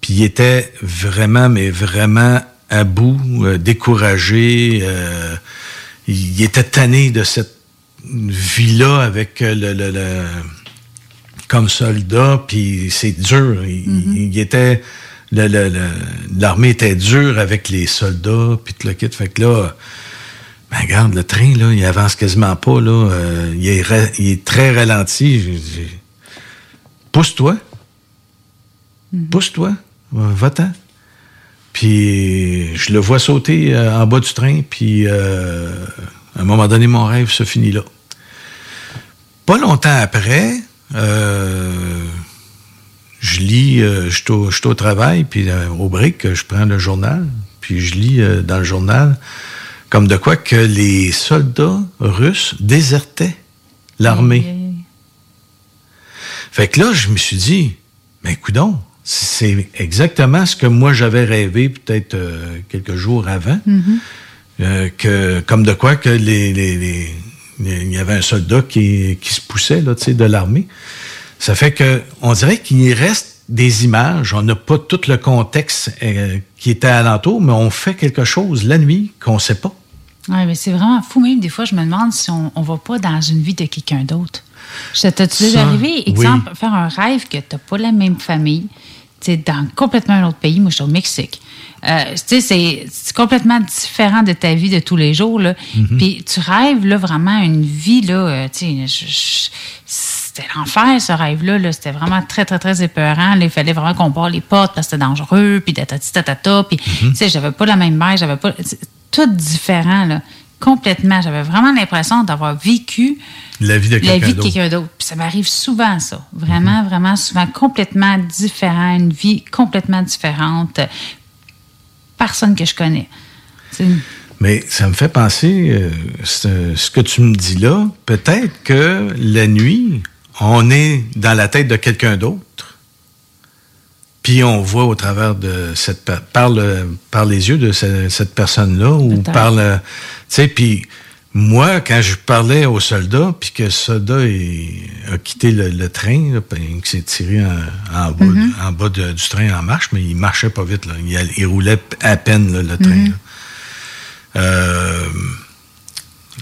Puis il était vraiment, mais vraiment à bout, euh, découragé. euh, il était tanné de cette vie-là avec euh, le, le- le- comme soldat. Puis c'est dur. Il, il était l'armée était dure avec les soldats. Puis tout le kit. Fait que là. Ben, regarde, le train, là, il avance quasiment pas, là. Euh, il, est il est très ralenti. Pousse-toi. Pousse-toi. Va- Va-t'en. Puis je le vois sauter euh, en bas du train, puis euh, à un moment donné, mon rêve se finit là. Pas longtemps après, euh, je lis, euh, je suis au, travail, puis au break, je prends le journal, puis je lis dans le journal comme de quoi que les soldats russes désertaient l'armée. Fait que là, je me suis dit, ben coudon, c'est exactement ce que moi j'avais rêvé peut-être euh, quelques jours avant, euh, que comme de quoi que les, les- les- les- il y avait un soldat qui, qui se poussait là, de l'armée. Ça fait que on dirait qu'il reste des images. On n'a pas tout le contexte euh, qui était alentour, mais on fait quelque chose la nuit qu'on sait pas. Oui, mais c'est vraiment fou. Même des fois, je me demande si on ne va pas dans une vie de quelqu'un d'autre. Ça t'as-tu déjà arrivé, exemple, faire un rêve que tu n'as pas la même famille, dans complètement un autre pays. Moi, je suis au Mexique. Euh, tu sais, c'est complètement différent de ta vie de tous les jours. Là. Mhm. Puis tu rêves là, vraiment une vie, là, euh, tu sais, c'était l'enfer, ce rêve-là. Là. C'était vraiment très, très, très épeurant. Là, il fallait vraiment qu'on barre les portes parce que c'était dangereux, puis tatati tatata. Puis, Mhm. tu sais, j'avais pas la même mère, j'avais pas... Tout différent, là. Complètement. J'avais vraiment l'impression d'avoir vécu La vie de la quelqu'un vie de d'autre. quelqu'un d'autre. Puis ça m'arrive souvent, ça. Vraiment, vraiment souvent. Complètement différent. Une vie complètement différente. Personne que je connais. Mais ça me fait penser, euh, ce, ce que tu me dis là, peut-être que la nuit, on est dans la tête de quelqu'un d'autre, puis on voit au travers de cette par, le- par les yeux de ce- cette personne-là ou par le, tu sais, puis moi quand je parlais au soldat, puis que ce soldat il a quitté le, le train, là, puis qu'il s'est tiré en, en bas, Mhm. en bas de- du train en marche, mais il marchait pas vite là, il, il roulait à peine là, le train. Mhm. Euh,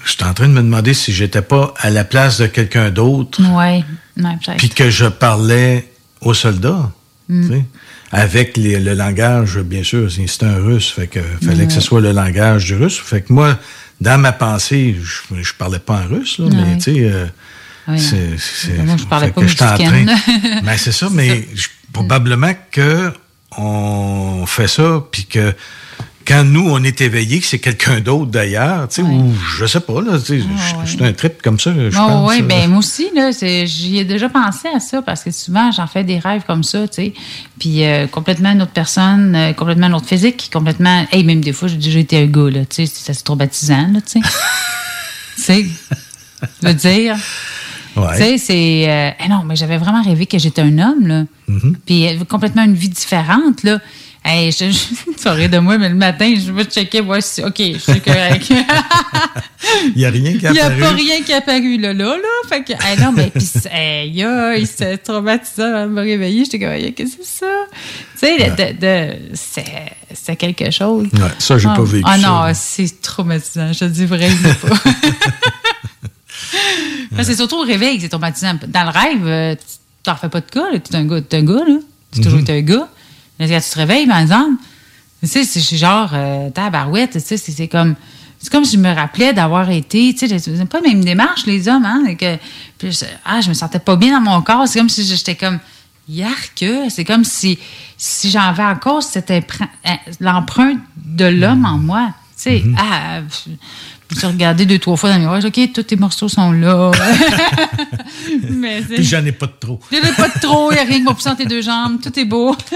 J'étais en train de me demander si j'étais pas à la place de quelqu'un d'autre, Ouais. Ouais, peut-être. puis que je parlais aux soldats, Mm. sais, avec les- le langage, bien sûr, c'est c'est un russe, fait que fallait que ce soit le langage du russe. Fait que moi, dans ma pensée, je, je parlais pas en russe, là, Ouais. mais tu sais, euh, c'est, c'est- Moi, je parlais pas que j'étais en train- Ben, c'est ça, mais je- probablement que on fait ça, puis que quand nous, on est éveillés, que c'est quelqu'un d'autre d'ailleurs, tu sais, ou je sais pas, là, tu sais, je un trip comme ça, je Oh, pense. oui, ben moi aussi, là, j'y ai déjà pensé à ça parce que souvent, j'en fais des rêves comme ça, tu sais. Puis euh, complètement une autre personne, euh, complètement une autre physique, complètement. Hey, même des fois, j'ai déjà été un gars, là, tu sais, c'est traumatisant, là, tu sais. tu sais, je veux dire. Ouais. Tu sais, c'est. euh, eh non, mais j'avais vraiment rêvé que j'étais un homme, là. Mm-hmm. Puis complètement une vie différente, là. Hey, je, je, tu rire de moi, mais le matin, je vais checker, voir si. OK, je suis correct. Il n'y a rien qui Il n'y a apparu. pas rien qui est apparu là, là, là. Fait que, hey, non, mais puis, hey, aïe, c'était traumatisant avant de me réveiller. J'étais comme, Hey, qu'est-ce que c'est ça? Tu sais, de- de, de- c'est, quelque chose. Ouais, ça, j'ai Ah, pas vécu Ah non, c'est traumatisant. Je te dis vraiment pas. C'est surtout au réveil que c'est traumatisant. Dans le rêve, euh, tu t'en fais pas de cas. Tu es un gars, t'es un gars, là. Tu as toujours été un gars. Quand tu te réveilles, par exemple, tu sais, c'est genre, euh, tabarouette, tu sais, c'est c'est comme. C'est comme si je me rappelais d'avoir été, tu sais, c'est pas la même démarche, les hommes, hein. que, puis je, ah, je me sentais pas bien dans mon corps. C'est comme si j'étais comme, yark, c'est comme si, si j'avais encore cette euh, l'empreinte de l'homme en moi. sais, Mhm. ah, je me suis deux, trois fois dans le miroir. j'ai dit, OK, tous tes morceaux sont là. mais Puis j'en ai pas de trop. Il n'y en a pas de trop, il n'y a rien qui m'a poussé entre tes deux jambes, tout est beau.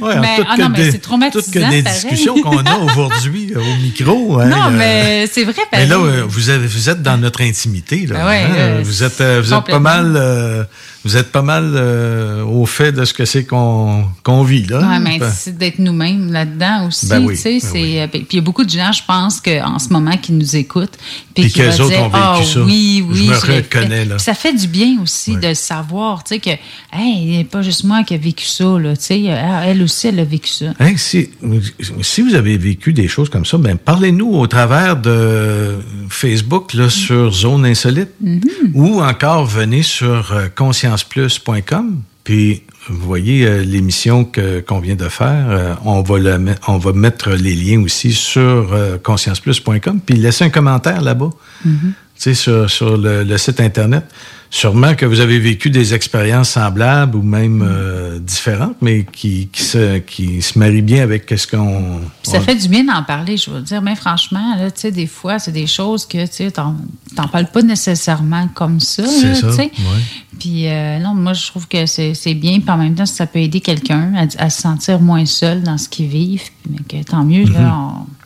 Ouais, mais, ah que non, mais des- c'est traumatisant. Toutes que des pareil. discussions qu'on a aujourd'hui euh, au micro. hein, Non, euh, mais c'est vrai, Mais pareil. là, euh, vous, avez- vous êtes dans notre intimité. Là, Ben ouais, hein, vous êtes, vous êtes pas mal, vous êtes pas mal euh, au fait de ce que c'est qu'on vit là. Ouais, mais c'est d'être nous-mêmes là-dedans aussi. Ben oui, ben c'est, euh, Puis il y a beaucoup de gens, je pense, que, en ce moment, qui nous écoutent. Puis qui autres dire, ont vécu ah, ça. Oui, oui. Je me reconnais, là. Ça fait du bien aussi de savoir, tu sais, que, hey, il n'y a pas juste moi qui a vécu ça, là, tu sais. Elle aussi, elle a vécu ça. Hein, si, si vous avez vécu des choses comme ça, ben parlez-nous au travers de Facebook là, sur Zone Insolite ou encore venez sur euh, conscienceplus.com puis vous voyez euh, l'émission qu'on vient de faire, euh, on va le on va mettre les liens aussi sur euh, conscienceplus.com puis laissez un commentaire là-bas. sais, sur, sur le, le site Internet. Sûrement que vous avez vécu des expériences semblables ou même euh, différentes, mais qui, qui, se, qui se marient bien avec ce qu'on... Ça on- fait du bien d'en parler, je veux dire. Mais franchement, là, des fois, c'est des choses que, tu t'en parles pas nécessairement comme ça, C'est ça, ouais. Puis, euh, non, moi, je trouve que c'est c'est bien. Puis en même temps, si ça peut aider quelqu'un à, à se sentir moins seul dans ce qu'il vit, mais que tant mieux, là. on- tu sais,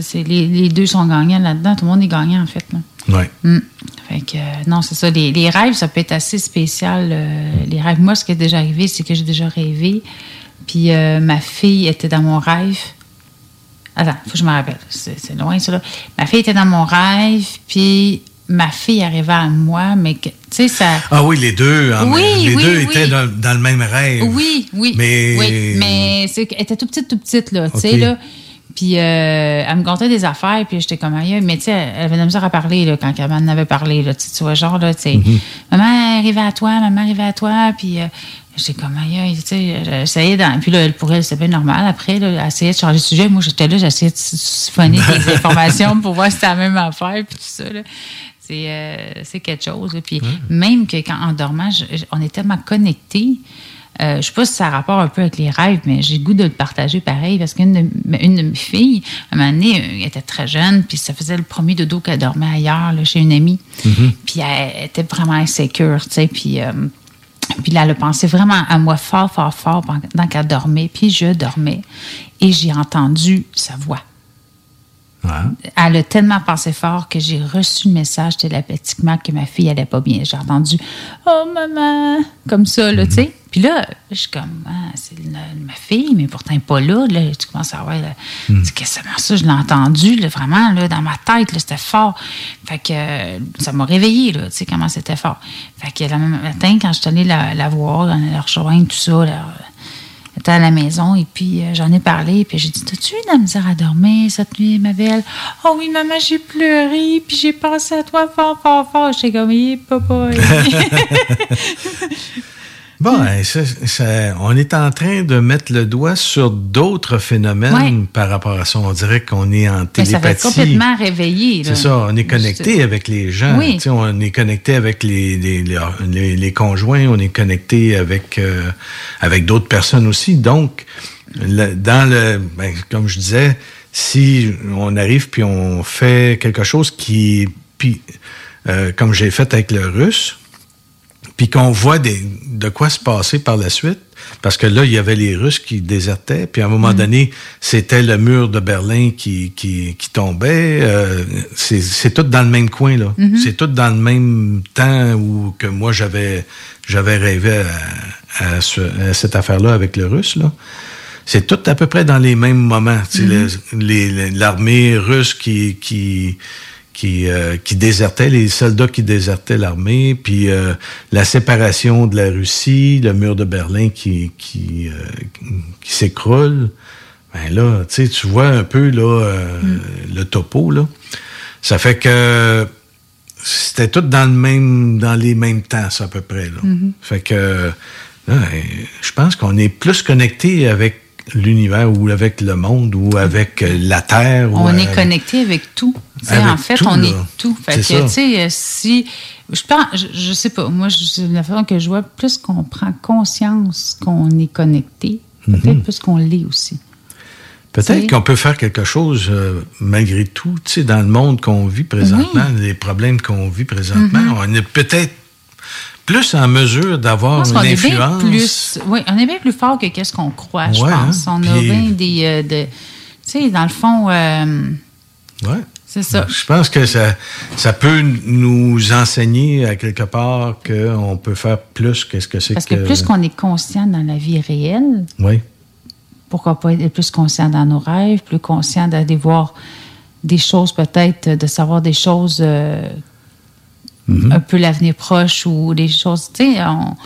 c'est- les, les deux sont gagnants là-dedans. Tout le monde est gagnant, en fait, là. Ouais. Mm. Fait que, euh, non, c'est ça. Les, les rêves, ça peut être assez spécial. euh, les rêves, moi, ce qui est déjà arrivé, c'est que j'ai déjà rêvé. Puis euh, ma fille était dans mon rêve. Attends, faut que je me rappelle. C'est c'est loin, ça, là. Ma fille était dans mon rêve, puis ma fille arrivait à moi, mais que, tu sais, ça. Ah oui, les deux, en- Oui, les oui, deux oui. étaient dans, dans le même rêve. Oui, oui. Mais- Oui, mais c'est qu'elle était tout petite, tout petite, là, tu sais, là. Puis euh, elle me contait des affaires, puis j'étais comme aïe, mais tu sais, elle avait de la misère à parler, là, quand elle m'en avait parlé, là, tu vois, genre, là, tu sais, Mhm. maman, arrivée à toi, maman, arrivée à toi, puis euh, j'étais comme aïe, tu sais, j'essayais, puis là, elle, pour elle, c'était bien normal, après, là, elle essayait de changer de sujet, moi, j'étais là, j'essayais de siphonner des informations pour voir si c'était la même affaire, puis tout ça, là. C'est euh, c'est quelque chose. Puis même que quand en dormant, je- on est tellement connectés. Euh, je sais pas si ça a rapport un peu avec les rêves, mais j'ai le goût de le partager pareil parce qu'une de, m- une de mes filles, à un moment donné, euh, elle était très jeune, puis ça faisait le premier dodo qu'elle dormait ailleurs, là, chez une amie. Puis elle, elle était vraiment insécure, tu sais, puis... euh, puis là, elle a pensé vraiment à moi fort, fort, fort pendant qu'elle dormait. Puis je dormais et j'ai entendu sa voix. Elle a tellement pensé fort que j'ai reçu le message télépathiquement que ma fille allait pas bien. J'ai entendu Oh maman comme ça, là, tu sais. Puis là, je suis comme ah, c'est ma fille, mais pourtant pas là. là. Tu commences à voir là, tu dis, qu'est-ce que c'est ça, je l'ai entendu, là, vraiment, là, dans ma tête, là, c'était fort. Fait que euh, ça m'a réveillée, là, tu sais, comment c'était fort. Fait que le même matin, quand je suis allée la, la voir, la rejoindre, tout ça, là, était à la maison et puis euh, j'en ai parlé puis j'ai dit t'as-tu eu de la misère à dormir cette nuit ma belle? Oh oui maman j'ai pleuré puis j'ai pensé à toi fort fort fort. J'étais comme Eh, papa Bon, ça- ça- on est en train de mettre le doigt sur d'autres phénomènes Ouais. par rapport à ça. On dirait qu'on est en Mais ça va être télépathie. complètement réveillé. C'est ça, on est connecté avec les gens. Oui. On est connecté avec les, les, les, les- les conjoints, on est connecté avec, euh, avec d'autres personnes aussi. Donc, le- dans le, ben, comme je disais, si on arrive puis on fait quelque chose qui, puis, euh, comme j'ai fait avec le russe, puis qu'on voit des, de quoi se passer par la suite, parce que là, il y avait les Russes qui désertaient, puis à un moment donné, c'était le mur de Berlin qui, qui, qui tombait. euh, c'est tout dans le même coin, là. Mhm. C'est tout dans le même temps où que moi, j'avais j'avais rêvé à, à ce- à cette affaire-là avec le Russe, là. C'est tout à peu près dans les mêmes moments. Sais, Mhm. les- les- L'armée russe qui... qui qui, euh, qui désertait, les soldats qui désertaient l'armée, puis euh, la séparation de la Russie, le mur de Berlin qui, qui, euh, qui s'écroule. Ben là, tu sais, tu vois un peu là, euh, le topo, là. Ça fait que c'était tout dans le même dans les mêmes temps, ça, à peu près. Là. Mhm. Fait que là, euh, je pense qu'on est plus connecté avec l'univers ou avec le monde ou avec euh, la Terre. ou On est avec- connecté avec tout. Avec en fait, tout, on là. est tout. Fait que, ça. euh, si. Je pense, je, je sais pas, moi, je- la façon que je vois, plus qu'on prend conscience qu'on est connecté, peut-être Mhm. plus qu'on l'est aussi. Peut-être qu'on peut faire quelque chose euh, malgré tout, tu sais, dans le monde qu'on vit présentement, les problèmes qu'on vit présentement. Mhm. On est peut-être plus en mesure d'avoir une qu'on est bien influence. plus, oui, on est bien plus fort que qu'est-ce qu'on croit, je Ouais, pense. hein, On a bien des, euh, de, tu sais, dans le fond, euh, Ouais. c'est ça. Je pense que ça, ça peut nous enseigner à quelque part qu'on peut faire plus que ce que c'est Parce que plus qu'on est conscient dans la vie réelle, Oui. pourquoi pas être plus conscient dans nos rêves, plus conscient d'aller voir des choses peut-être, de savoir des choses euh, Mhm. un peu l'avenir proche ou des choses, tu sais, on,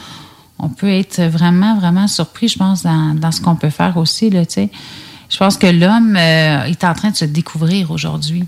on peut être vraiment, vraiment surpris, je pense, dans, dans ce qu'on peut faire aussi, là, tu sais. Je pense que l'homme euh, est en train de se découvrir aujourd'hui.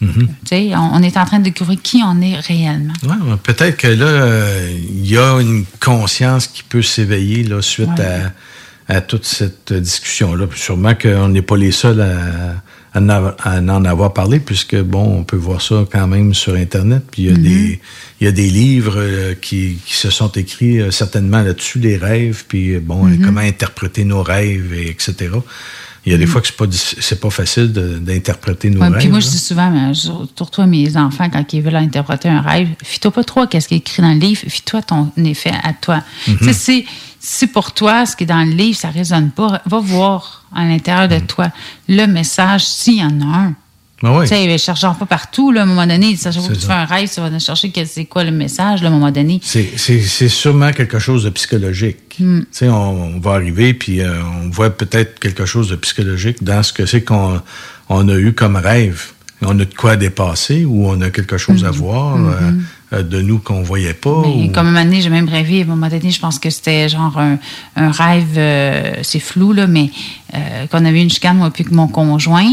Mhm. On, on est en train de découvrir qui on est réellement. Ouais, peut-être que là, euh, il y a une conscience qui peut s'éveiller là, suite à, à toute cette discussion-là. Puis Sûrement qu'on n'est pas les seuls à, à en avoir- parlé, puisque, bon, on peut voir ça quand même sur Internet. Puis il y a, des, il y a des livres euh, qui, qui se sont écrits euh, certainement là-dessus, les rêves, puis, euh, bon, Mhm. comment interpréter nos rêves, et etc. Il y a des fois que c'est pas, c'est pas facile d'interpréter nos Ouais, rêves. puis moi, je là. dis souvent, mais surtout à mes enfants, quand ils veulent interpréter un rêve, fie-toi pas trop à ce qui est écrit dans le livre, fie-toi à ton effet à toi. Mhm. Tu sais, si- pour toi, ce qui est dans le livre, ça résonne pas, va voir à l'intérieur de toi le message, s'il y en a un. Ah ouais. Tu sais, ne cherchant pas partout, là, à un moment donné. Ça, que tu fais un rêve, tu vas chercher que c'est quoi le message, là, à un moment donné. C'est- sûrement quelque chose de psychologique. Mm. Tu sais, on, on va arriver, puis euh, on voit peut-être quelque chose de psychologique dans ce que c'est qu'on on a eu comme rêve. On a de quoi dépasser ou on a quelque chose à voir euh, euh, de nous qu'on voyait pas. Mais ou- comme un moment donné, j'ai même rêvé, à un moment donné, je pense que c'était genre un, un rêve, euh, c'est flou, là, mais euh, qu'on avait une chicane, moi, puis que mon conjoint.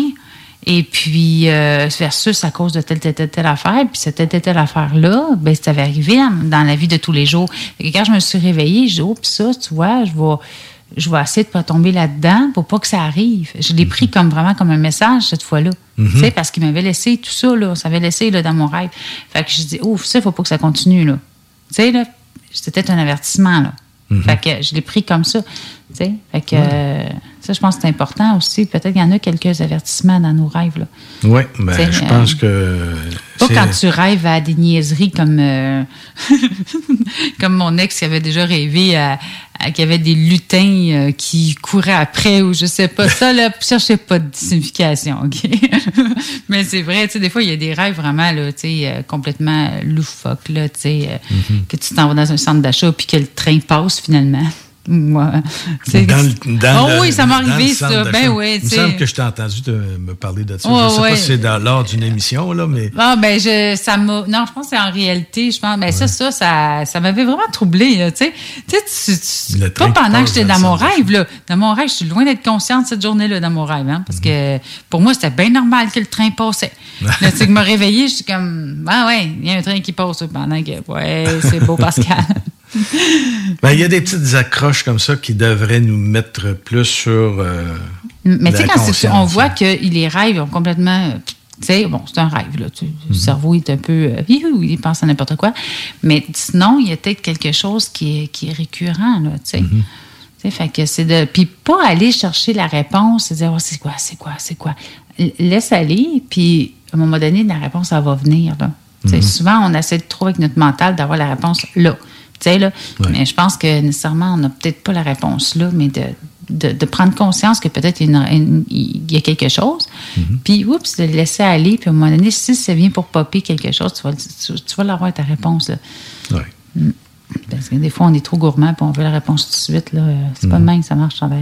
Et puis, euh, versus à cause de telle, telle, telle, telle affaire. Puis cette telle, telle, telle affaire-là, ben, ça avait arrivé dans, la vie de tous les jours. Que quand je me suis réveillée, je dis, oh, puis ça, tu vois, je vais, je vais essayer de pas tomber là-dedans pour pas que ça arrive. Je l'ai pris comme vraiment comme un message cette fois-là. Mhm. Tu sais, parce qu'il m'avait laissé tout ça, là. Ça avait laissé, là, dans mon rêve. Fait que je dis, ouf, ça, faut pas que ça continue, là. Tu sais, là, c'était un avertissement, là. Mhm. Fait que je l'ai pris comme ça. Tu sais, fait que euh, ça, je pense que c'est important aussi. Peut-être qu'il y en a quelques avertissements dans nos rêves, là. Oui, ben, C'est, je euh, pense que. Pas quand tu rêves à des niaiseries comme, euh, comme mon ex qui avait déjà rêvé à, à- qu'il y avait des lutins euh, qui couraient après ou je sais pas. Ça, là, cherchez pas de signification, OK? Mais c'est vrai, tu sais, des fois, il y a des rêves vraiment, là, tu sais, complètement loufoques, là, tu sais, Mhm. que tu t'en vas dans un centre d'achat puis que le train passe finalement. Moi, c'est- Dans le- dans oh oui, ça m'est arrivé, ça. Ben oui, Il me semble que je t'ai entendu te- me parler de ça. Ouais, je ne sais ouais. pas si c'est dans- lors d'une émission, là, mais. Ah ben je ça m'a non je pense que c'est en réalité je pense. Ben ça ça ça ça m'avait vraiment troublé là tu sais. Tu sais pas pendant que j'étais dans mon rêve là. Dans mon rêve je suis loin d'être consciente de cette journée là dans mon rêve hein, parce que pour moi c'était bien normal que le train passait. Là tu sais que me réveiller je suis comme ah ouais il y a un train qui passe pendant que ouais c'est beau Pascal Ben, il y a des petites accroches comme ça qui devraient nous mettre plus sur. euh, Mais tu sais, quand c'est- on voit que les rêves ont complètement. euh, Tu sais, bon, c'est un rêve, là. Le cerveau est un peu. euh, il pense à n'importe quoi. Mais sinon, il y a peut-être quelque chose qui est, qui est récurrent, là, tu sais. Tu sais, fait que c'est de. Puis pas aller chercher la réponse, c'est dire, Oh, c'est quoi, c'est quoi, c'est quoi. Laisse aller, puis à un moment donné, la réponse, elle va venir, là. Tu sais, Mhm. Souvent, on essaie de trouver avec notre mental d'avoir la réponse là. Tu sais, là. Mais je pense que nécessairement, on n'a peut-être pas la réponse là, mais de, de, de prendre conscience que peut-être il y a quelque chose, puis oups, de le laisser aller, puis à un moment donné, si ça vient pour popper quelque chose, tu vas, tu, tu vas l'avoir ta réponse. Là. Ouais. Mm. Parce que des fois, on est trop gourmand, puis on veut la réponse tout de suite. Là. C'est pas de même que ça marche, ça va.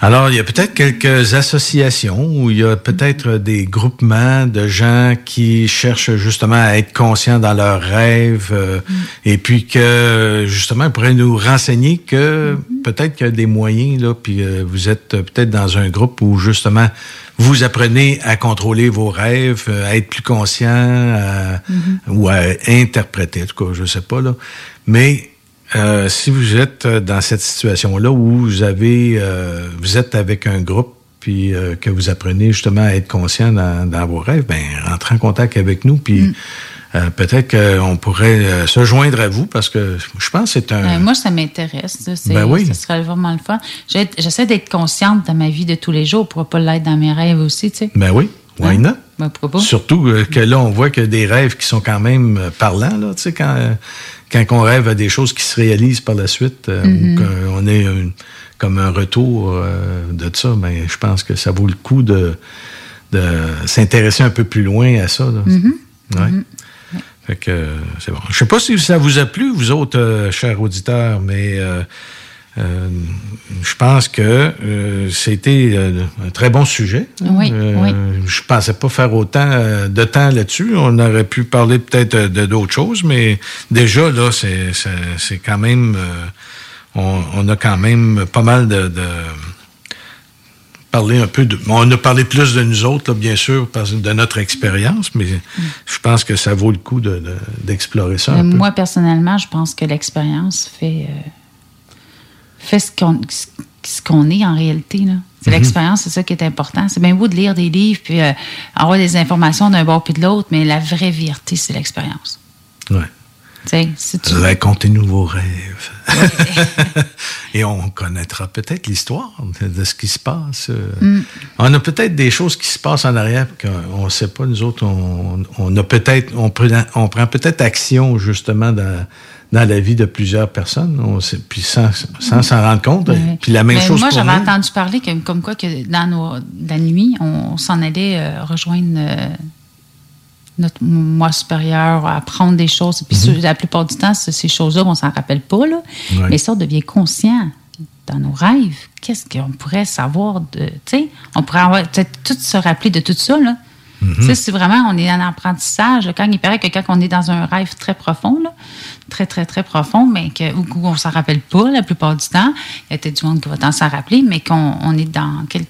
Alors, il y a peut-être quelques associations ou il y a peut-être des groupements de gens qui cherchent justement à être conscients dans leurs rêves euh, et puis que justement ils pourraient nous renseigner que peut-être qu'il y a des moyens là puis euh, vous êtes peut-être dans un groupe où justement vous apprenez à contrôler vos rêves, euh, à être plus conscient ou à interpréter en tout cas, je sais pas là. Mais euh, si vous êtes euh, dans cette situation-là où vous avez, euh, vous êtes avec un groupe puis euh, que vous apprenez justement à être conscient dans, dans vos rêves, ben rentrez en contact avec nous puis euh, peut-être qu'on pourrait euh, se joindre à vous parce que je pense que c'est un. Euh, moi, ça m'intéresse. Ben oui. Ça serait vraiment le fun. J'essaie d'être consciente dans ma vie de tous les jours. Pourquoi pas l'être dans mes rêves aussi, tu sais? Ben oui, why Hein? not? Ben, pourquoi pas? Surtout que là, on voit que des rêves qui sont quand même parlants, là, tu sais, quand, quand on rêve à des choses qui se réalisent par la suite, euh, Mhm. ou qu'on ait comme un retour euh, de ça, mais je pense que ça vaut le coup de, de s'intéresser un peu plus loin à ça. là. Mhm. Ouais. Mhm. Fait que euh, c'est bon. Je sais pas si ça vous a plu, vous autres, chers auditeurs, mais euh, je pense que euh, c'était euh, un très bon sujet. Oui, oui. Je pensais pas faire autant de temps là-dessus. On aurait pu parler peut-être de d'autres choses, mais déjà, là, c'est quand même... on, on a quand même pas mal de... de parler un peu de. On a parlé plus de nous autres, là, bien sûr, parce- de notre expérience, mais je pense que ça vaut le coup de- de- d'explorer ça un Mais peu. moi, personnellement, je pense que l'expérience fait, euh, fait ce qu'on ce qu'on est en réalité. là. C'est Mhm. l'expérience, c'est ça qui est important. C'est bien beau de lire des livres puis euh, avoir des informations d'un bord puis de l'autre, mais la vraie vérité, c'est l'expérience. Ouais. Si tu- Racontez-nous vos rêves. Et on connaîtra peut-être l'histoire de, de ce qui se passe. euh. Mm. On a peut-être des choses qui se passent en arrière qu'on ne sait pas. Nous autres, on, on a peut-être, on prend, on prend peut-être action justement dans, dans la vie de plusieurs personnes. On sait- puis sans sans s'en rendre compte. Puis la même Mais chose Moi, j'avais entendu parler que, comme quoi que dans nos, la nuit, on, s'en allait euh, rejoindre euh, notre moi supérieur, apprendre des choses. Puis Mhm. la plupart du temps, c'est ces choses-là, on s'en rappelle pas. Là. Mais ça, on devient conscient dans nos rêves. Qu'est-ce qu'on pourrait savoir de. Tu sais, on pourrait avoir, peut-être tout se rappeler de tout ça. Là. Tu sais, si vraiment on est en apprentissage, quand il paraît que quand on est dans un rêve très profond, là, très, très, très profond, mais que, où, où on s'en rappelle pas la plupart du temps, il y a peut-être du monde qui va t'en s'en rappeler, mais qu'on on est dans quel,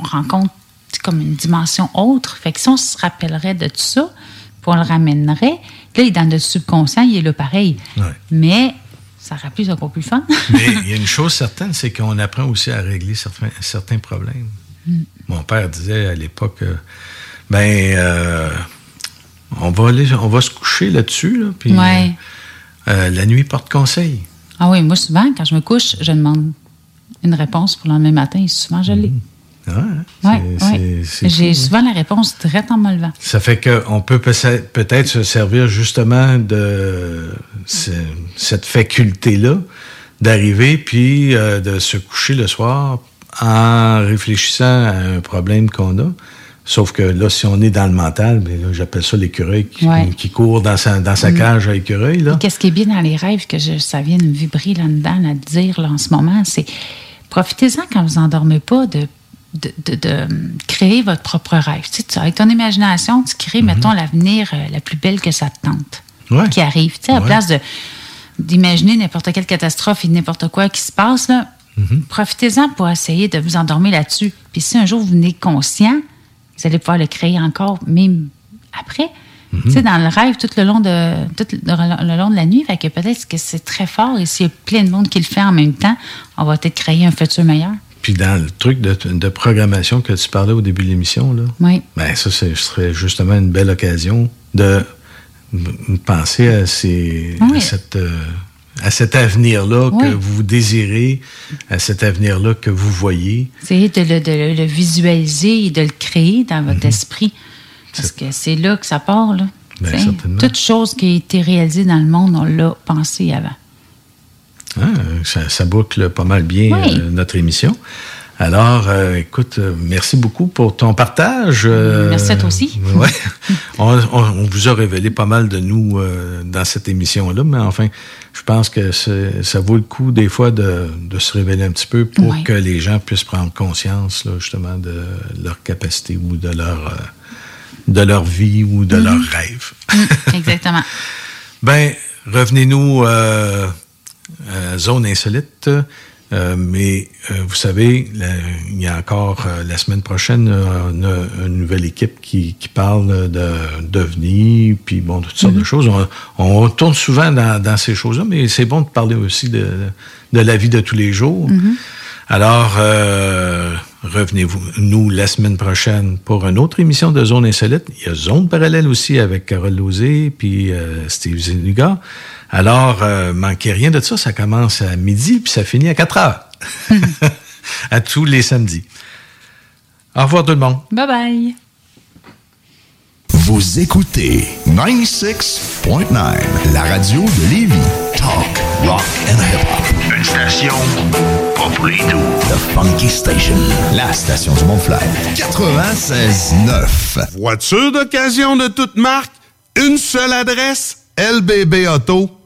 on rencontre comme une dimension autre. Fait que si on se rappellerait de tout ça, puis on le ramènerait, là, il est dans notre subconscient, il est là pareil. Ouais. Mais ça pu, c'est encore plus fun. Mais il y a une chose certaine, c'est qu'on apprend aussi à régler certains, certains problèmes. Mm. Mon père disait à l'époque, euh, ben, euh, on va aller, on va se coucher là-dessus, là, puis Ouais. euh, euh, la nuit porte conseil. Ah oui, moi, souvent, quand je me couche, je demande une réponse pour le lendemain matin et souvent, je l'ai. Ouais, hein? Ouais, ouais. J'ai hein? souvent la réponse direct en me levant. Ça fait qu'on peut peut- peut-être se servir justement de ce- cette faculté-là d'arriver puis euh, de se coucher le soir en réfléchissant à un problème qu'on a. Sauf que là, si on est dans le mental, ben j'appelle ça l'écureuil qui, Ouais. qui court dans sa, dans sa Mm. cage à écureuil. Qu'est-ce qui est bien dans les rêves que je- ça vient de me vibrer là-dedans, à dire là, en ce moment, c'est profitez-en quand vous endormez pas de, de, de- de, hum, créer votre propre rêve. Tu sais, avec ton imagination, tu crées, mettons, l'avenir euh, la plus belle que ça te tente, Ouais. qui arrive. Tu sais, à Ouais. place de d'imaginer n'importe quelle catastrophe et n'importe quoi qui se passe, Mhm. profitez-en pour essayer de vous endormir là-dessus. Puis si un jour vous venez conscient, vous allez pouvoir le créer encore, même après. Mhm. Tu sais, dans le rêve, tout le long de, tout le, long de la nuit, fait que peut-être que c'est très fort et s'il y a plein de monde qui le fait en même temps, on va peut-être créer un futur meilleur. Puis dans le truc de, de programmation que tu parlais au début de l'émission, là, Oui. ben ça, ce serait justement une belle occasion de penser à, ces, Oui. à, cette, euh, à cet avenir-là Oui. que vous désirez, à cet avenir-là que vous voyez. Essayez de le, de le- le visualiser et de le créer dans votre esprit. Parce que c'est là que ça part, là. Mhm. Sais, certainement. Toute chose qui a été réalisée dans le monde, on l'a pensé avant. Hein, ça, ça boucle pas mal bien Oui. euh, notre émission. Alors, euh, écoute, euh, merci beaucoup pour ton partage. euh, Merci à toi aussi. ouais. on, on- on vous a révélé pas mal de nous euh, dans cette émission-là, mais enfin, je pense que ça vaut le coup des fois de, de se révéler un petit peu pour que les gens puissent prendre conscience là, justement de leur capacité ou de leur, de leur vie ou de Mhm. leurs rêves. Mm, exactement. Ben, revenez-nous à Zone Insolite. Euh, mais euh, vous savez, la- il y a encore euh, la semaine prochaine euh, on a une nouvelle équipe qui, qui parle de d'OVNI, puis bon, toutes sortes de choses. On, on tourne souvent dans, dans ces choses-là, mais c'est bon de parler aussi de, de la vie de tous les jours. Mhm. Alors, euh, revenez-vous nous la semaine prochaine pour une autre émission de Zone Insolite. Il y a Zone Parallèle aussi avec Carole Lozé puis euh, Steve Zenuga. Alors, euh, manquez rien de ça. Ça commence à midi puis ça finit à 4 heures. à tous les samedis. Au revoir tout le monde. Bye bye. Vous écoutez 96.9, la radio de Lévis. Talk, rock and hip-hop. Une station pas pour les doux. The Funky Station, la station du Mont-Flair. 96.9. Voiture d'occasion de toute marque, une seule adresse, lbbauto.com.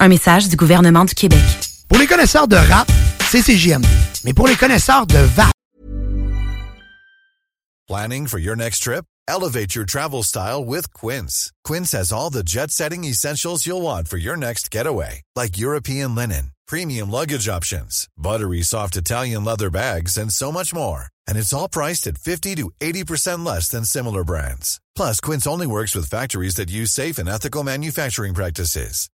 Un message du gouvernement du Québec. Pour les connaisseurs de rap, c'est CJMD. Mais pour les connaisseurs de VAP, Planning for your next trip? Elevate your travel style with Quince. Quince has all the jet setting essentials you'll want for your next getaway, like European linen, premium luggage options, buttery soft Italian leather bags, and so much more. And it's all priced at 50 to 80% less than similar brands. Plus, Quince only works with factories that use safe and ethical manufacturing practices.